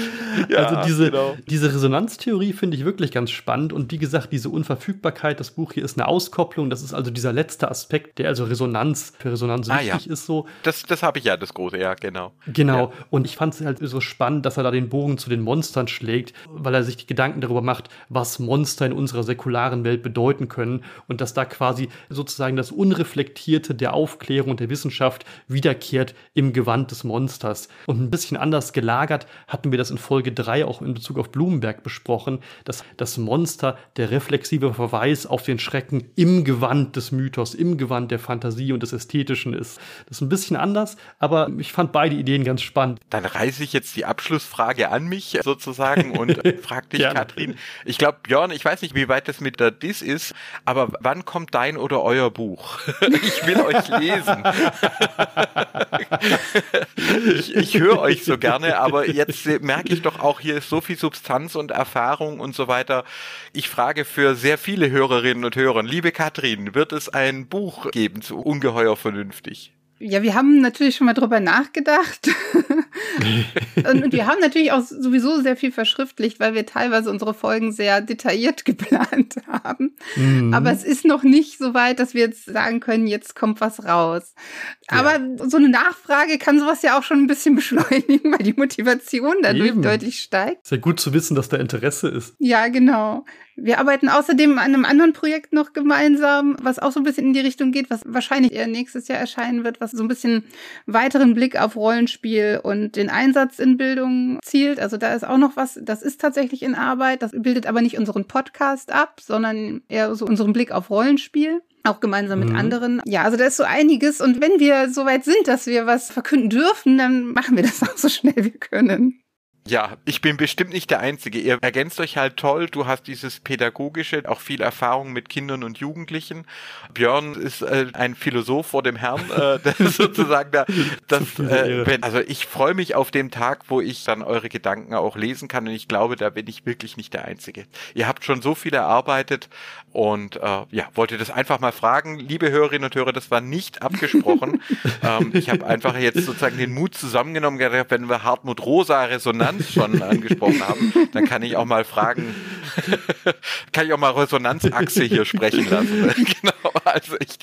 also diese, genau. diese Resonanztheorie finde ich wirklich ganz spannend. Und wie gesagt, diese Unverfügbarkeit, das Buch hier ist eine Auskopplung. Das ist also dieser letzte Aspekt, der also Resonanz für Resonanz ah, wichtig ist. So. Das, das habe ich ja, das große, ja, genau. Genau. Und ich fand es halt so spannend, dass er da den Bogen zu den Monstern schlägt, weil er sich die Gedanken darüber macht, was Monster in unserer säkularen Welt bedeuten können und dass da quasi sozusagen das Unreflektierte der Aufklärung und der Wissenschaft wiederkehrt im Gewand des Monsters. Und ein bisschen anders gelagert hatten wir das in Folge 3 auch in Bezug auf Blumenberg besprochen, dass das Monster der reflexive Verweis auf den Schrecken im Gewand des Mythos, im Gewand der Fantasie und des Ästhetischen ist. Das ist ein bisschen anders, aber ich fand beide Ideen ganz spannend. Dann reiße ich jetzt die Abschlussfrage an mich sozusagen und frag dich, Katrin. Ich glaube, Björn, ich weiß nicht, wie weit das mit der Dis ist, aber wann kommt dein oder euer Buch? ich will euch lesen. ich, ich höre euch so gerne, aber jetzt merke ich doch auch, hier ist so viel Substanz und Erfahrung und so weiter. Ich frage für sehr viele Hörerinnen und Hörer, liebe Katrin, wird es ein Buch geben zu Ungeheuer vernünftig? Ja, wir haben natürlich schon mal drüber nachgedacht. und, und, wir haben natürlich auch sowieso sehr viel verschriftlicht, weil wir teilweise unsere Folgen sehr detailliert geplant haben. Mhm. Aber es ist noch nicht so weit, dass wir jetzt sagen können, jetzt kommt was raus. Aber ja. so eine Nachfrage kann sowas ja auch schon ein bisschen beschleunigen, weil die Motivation dadurch Eben. deutlich steigt. Sehr gut zu wissen, dass da Interesse ist. Ja, genau. Wir arbeiten außerdem an einem anderen Projekt noch gemeinsam, was auch so ein bisschen in die Richtung geht, was wahrscheinlich eher nächstes Jahr erscheinen wird, was so ein bisschen weiteren Blick auf Rollenspiel und den Einsatz in Bildung zielt. Also da ist auch noch was, das ist tatsächlich in Arbeit. Das bildet aber nicht unseren Podcast ab, sondern eher so unseren Blick auf Rollenspiel auch gemeinsam mit mhm. anderen. Ja, also da ist so einiges. Und wenn wir so weit sind, dass wir was verkünden dürfen, dann machen wir das auch so schnell wir können. Ja, ich bin bestimmt nicht der Einzige. Ihr ergänzt euch halt toll. Du hast dieses pädagogische, auch viel Erfahrung mit Kindern und Jugendlichen. Björn ist äh, ein Philosoph vor dem Herrn, äh, das sozusagen da. Das, äh, wenn, also ich freue mich auf den Tag, wo ich dann eure Gedanken auch lesen kann. Und ich glaube, da bin ich wirklich nicht der Einzige. Ihr habt schon so viel erarbeitet und äh, ja, wollte das einfach mal fragen, liebe Hörerinnen und Hörer, das war nicht abgesprochen. ähm, ich habe einfach jetzt sozusagen den Mut zusammengenommen, wenn wir Hartmut Rosa Resonanz schon angesprochen haben, dann kann ich auch mal fragen, kann ich auch mal Resonanzachse hier sprechen lassen. genau, also ich.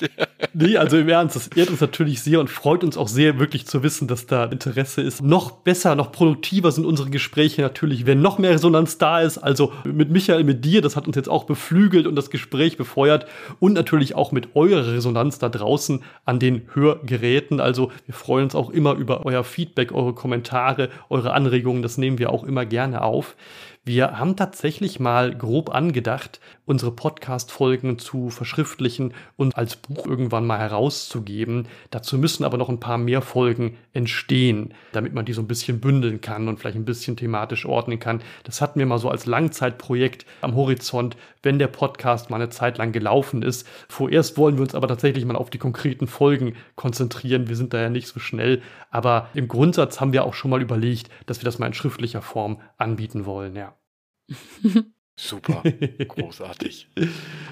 nee, also im Ernst, das ehrt uns natürlich sehr und freut uns auch sehr, wirklich zu wissen, dass da Interesse ist. Noch besser, noch produktiver sind unsere Gespräche natürlich, wenn noch mehr Resonanz da ist. Also mit Michael, mit dir, das hat uns jetzt auch beflügelt und das Gespräch befeuert und natürlich auch mit eurer Resonanz da draußen an den Hörgeräten. Also wir freuen uns auch immer über euer Feedback, eure Kommentare, eure Anregungen. Das nehmen wir auch immer gerne auf. Wir haben tatsächlich mal grob angedacht, unsere Podcast-Folgen zu verschriftlichen und als Buch irgendwann mal herauszugeben. Dazu müssen aber noch ein paar mehr Folgen entstehen, damit man die so ein bisschen bündeln kann und vielleicht ein bisschen thematisch ordnen kann. Das hatten wir mal so als Langzeitprojekt am Horizont, wenn der Podcast mal eine Zeit lang gelaufen ist. Vorerst wollen wir uns aber tatsächlich mal auf die konkreten Folgen konzentrieren. Wir sind da ja nicht so schnell, aber im Grundsatz haben wir auch schon mal überlegt, dass wir das mal in schriftlicher Form anbieten wollen, ja. Super, großartig.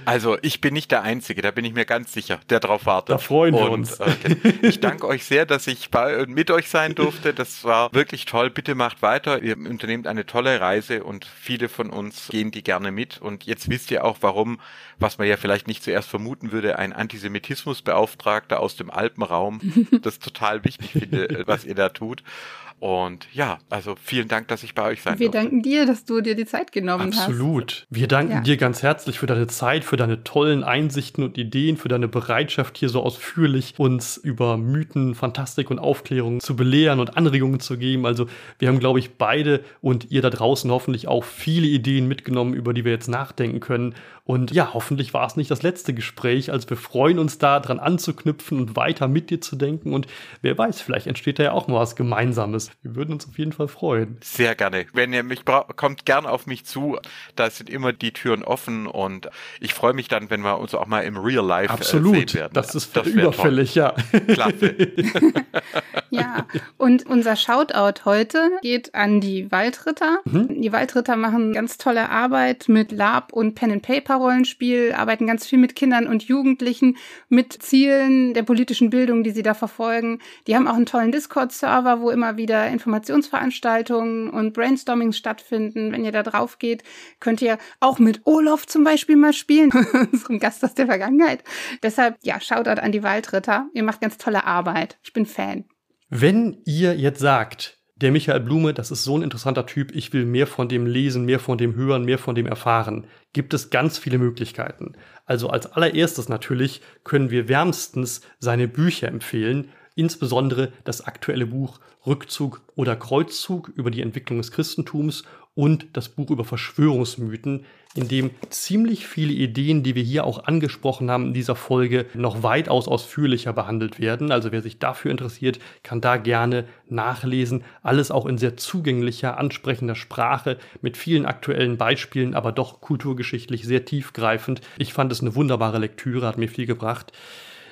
Also ich bin nicht der Einzige, da bin ich mir ganz sicher, der drauf wartet. Da freuen wir Und, uns. Äh, ich danke euch sehr, dass ich bei mit euch sein durfte. Das war wirklich toll. Bitte macht weiter. Ihr unternehmt eine tolle Reise und viele von uns gehen die gerne mit. Und jetzt wisst ihr auch, warum, was man ja vielleicht nicht zuerst vermuten würde, ein Antisemitismusbeauftragter aus dem Alpenraum das total wichtig finde, was ihr da tut. Und ja, also vielen Dank, dass ich bei euch sein Wir durfte. danken dir, dass du dir die Zeit genommen Absolut. hast. Absolut. Wir danken ja. dir ganz herzlich für deine Zeit, für deine tollen Einsichten und Ideen, für deine Bereitschaft, hier so ausführlich uns über Mythen, Fantastik und Aufklärung zu belehren und Anregungen zu geben. Also wir haben, glaube ich, beide und ihr da draußen hoffentlich auch viele Ideen mitgenommen, über die wir jetzt nachdenken können. Und ja, hoffentlich war es nicht das letzte Gespräch. Also wir freuen uns da dran anzuknüpfen und weiter mit dir zu denken. Und wer weiß, vielleicht entsteht da ja auch mal was Gemeinsames. Wir würden uns auf jeden Fall freuen. Sehr gerne. Wenn ihr mich braucht, kommt gern auf mich zu. Da sind immer die Türen offen und ich freue mich dann, wenn wir uns auch mal im Real Life Absolut. Äh, sehen werden. Das ist das überfällig, toll. ja. Klasse. ja, und unser Shoutout heute geht an die Waldritter. Mhm. Die Waldritter machen ganz tolle Arbeit mit Lab und Pen and Paper Rollenspiel, arbeiten ganz viel mit Kindern und Jugendlichen, mit Zielen der politischen Bildung, die sie da verfolgen. Die haben auch einen tollen Discord-Server, wo immer wieder Informationsveranstaltungen und Brainstormings stattfinden. Wenn ihr da drauf geht, könnt ihr auch mit Olaf zum Beispiel mal spielen, unserem Gast aus der Vergangenheit. Deshalb, ja, Shoutout an die Waldritter. Ihr macht ganz tolle Arbeit. Ich bin Fan. Wenn ihr jetzt sagt, der Michael Blume, das ist so ein interessanter Typ, ich will mehr von dem lesen, mehr von dem hören, mehr von dem erfahren, gibt es ganz viele Möglichkeiten. Also als allererstes natürlich können wir wärmstens seine Bücher empfehlen, insbesondere das aktuelle Buch Rückzug oder Kreuzzug über die Entwicklung des Christentums und das Buch über Verschwörungsmythen, in dem ziemlich viele Ideen, die wir hier auch angesprochen haben in dieser Folge, noch weitaus ausführlicher behandelt werden. Also wer sich dafür interessiert, kann da gerne nachlesen. Alles auch in sehr zugänglicher, ansprechender Sprache mit vielen aktuellen Beispielen, aber doch kulturgeschichtlich sehr tiefgreifend. Ich fand es eine wunderbare Lektüre, hat mir viel gebracht.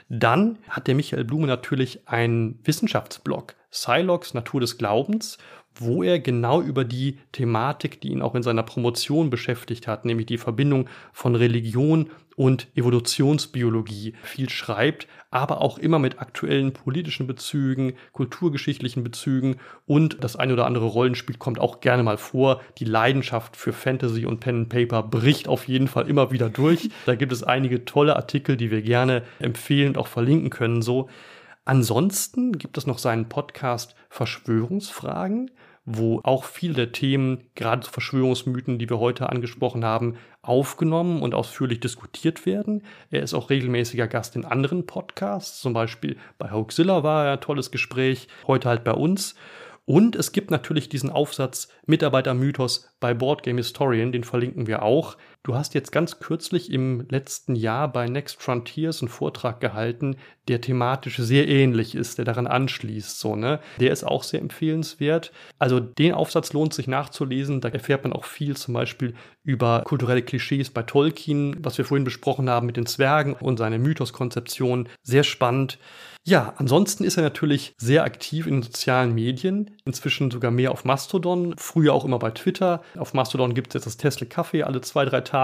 Dann hat der Michael Blume natürlich einen Wissenschaftsblog, Silox Natur des Glaubens, wo er genau über die Thematik, die ihn auch in seiner Promotion beschäftigt hat, nämlich die Verbindung von Religion und Evolutionsbiologie viel schreibt, aber auch immer mit aktuellen politischen Bezügen, kulturgeschichtlichen Bezügen und das eine oder andere Rollenspiel kommt auch gerne mal vor. Die Leidenschaft für Fantasy und Pen and Paper bricht auf jeden Fall immer wieder durch. Da gibt es einige tolle Artikel, die wir gerne empfehlen und auch verlinken können so. Ansonsten gibt es noch seinen Podcast Verschwörungsfragen, wo auch viele der Themen, gerade Verschwörungsmythen, die wir heute angesprochen haben, aufgenommen und ausführlich diskutiert werden. Er ist auch regelmäßiger Gast in anderen Podcasts, zum Beispiel bei Hoaxilla war er ein tolles Gespräch, heute halt bei uns. Und es gibt natürlich diesen Aufsatz Mitarbeitermythos bei Boardgame Historian, den verlinken wir auch. Du hast jetzt ganz kürzlich im letzten Jahr bei Next Frontiers einen Vortrag gehalten, der thematisch sehr ähnlich ist, der daran anschließt, so, ne? Der ist auch sehr empfehlenswert. Also den Aufsatz lohnt sich nachzulesen. Da erfährt man auch viel zum Beispiel über kulturelle Klischees bei Tolkien, was wir vorhin besprochen haben mit den Zwergen und seine Mythoskonzeption. Sehr spannend. Ja, ansonsten ist er natürlich sehr aktiv in den sozialen Medien, inzwischen sogar mehr auf Mastodon, früher auch immer bei Twitter. Auf Mastodon gibt es jetzt das Tesla Café alle zwei, drei Tage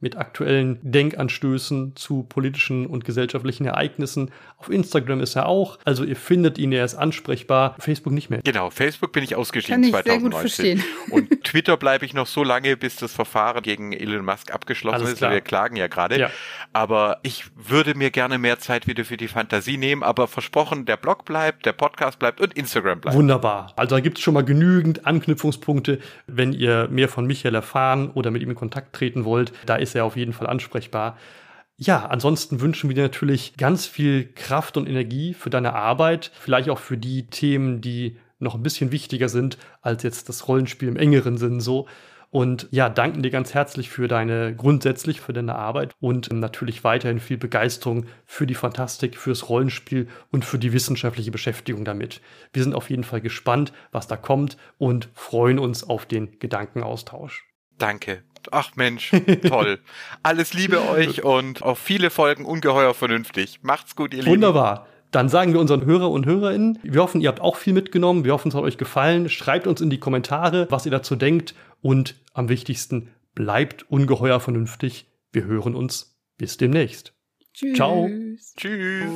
mit aktuellen Denkanstößen zu politischen und gesellschaftlichen Ereignissen. Auf Instagram ist er auch, also ihr findet ihn, er ist ansprechbar. Facebook nicht mehr. Genau, Facebook bin ich ausgeschieden Kann ich 2019. Sehr gut verstehen. Und Twitter bleibe ich noch so lange, bis das Verfahren gegen Elon Musk abgeschlossen Alles ist. Klar. Wir klagen ja gerade. Ja. Aber ich würde mir gerne mehr Zeit wieder für die Fantasie nehmen, aber aber versprochen, der Blog bleibt, der Podcast bleibt und Instagram bleibt. Wunderbar. Also da gibt es schon mal genügend Anknüpfungspunkte, wenn ihr mehr von Michael erfahren oder mit ihm in Kontakt treten wollt. Da ist er auf jeden Fall ansprechbar. Ja, ansonsten wünschen wir dir natürlich ganz viel Kraft und Energie für deine Arbeit, vielleicht auch für die Themen, die noch ein bisschen wichtiger sind als jetzt das Rollenspiel im engeren Sinn so. und ja, danken dir ganz herzlich für deine, grundsätzlich für deine Arbeit und natürlich weiterhin viel Begeisterung für die Fantastik, fürs Rollenspiel und für die wissenschaftliche Beschäftigung damit. Wir sind auf jeden Fall gespannt, was da kommt und freuen uns auf den Gedankenaustausch. Danke. Ach Mensch, toll. Alles Liebe euch und auf viele Folgen ungeheuer vernünftig. Macht's gut, ihr Lieben. Wunderbar. Dann sagen wir unseren Hörer und Hörerinnen, wir hoffen, ihr habt auch viel mitgenommen. Wir hoffen, es hat euch gefallen. Schreibt uns in die Kommentare, was ihr dazu denkt. Und am wichtigsten, bleibt ungeheuer vernünftig. Wir hören uns. Bis demnächst. Tschüss. Ciao. Tschüss.